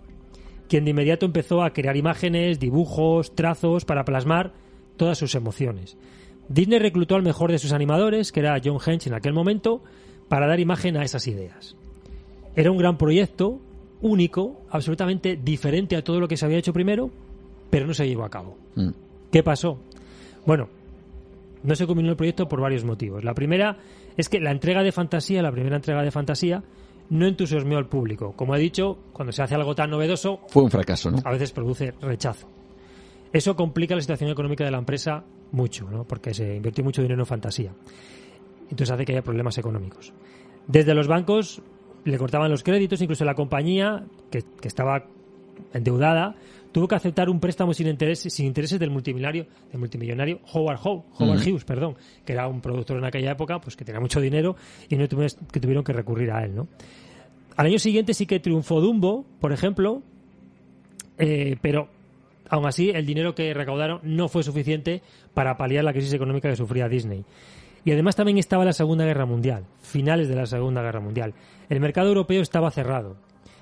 S7: quien de inmediato empezó a crear imágenes, dibujos, trazos para plasmar todas sus emociones. Disney reclutó al mejor de sus animadores, que era John Hench en aquel momento, para dar imagen a esas ideas. Era un gran proyecto, único, absolutamente diferente a todo lo que se había hecho primero, pero no se llevó a cabo. Mm. ¿Qué pasó? Bueno, no se culminó el proyecto por varios motivos. La primera es que la entrega de fantasía, la primera entrega de fantasía, no entusiasmó al público. Como he dicho, cuando se hace algo tan novedoso...
S2: Fue un fracaso, ¿no?
S7: A veces produce rechazo. Eso complica la situación económica de la empresa mucho, ¿no? Porque se invirtió mucho dinero en fantasía. Entonces hace que haya problemas económicos. Desde los bancos le cortaban los créditos, incluso la compañía, que, estaba endeudada, tuvo que aceptar un préstamo sin intereses, sin intereses del multimillonario, del multimillonario Howard, Howard Hughes, perdón, que era un productor en aquella época, pues que tenía mucho dinero y no tuvieron que tuvieron que recurrir a él, ¿no? Al año siguiente sí que triunfó Dumbo, por ejemplo, eh, pero aún así el dinero que recaudaron no fue suficiente para paliar la crisis económica que sufría Disney. Y además también estaba la Segunda Guerra Mundial, finales de la Segunda Guerra Mundial. El mercado europeo estaba cerrado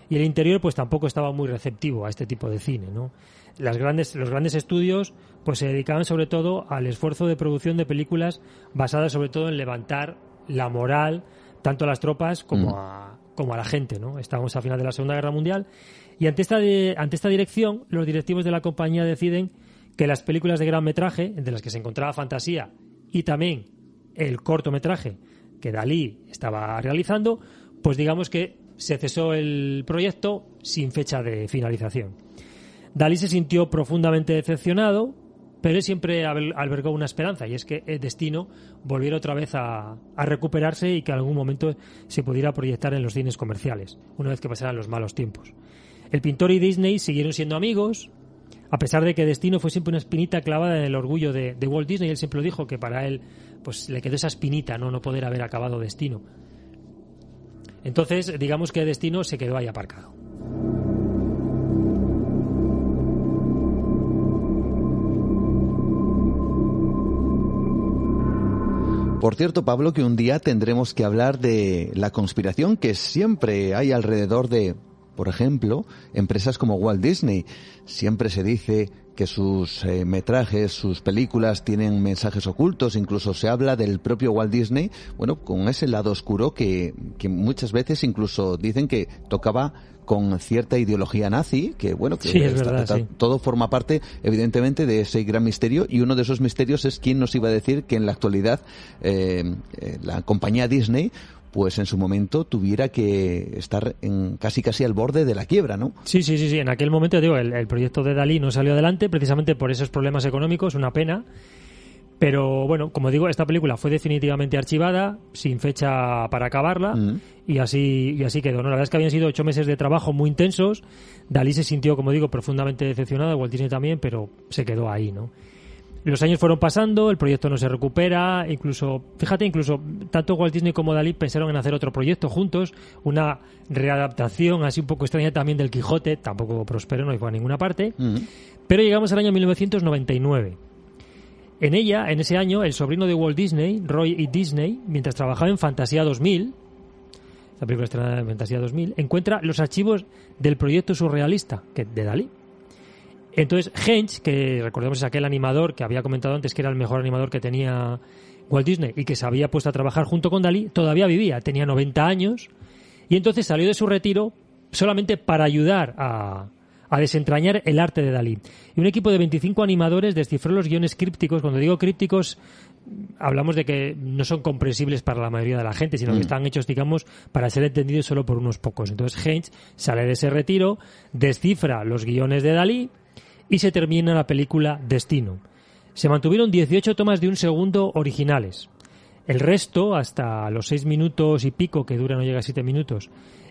S7: y el interior pues tampoco estaba muy receptivo a este tipo de cine, ¿no? Las grandes, los grandes estudios pues se dedicaban sobre todo al esfuerzo de producción de películas basadas sobre todo en levantar la moral tanto a las tropas como, mm. a, como a la gente, ¿no? Estábamos a final de la Segunda Guerra Mundial y ante esta, ante esta dirección los directivos de la compañía deciden que las películas de gran metraje, entre las que se encontraba fantasía y también el cortometraje que Dalí estaba realizando, pues digamos que se cesó el proyecto sin fecha de finalización. Dalí se sintió profundamente decepcionado, pero siempre albergó una esperanza y es que el destino volviera otra vez a, a, recuperarse y que en algún momento se pudiera proyectar en los cines comerciales, una vez que pasaran los malos tiempos. El pintor y Disney siguieron siendo amigos, a pesar de que Destino fue siempre una espinita clavada en el orgullo de, Walt Disney, él siempre lo dijo que para él pues le quedó esa espinita, no no poder haber acabado Destino. Entonces, digamos que Destino se quedó ahí aparcado.
S2: Por cierto, Pablo, que un día tendremos que hablar de la conspiración que siempre hay alrededor de por ejemplo, empresas como Walt Disney. Siempre se dice que sus eh, metrajes, sus películas tienen mensajes ocultos, incluso se habla del propio Walt Disney, bueno, con ese lado oscuro que, que muchas veces incluso dicen que tocaba con cierta ideología nazi, que bueno, que
S7: Sí, es verdad, sí.
S2: todo forma parte evidentemente de ese gran misterio y uno de esos misterios es quién nos iba a decir que en la actualidad eh, eh, la compañía Disney pues en su momento tuviera que estar en casi casi al borde de la quiebra, ¿no?
S7: Sí, sí, sí, sí. En aquel momento, digo, el, el proyecto de Dalí no salió adelante precisamente por esos problemas económicos, una pena. Pero bueno, como digo, esta película fue definitivamente archivada, sin fecha para acabarla,
S2: Mm.
S7: y así y así quedó. ¿no? La verdad es que habían sido ocho meses de trabajo muy intensos. Dalí se sintió, como digo, profundamente decepcionado, Walt Disney también, pero se quedó ahí, ¿no? Los años fueron pasando, el proyecto no se recupera, incluso, fíjate, incluso tanto Walt Disney como Dalí pensaron en hacer otro proyecto juntos, una readaptación así un poco extraña también del Quijote, tampoco prosperó, no fue a ninguna parte, pero llegamos al año 1999. En ella, en ese año, el sobrino de Walt Disney, Roy E. Disney, mientras trabajaba en Fantasía 2000, la película estrenada en Fantasía 2000, encuentra los archivos del proyecto surrealista que, de Dalí. Entonces, Heinz, que recordemos es aquel animador que había comentado antes que era el mejor animador que tenía Walt Disney y que se había puesto a trabajar junto con Dalí, todavía vivía, tenía 90 años, y entonces salió de su retiro solamente para ayudar a, a desentrañar el arte de Dalí. Y un equipo de 25 animadores descifró los guiones crípticos. Cuando digo crípticos, hablamos de que no son comprensibles para la mayoría de la gente, sino que están hechos, digamos, para ser entendidos solo por unos pocos. Entonces Heinz sale de ese retiro, descifra los guiones de Dalí y se termina la película Destino. Se mantuvieron 18 tomas de un segundo originales. El resto, hasta los 6 minutos y pico, que dura no llega a 7 minutos,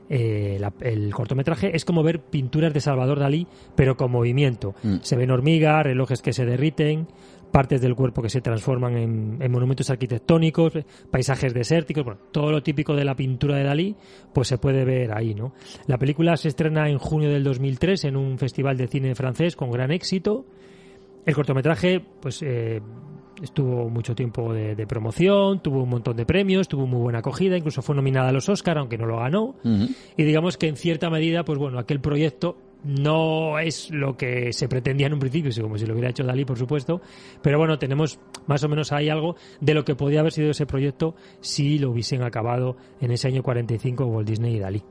S7: eh, la- el cortometraje es como ver pinturas de Salvador Dalí, pero con movimiento.
S2: Mm.
S7: Se ven hormigas, relojes que se derriten, partes del cuerpo que se transforman en, en monumentos arquitectónicos, paisajes desérticos, bueno, todo lo típico de la pintura de Dalí, pues se puede ver ahí, ¿no? La película se estrena en junio del 2003 en un festival de cine francés con gran éxito. El cortometraje, pues, eh, estuvo mucho tiempo de, de promoción, tuvo un montón de premios, tuvo muy buena acogida, incluso fue nominada a los Oscar, aunque no lo ganó. Y digamos que en cierta medida, pues bueno, aquel proyecto no es lo que se pretendía en un principio, como si lo hubiera hecho Dalí, por supuesto, pero bueno, tenemos más o menos ahí algo de lo que podía haber sido ese proyecto si lo hubiesen acabado en ese año 45 Walt Disney y Dalí.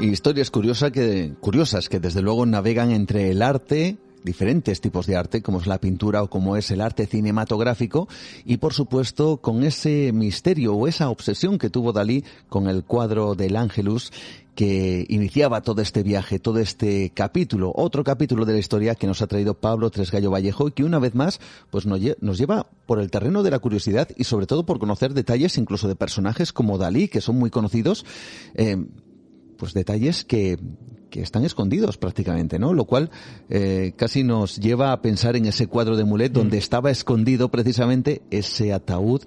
S2: Historias curiosas que, curiosas que desde luego navegan entre el arte, diferentes tipos de arte, como es la pintura o como es el arte cinematográfico, y por supuesto con ese misterio o esa obsesión que tuvo Dalí con el cuadro del Ángelus que iniciaba todo este viaje, todo este capítulo, otro capítulo de la historia que nos ha traído Pablo Tresgallo Vallejo y que una vez más pues nos, lle- nos lleva por el terreno de la curiosidad y sobre todo por conocer detalles incluso de personajes como Dalí, que son muy conocidos, eh, pues detalles que, que están escondidos prácticamente, ¿no? Lo cual eh, casi nos lleva a pensar en ese cuadro de Mulet donde estaba escondido precisamente ese ataúd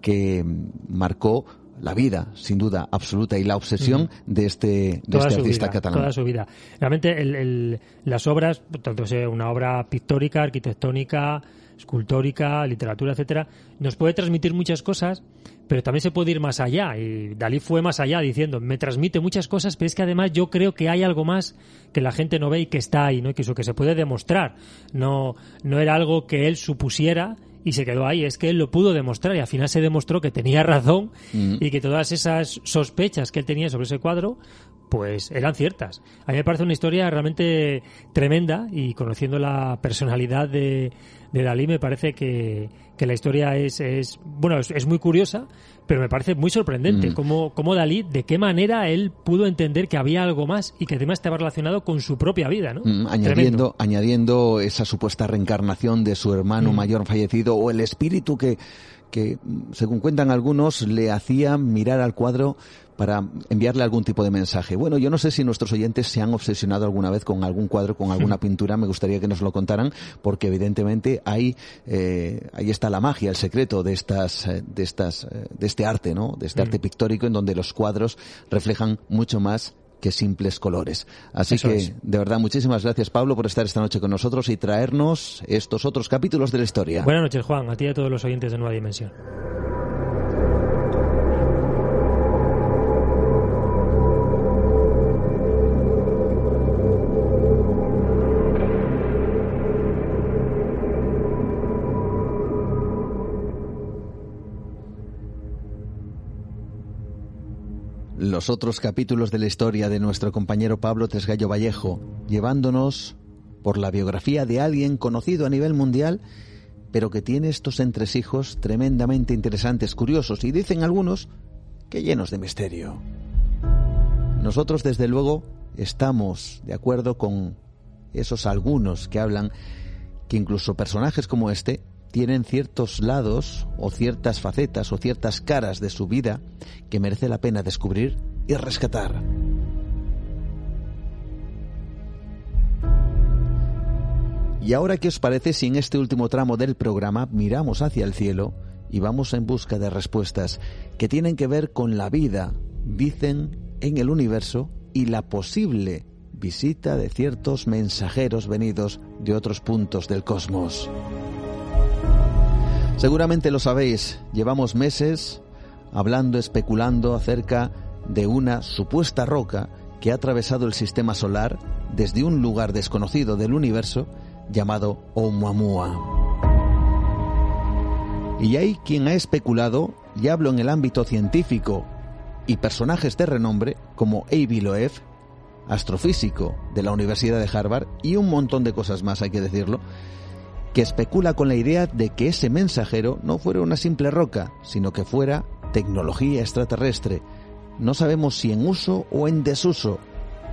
S2: que mm, marcó la vida, sin duda absoluta, y la obsesión de este, de
S7: toda
S2: este artista
S7: vida,
S2: catalán.
S7: toda su vida. Realmente el- el- las obras, tanto sea una obra pictórica, arquitectónica, escultórica, literatura, etcétera, nos puede transmitir muchas cosas, pero también se puede ir más allá. Y Dalí fue más allá diciendo, me transmite muchas cosas, pero es que además yo creo que hay algo más que la gente no ve y que está ahí, ¿no? Y que eso que se puede demostrar. No, no era algo que él supusiera y se quedó ahí, es que él lo pudo demostrar y al final se demostró que tenía razón
S2: Mm.
S7: y que todas esas sospechas que él tenía sobre ese cuadro pues eran ciertas. A mí me parece una historia realmente tremenda y conociendo la personalidad de, de Dalí me parece que, que la historia es, es bueno, es, es muy curiosa, pero me parece muy sorprendente
S2: Mm.
S7: cómo, cómo Dalí, de qué manera él pudo entender que había algo más y que además estaba relacionado con su propia vida, ¿no?
S2: Mm,
S7: Tremendo.
S2: añadiendo, añadiendo esa supuesta reencarnación de su hermano
S7: Mm.
S2: mayor fallecido o el espíritu que, que, según cuentan algunos, le hacía mirar al cuadro para enviarle algún tipo de mensaje. Bueno, yo no sé si nuestros oyentes se han obsesionado alguna vez con algún cuadro, con alguna pintura, me gustaría que nos lo contaran, porque evidentemente ahí, eh, ahí está la magia, el secreto de estas, eh, de estas, eh, de este arte, ¿no? De este
S7: Mm.
S2: arte pictórico en donde los cuadros reflejan mucho más que simples colores. Así
S7: Eso
S2: que,
S7: es.
S2: de verdad, muchísimas gracias, Pablo, por estar esta noche con nosotros y traernos estos otros capítulos de la historia.
S7: Buenas noches, Juan, a ti y a todos los oyentes de Nueva Dimensión.
S2: Los otros capítulos de la historia de nuestro compañero Pablo Tresgallo Vallejo, llevándonos por la biografía de alguien conocido a nivel mundial, pero que tiene estos entresijos tremendamente interesantes, curiosos y dicen algunos que llenos de misterio. Nosotros, desde luego, estamos de acuerdo con esos algunos que hablan que incluso personajes como este tienen ciertos lados o ciertas facetas o ciertas caras de su vida que merece la pena descubrir y rescatar. Y ahora, ¿qué os parece si en este último tramo del programa miramos hacia el cielo y vamos en busca de respuestas que tienen que ver con la vida, dicen, en el universo y la posible visita de ciertos mensajeros venidos de otros puntos del cosmos? Seguramente lo sabéis, llevamos meses hablando, especulando acerca de una supuesta roca que ha atravesado el sistema solar desde un lugar desconocido del universo llamado Oumuamua. Y hay quien ha especulado, y hablo en el ámbito científico, y personajes de renombre como Avi Loeb, astrofísico de la Universidad de Harvard, y un montón de cosas más, hay que decirlo, que especula con la idea de que ese mensajero no fuera una simple roca, sino que fuera tecnología extraterrestre. No sabemos si en uso o en desuso,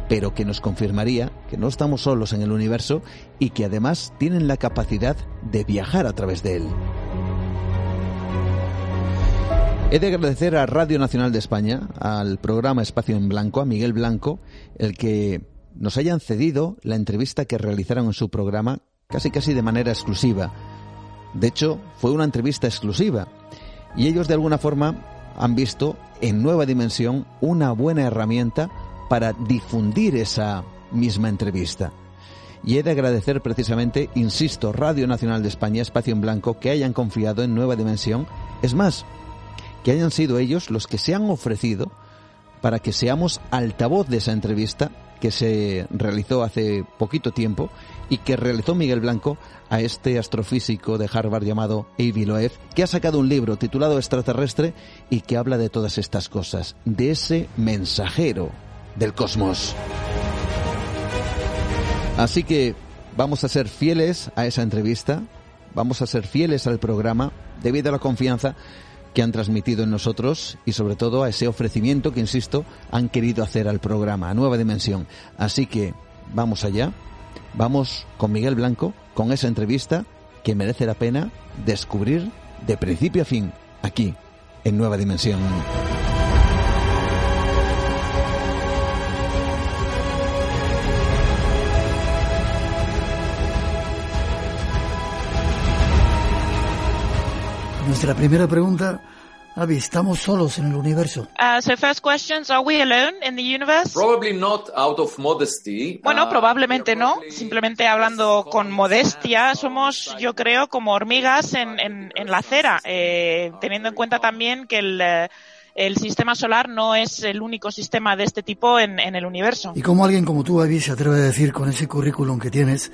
S2: pero que nos confirmaría que no estamos solos en el universo y que además tienen la capacidad de viajar a través de él. He de agradecer a Radio Nacional de España, al programa Espacio en Blanco, a Miguel Blanco, el que nos hayan cedido la entrevista que realizaron en su programa casi casi de manera exclusiva. De hecho, fue una entrevista exclusiva y ellos de alguna forma han visto en Nueva Dimensión una buena herramienta para difundir esa misma entrevista. Y he de agradecer precisamente, insisto, Radio Nacional de España, Espacio en Blanco, que hayan confiado en Nueva Dimensión. Es más, que hayan sido ellos los que se han ofrecido para que seamos altavoz de esa entrevista que se realizó hace poquito tiempo y que realizó Miguel Blanco a este astrofísico de Harvard llamado Avi Loeb, que ha sacado un libro titulado Extraterrestre y que habla de todas estas cosas, de ese mensajero del cosmos. Así que vamos a ser fieles a esa entrevista, vamos a ser fieles al programa debido a la confianza que han transmitido en nosotros y sobre todo a ese ofrecimiento que, insisto, han querido hacer al programa, a Nueva Dimensión. Así que vamos allá, vamos con Miguel Blanco, con esa entrevista que merece la pena descubrir de principio a fin, aquí, en Nueva Dimensión.
S8: Nuestra primera pregunta, Avi, ¿estamos solos en el universo?
S9: Uh, so first questions, are we alone in the universe?
S10: Probably not out of modesty.
S9: Bueno,
S10: Uh,
S9: probablemente no. Simplemente hablando con modestia, somos, yo creo, como hormigas en, en, en la acera, eh, teniendo en cuenta también que el, eh, el sistema solar no es el único sistema de este tipo en, en el universo.
S8: ¿Y cómo alguien como tú, Avi, se atreve a decir con ese currículum que tienes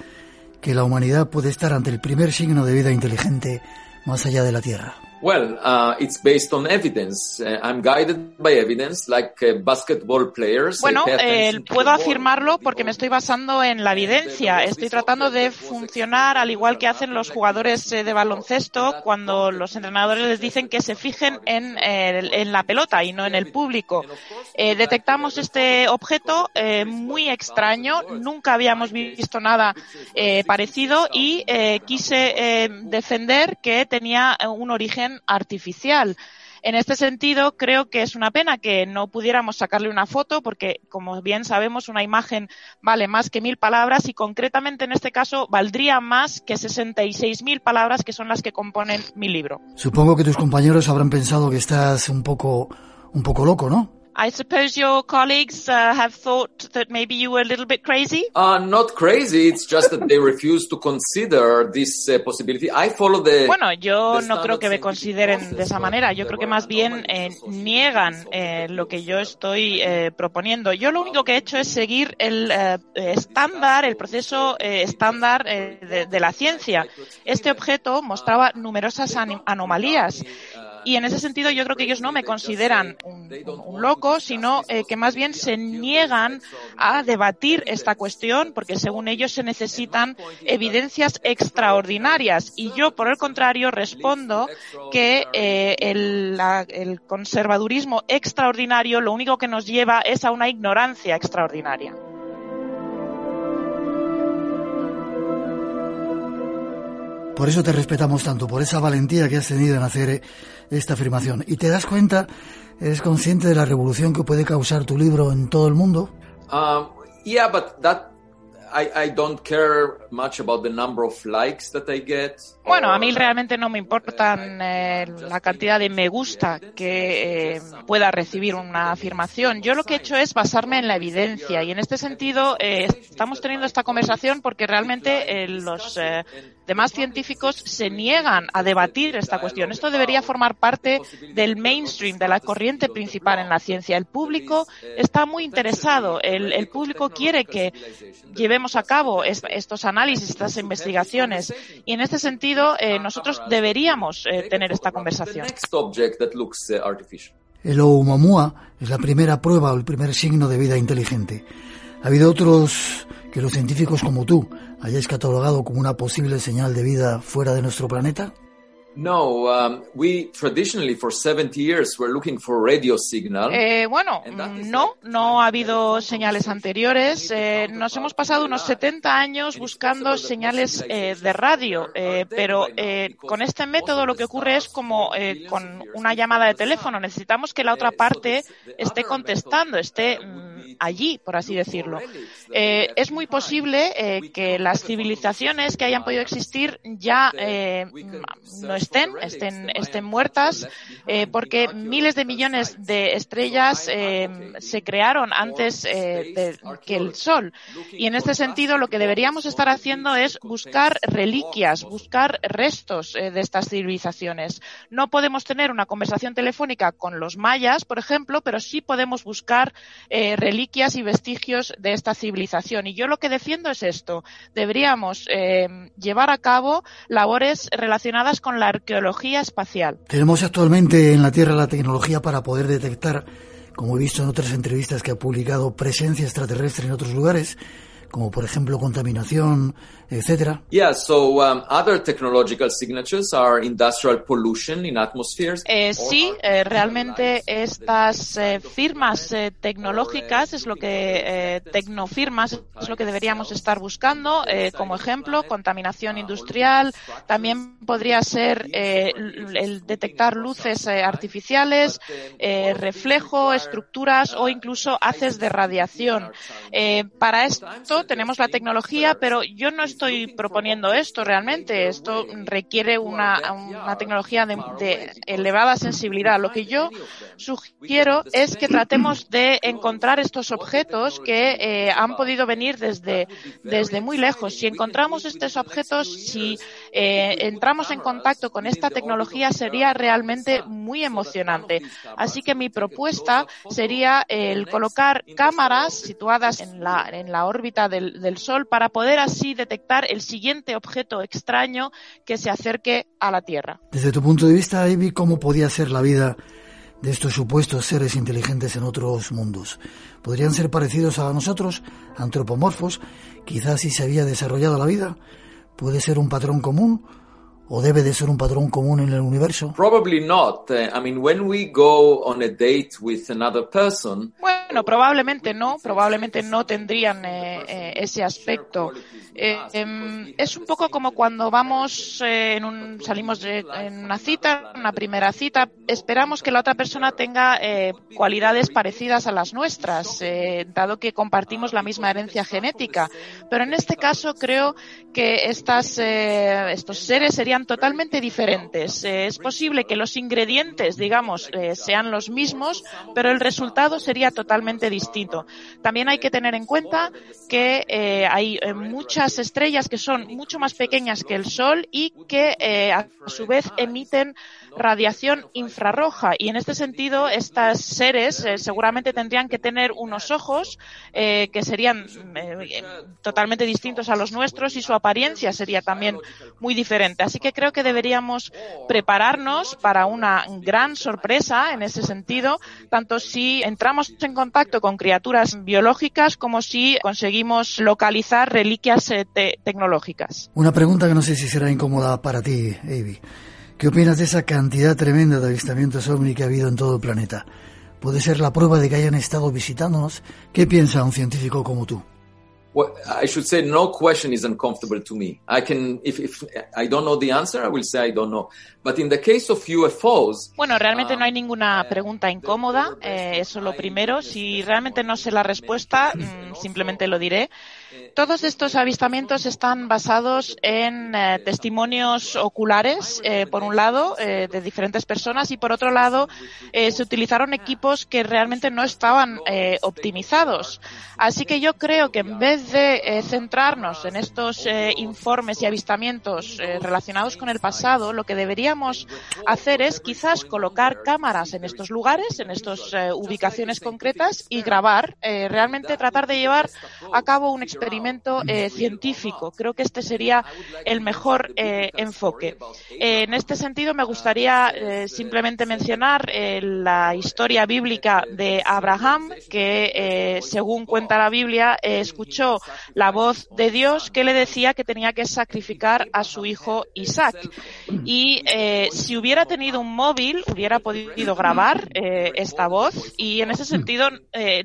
S8: que la humanidad puede estar ante el primer signo de vida inteligente más allá de la Tierra?
S10: Well, uh, it's based on evidence. Uh, I'm guided by evidence, like uh, basketball players.
S9: Bueno, eh, puedo afirmarlo porque me estoy basando en la evidencia. Estoy tratando de funcionar al igual que hacen los jugadores eh, de baloncesto cuando los entrenadores les dicen que se fijen en, eh, en la pelota y no en el público. Eh, detectamos este objeto muy extraño, nunca habíamos visto nada parecido y quise defender que tenía un origen artificial. En este sentido, creo que es una pena que no pudiéramos sacarle una foto porque, como bien sabemos, una imagen vale más que mil palabras y concretamente en este caso valdría más que 66.000 palabras que son las que componen mi libro.
S8: Supongo que tus compañeros habrán pensado que estás un poco, un poco loco, ¿no?
S9: I suppose your colleagues uh, have thought that maybe you were a little bit crazy.
S10: Uh, not crazy. It's just that they refuse to consider this uh, possibility. I follow the.
S9: Bueno, yo
S10: the
S9: no creo que me consideren
S10: scientific
S9: de esa
S10: process,
S9: manera. Yo creo que más bien eh, niegan eh, lo que yo estoy eh, proponiendo. Yo lo único que he hecho es seguir el eh, estándar, el proceso eh, estándar eh, de, de la ciencia. Este objeto mostraba numerosas anomalías y en ese sentido yo creo que ellos no me consideran un, un loco, sino eh, que más bien se niegan a debatir esta cuestión porque según ellos se necesitan evidencias extraordinarias y yo por el contrario respondo que eh, el, conservadurismo extraordinario lo único que nos lleva es a una ignorancia extraordinaria.
S8: Por eso te respetamos tanto, por esa valentía que has tenido en hacer eh, esta afirmación. ¿Y te das cuenta, eres consciente de la revolución que puede causar tu libro en todo el mundo?
S10: Um, I, I don't care much about the number of likes that I get.
S9: Bueno, a mí realmente no me importan eh, la cantidad de me gusta que eh, pueda recibir una afirmación. Yo lo que he hecho es basarme en la evidencia y en este sentido eh, estamos teniendo esta conversación porque realmente los demás científicos se niegan a debatir esta cuestión. Esto debería formar parte del mainstream, de la corriente principal en la ciencia. El público está muy interesado, el, el público quiere que llevemos a cabo est estos análisis, estas investigaciones y en este sentido eh, nosotros deberíamos eh, tener esta conversación.
S8: El Oumuamua es la primera prueba o el primer signo de vida inteligente. ¿Ha habido otros que los científicos como tú hayáis catalogado como una posible señal de vida fuera de nuestro planeta?
S10: No, um, we traditionally for 70 years were looking for radio signal.
S9: Eh, bueno, no, no ha habido señales anteriores. Eh, nos hemos pasado unos 70 años buscando señales eh, de radio, eh, pero eh, con este método lo que ocurre es como eh, con una llamada de teléfono. Necesitamos que la otra parte esté contestando, esté mm, allí, por así decirlo. Eh, es muy posible eh, que las civilizaciones que hayan podido existir ya eh, no estén, estén, estén muertas, porque miles de millones de estrellas eh, se crearon antes de, que el Sol. Y en este sentido, lo que deberíamos estar haciendo es buscar reliquias, buscar restos de estas civilizaciones. No podemos tener una conversación telefónica con los mayas, por ejemplo, pero sí podemos buscar eh, reliquias y vestigios de esta civilización. Y yo lo que defiendo es esto. Deberíamos eh, llevar a cabo labores relacionadas con la arqueología espacial.
S8: Tenemos actualmente en la Tierra la tecnología para poder detectar, como he visto en otras entrevistas que ha publicado, presencia extraterrestre en otros lugares, como por ejemplo contaminación, etcétera.
S10: Yeah, so um, other technological signatures are industrial pollution in atmospheres.
S9: Eh, sí, eh, realmente estas eh, firmas eh, tecnológicas es lo que eh, tecnofirmas es lo que deberíamos estar buscando eh, como ejemplo contaminación industrial. También podría ser eh, el detectar luces eh, artificiales, eh, reflejo, estructuras o incluso haces de radiación. Eh, para esto tenemos la tecnología, pero yo no estoy proponiendo esto realmente. Esto requiere una, una tecnología de, elevada sensibilidad. Lo que yo sugiero es que tratemos de encontrar estos objetos que eh, han podido venir desde, desde muy lejos. Si encontramos estos objetos, si eh, entramos en contacto con esta tecnología, sería realmente muy emocionante. Así que mi propuesta sería el colocar cámaras situadas en la, en la órbita del, Sol para poder así detectar el siguiente objeto extraño que se acerque a la Tierra.
S8: Desde tu punto de vista, Ivy, ¿cómo podía ser la vida de estos supuestos seres inteligentes en otros mundos? ¿Podrían ser parecidos a nosotros, antropomorfos? Quizás si se había desarrollado la vida. ¿Puede ser un patrón común? ¿O debe de ser un patrón común en el universo?
S10: Probably not. I mean, when we go on a date with another person,
S9: Bueno, probablemente no, probablemente no tendrían eh, eh, ese aspecto. Eh, em, es un poco como cuando vamos eh, en un, salimos de, en una cita, una primera cita, esperamos que la otra persona tenga eh, cualidades parecidas a las nuestras, eh, dado que compartimos la misma herencia genética. Pero en este caso creo que estas, eh, estos seres serían totalmente diferentes. Eh, es posible que los ingredientes, digamos, eh, sean los mismos, pero el resultado sería totalmente distinto. También hay que tener en cuenta que eh, hay muchas estrellas que son mucho más pequeñas que el Sol y que a su vez emiten radiación infrarroja y en este sentido estas seres seguramente tendrían que tener unos ojos que serían totalmente distintos a los nuestros y su apariencia sería también muy diferente. Así que creo que deberíamos prepararnos para una gran sorpresa en ese sentido, tanto si entramos en contacto con criaturas biológicas como si conseguimos localizar reliquias tecnológicas.
S8: Una pregunta que no sé si será incómoda para ti, Avi. ¿Qué opinas de esa cantidad tremenda de avistamientos ovni que ha habido en todo el planeta? ¿Puede ser la prueba de que hayan estado visitándonos? ¿Qué piensa un científico como tú?
S10: Well, I should say no question is uncomfortable to me. I can, if, if I don't know the answer, I will say I don't know. But in the case of UFOs,
S9: bueno, realmente no hay ninguna pregunta incómoda. Eh, eso lo primero. Si realmente no sé la respuesta, mm, simplemente lo diré. Todos estos avistamientos están basados en eh, testimonios oculares, eh, por un lado, eh, de diferentes personas y por otro lado, se utilizaron equipos que realmente no estaban optimizados. Así que yo creo que en vez de centrarnos en estos informes y avistamientos relacionados con el pasado, lo que deberíamos hacer es quizás colocar cámaras en estos lugares, en estas ubicaciones concretas y grabar, realmente tratar de llevar a cabo un experimento eh, científico. Creo que este sería el mejor eh, enfoque. Eh, en este sentido, me gustaría simplemente mencionar la historia bíblica de Abraham, que según cuenta la Biblia, escuchó la voz de Dios que le decía que tenía que sacrificar a su hijo Isaac. Y si hubiera tenido un móvil, hubiera podido grabar esta voz y en ese sentido,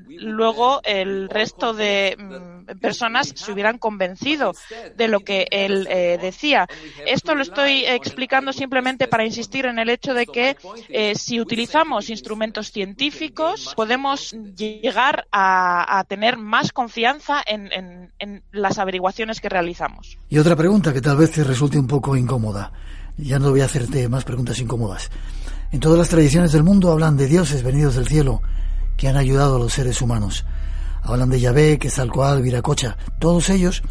S9: luego el resto de mm, personas se hubieran convencido de lo que él eh, decía. Esto lo estoy explicando simplemente para insistir en el hecho de que eh, si utilizamos instrumentos científicos podemos llegar a, tener más confianza en, las averiguaciones que realizamos.
S8: Y otra pregunta que tal vez te resulte un poco incómoda. Ya no voy a hacerte más preguntas incómodas. En todas las tradiciones del mundo hablan de dioses venidos del cielo que han ayudado a los seres humanos. Hablan de Yahvé, que es tal cual, Viracocha. Todos ellos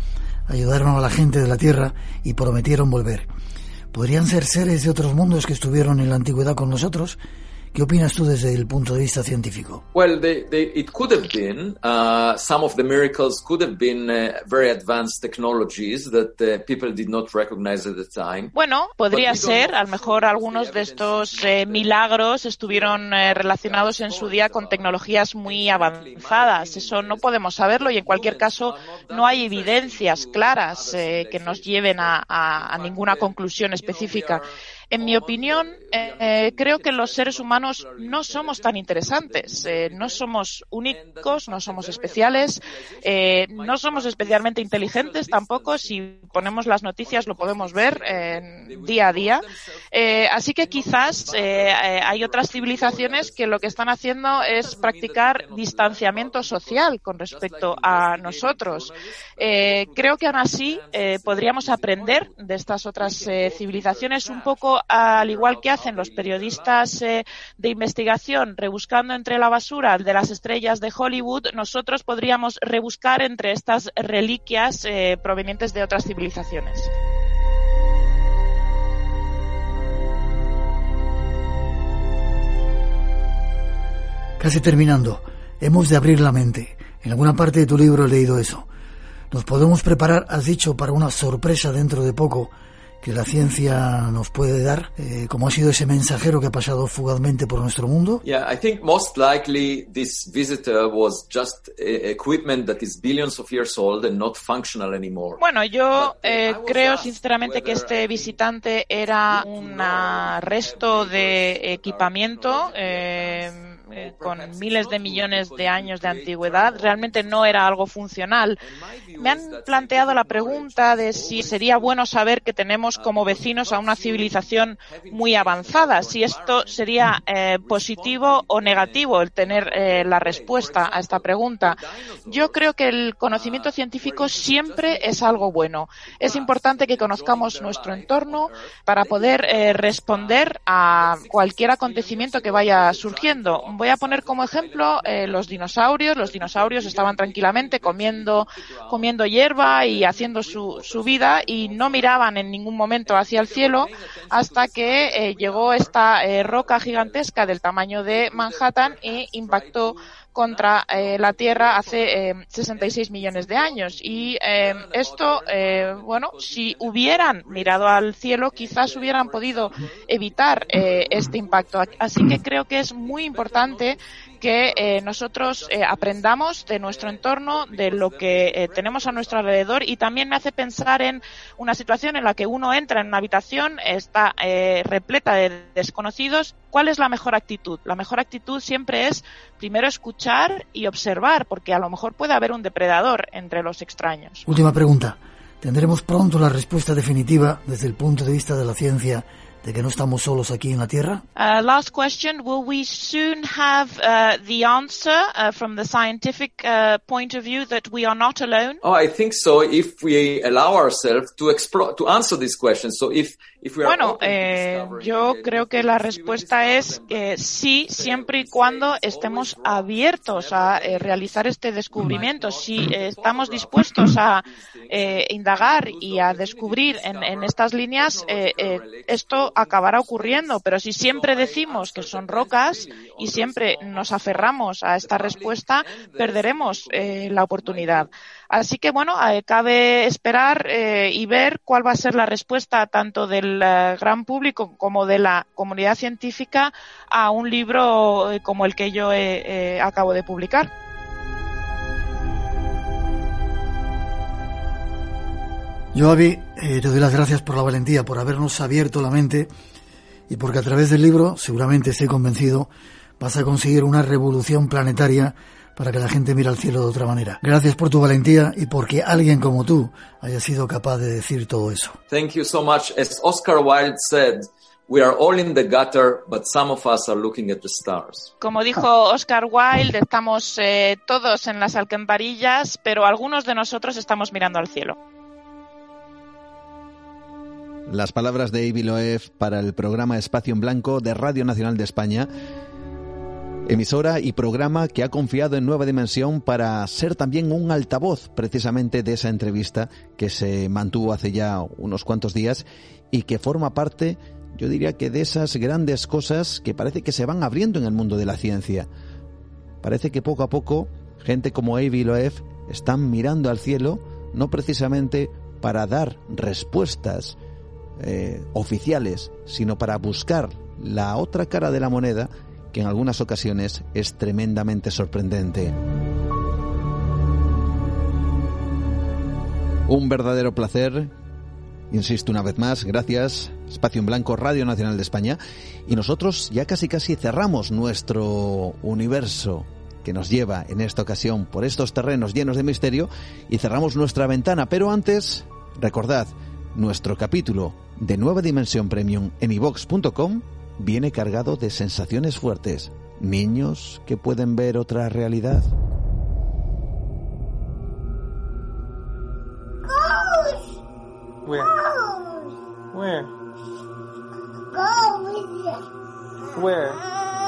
S8: ayudaron a la gente de la tierra y prometieron volver. ¿Podrían ser seres de otros mundos que estuvieron en la antigüedad con nosotros? ¿Qué opinas tú desde el punto de vista científico?
S10: Well, they, they, it could have been uh, some of the miracles could have been uh, very advanced technologies that uh, people did not recognize at the time.
S9: Bueno, podría ser. A lo mejor algunos de estos eh, milagros estuvieron eh, relacionados en su día con tecnologías muy avanzadas. Eso no podemos saberlo y en cualquier caso no hay evidencias claras eh, que nos lleven a, a, a ninguna conclusión específica. En mi opinión, eh, creo que los seres humanos no somos tan interesantes, eh, no somos únicos, no somos especiales, eh, no somos especialmente inteligentes tampoco. Si ponemos las noticias lo podemos ver día a día. así que quizás hay otras civilizaciones que lo que están haciendo es practicar distanciamiento social con respecto a nosotros. creo que aún así podríamos aprender de estas otras civilizaciones un poco al igual que hacen los periodistas eh, de investigación rebuscando entre la basura de las estrellas de Hollywood, nosotros podríamos rebuscar entre estas reliquias eh, provenientes de otras civilizaciones.
S8: Casi terminando, hemos de abrir la mente. En alguna parte de tu libro he leído eso. Nos podemos preparar, has dicho, para una sorpresa dentro de poco que la ciencia nos puede dar, eh, como ha sido ese mensajero que ha pasado fugazmente por nuestro mundo?
S10: Yeah, I think most likely this visitor was just equipment that is billions of years old and not functional anymore.
S9: Bueno, yo eh, creo sinceramente que este visitante era un resto de equipamiento. Eh, eh, con miles de millones de años de antigüedad, realmente no era algo funcional. Me han planteado la pregunta de si sería bueno saber que tenemos como vecinos a una civilización muy avanzada, si esto sería eh, positivo o negativo el tener eh, la respuesta a esta pregunta. Yo creo que el conocimiento científico siempre es algo bueno. Es importante que conozcamos nuestro entorno para poder responder a cualquier acontecimiento que vaya surgiendo voy a poner como ejemplo eh, los dinosaurios. Los dinosaurios estaban tranquilamente comiendo, comiendo hierba y haciendo su, su vida y no miraban en ningún momento hacia el cielo hasta que eh, llegó esta eh, roca gigantesca del tamaño de Manhattan e impactó contra eh, la Tierra hace eh, 66 millones de años. Y eh, esto, eh, bueno, si hubieran mirado al cielo, quizás hubieran podido evitar eh, este impacto. Así que creo que es muy importante que eh, nosotros eh, aprendamos de nuestro entorno, de lo que eh, tenemos a nuestro alrededor y también me hace pensar en una situación en la que uno entra en una habitación, está repleta de desconocidos. ¿Cuál es la mejor actitud? La mejor actitud siempre es primero escuchar y observar, porque a lo mejor puede haber un depredador entre los extraños.
S8: Última pregunta. ¿Tendremos pronto la respuesta definitiva desde el punto de vista de la ciencia de que no estamos solos aquí en la Tierra?
S9: Uh, last question. Will we soon have uh, the answer uh, from the scientific uh, point of view that we are not alone?
S10: Oh, I think so. If we allow ourselves to explore, to answer this question. So if, if we are
S9: Bueno, eh, yo creo que la respuesta es que sí, siempre y cuando estemos abiertos a eh, realizar este descubrimiento. Si eh, estamos dispuestos a eh, indagar y a descubrir en, en estas líneas, eh, acabará ocurriendo. Pero si siempre decimos que son rocas y siempre nos aferramos a esta respuesta, perderemos eh, la oportunidad. Así que bueno, eh, cabe esperar eh, y ver cuál va a ser la respuesta tanto del gran público como de la comunidad científica a un libro como el que yo acabo de publicar.
S8: Yo, Avi, eh, te doy las gracias por la valentía, por habernos abierto la mente y porque a través del libro, seguramente estoy convencido, vas a conseguir una revolución planetaria para que la gente mire al cielo de otra manera. Gracias por tu valentía y porque alguien como tú haya sido capaz de decir todo eso.
S10: Thank you so much. As Oscar Wilde said, we are all in the gutter, but some of us are looking at the stars.
S9: Como dijo Oscar Wilde, estamos eh, todos en las alcantarillas, pero algunos de nosotros estamos mirando al cielo.
S2: Las palabras de Avi Loeb para el programa Espacio en Blanco de Radio Nacional de España, emisora y programa que ha confiado en Nueva Dimensión para ser también un altavoz precisamente de esa entrevista que se mantuvo hace ya unos cuantos días y que forma parte, yo diría que de esas grandes cosas que parece que se van abriendo en el mundo de la ciencia. Parece que poco a poco gente como Avi Loeb están mirando al cielo no precisamente para dar respuestas eh, oficiales, sino para buscar la otra cara de la moneda que en algunas ocasiones es tremendamente sorprendente. Un verdadero placer, insisto una vez más, gracias, Espacio en Blanco, Radio Nacional de España, y nosotros ya casi casi cerramos nuestro universo que nos lleva en esta ocasión por estos terrenos llenos de misterio y cerramos nuestra ventana, pero antes, recordad, nuestro capítulo de Nueva Dimensión Premium en ivox.com viene cargado de sensaciones fuertes. Niños que pueden ver otra realidad.
S4: Where? Where? Where?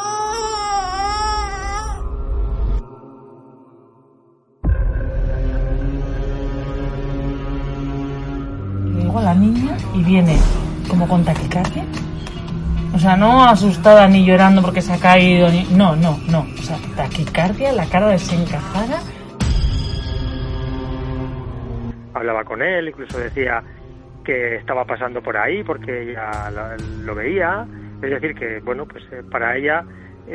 S5: La niña y viene como con taquicardia. O sea, no asustada ni llorando porque se ha caído. No, no, no. O sea, taquicardia, la cara desencajada.
S4: Hablaba con él, incluso decía que estaba pasando por ahí porque ella lo, veía. Es decir, que, bueno, pues eh, para ella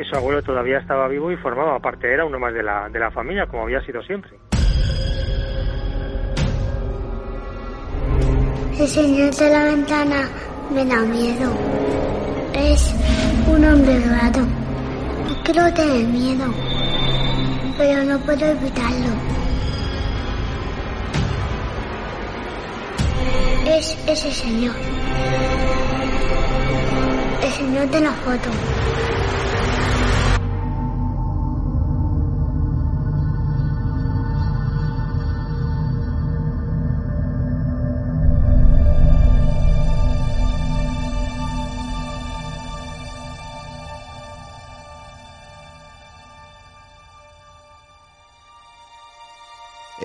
S4: su abuelo todavía estaba vivo y formaba parte, era uno más de la, de la familia, como había sido siempre.
S6: El señor de la ventana me da miedo. Es un hombre raro. No quiero tener miedo, pero no puedo evitarlo. Es ese señor. El señor de la foto.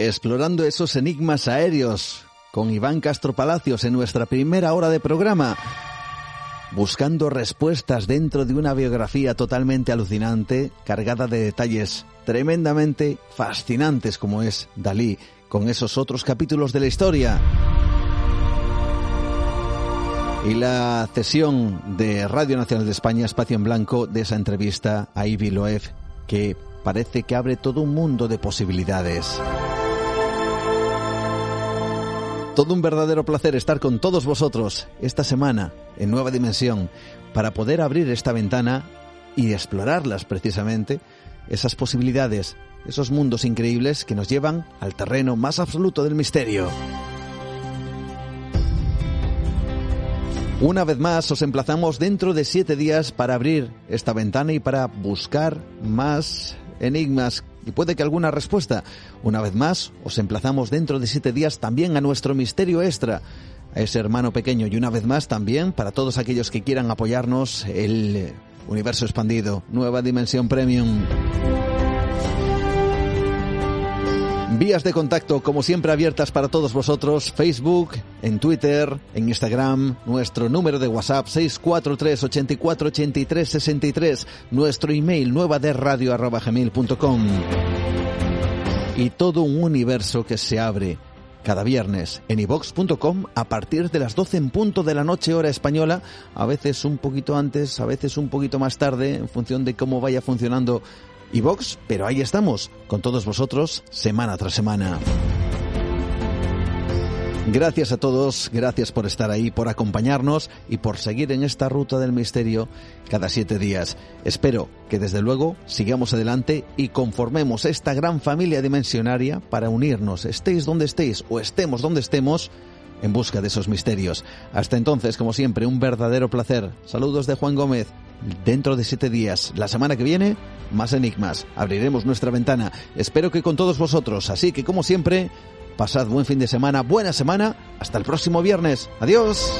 S2: Explorando esos enigmas aéreos con Iván Castro Palacios en nuestra primera hora de programa, buscando respuestas dentro de una biografía totalmente alucinante, cargada de detalles tremendamente fascinantes como es Dalí, con esos otros capítulos de la historia. Y la cesión de Radio Nacional de España, Espacio en Blanco, de esa entrevista a Ivy Loeb, que parece que abre todo un mundo de posibilidades. Todo un verdadero placer estar con todos vosotros esta semana en Nueva Dimensión para poder abrir esta ventana y explorarlas precisamente, esas posibilidades, esos mundos increíbles que nos llevan al terreno más absoluto del misterio. Una vez más os emplazamos dentro de siete días para abrir esta ventana y para buscar más enigmas y puede que alguna respuesta. Una vez más, os emplazamos dentro de siete días también a nuestro misterio extra, a ese hermano pequeño. Y una vez más también, para todos aquellos que quieran apoyarnos, el universo expandido, nueva dimensión premium. Vías de contacto, como siempre, abiertas para todos vosotros. Facebook, en Twitter, en Instagram, nuestro número de WhatsApp 643 84 83 63, nuestro email nueva de radio arroba gmail.com. Y todo un universo que se abre cada viernes en ivox.com a partir de las 12 en punto de la noche hora española, a veces un poquito antes, a veces un poquito más tarde, en función de cómo vaya funcionando y Vox, pero ahí estamos, con todos vosotros, semana tras semana. Gracias a todos, gracias por estar ahí, por acompañarnos y por seguir en esta ruta del misterio cada siete días. Espero que desde luego sigamos adelante y conformemos esta gran familia dimensionaria para unirnos, estéis donde estéis o estemos donde estemos, en busca de esos misterios. Hasta entonces, como siempre, un verdadero placer. Saludos de Juan Gómez. Dentro de siete días, la semana que viene, más enigmas. Abriremos nuestra ventana. Espero que con todos vosotros. Así que, como siempre, pasad buen fin de semana, buena semana. Hasta el próximo viernes. Adiós.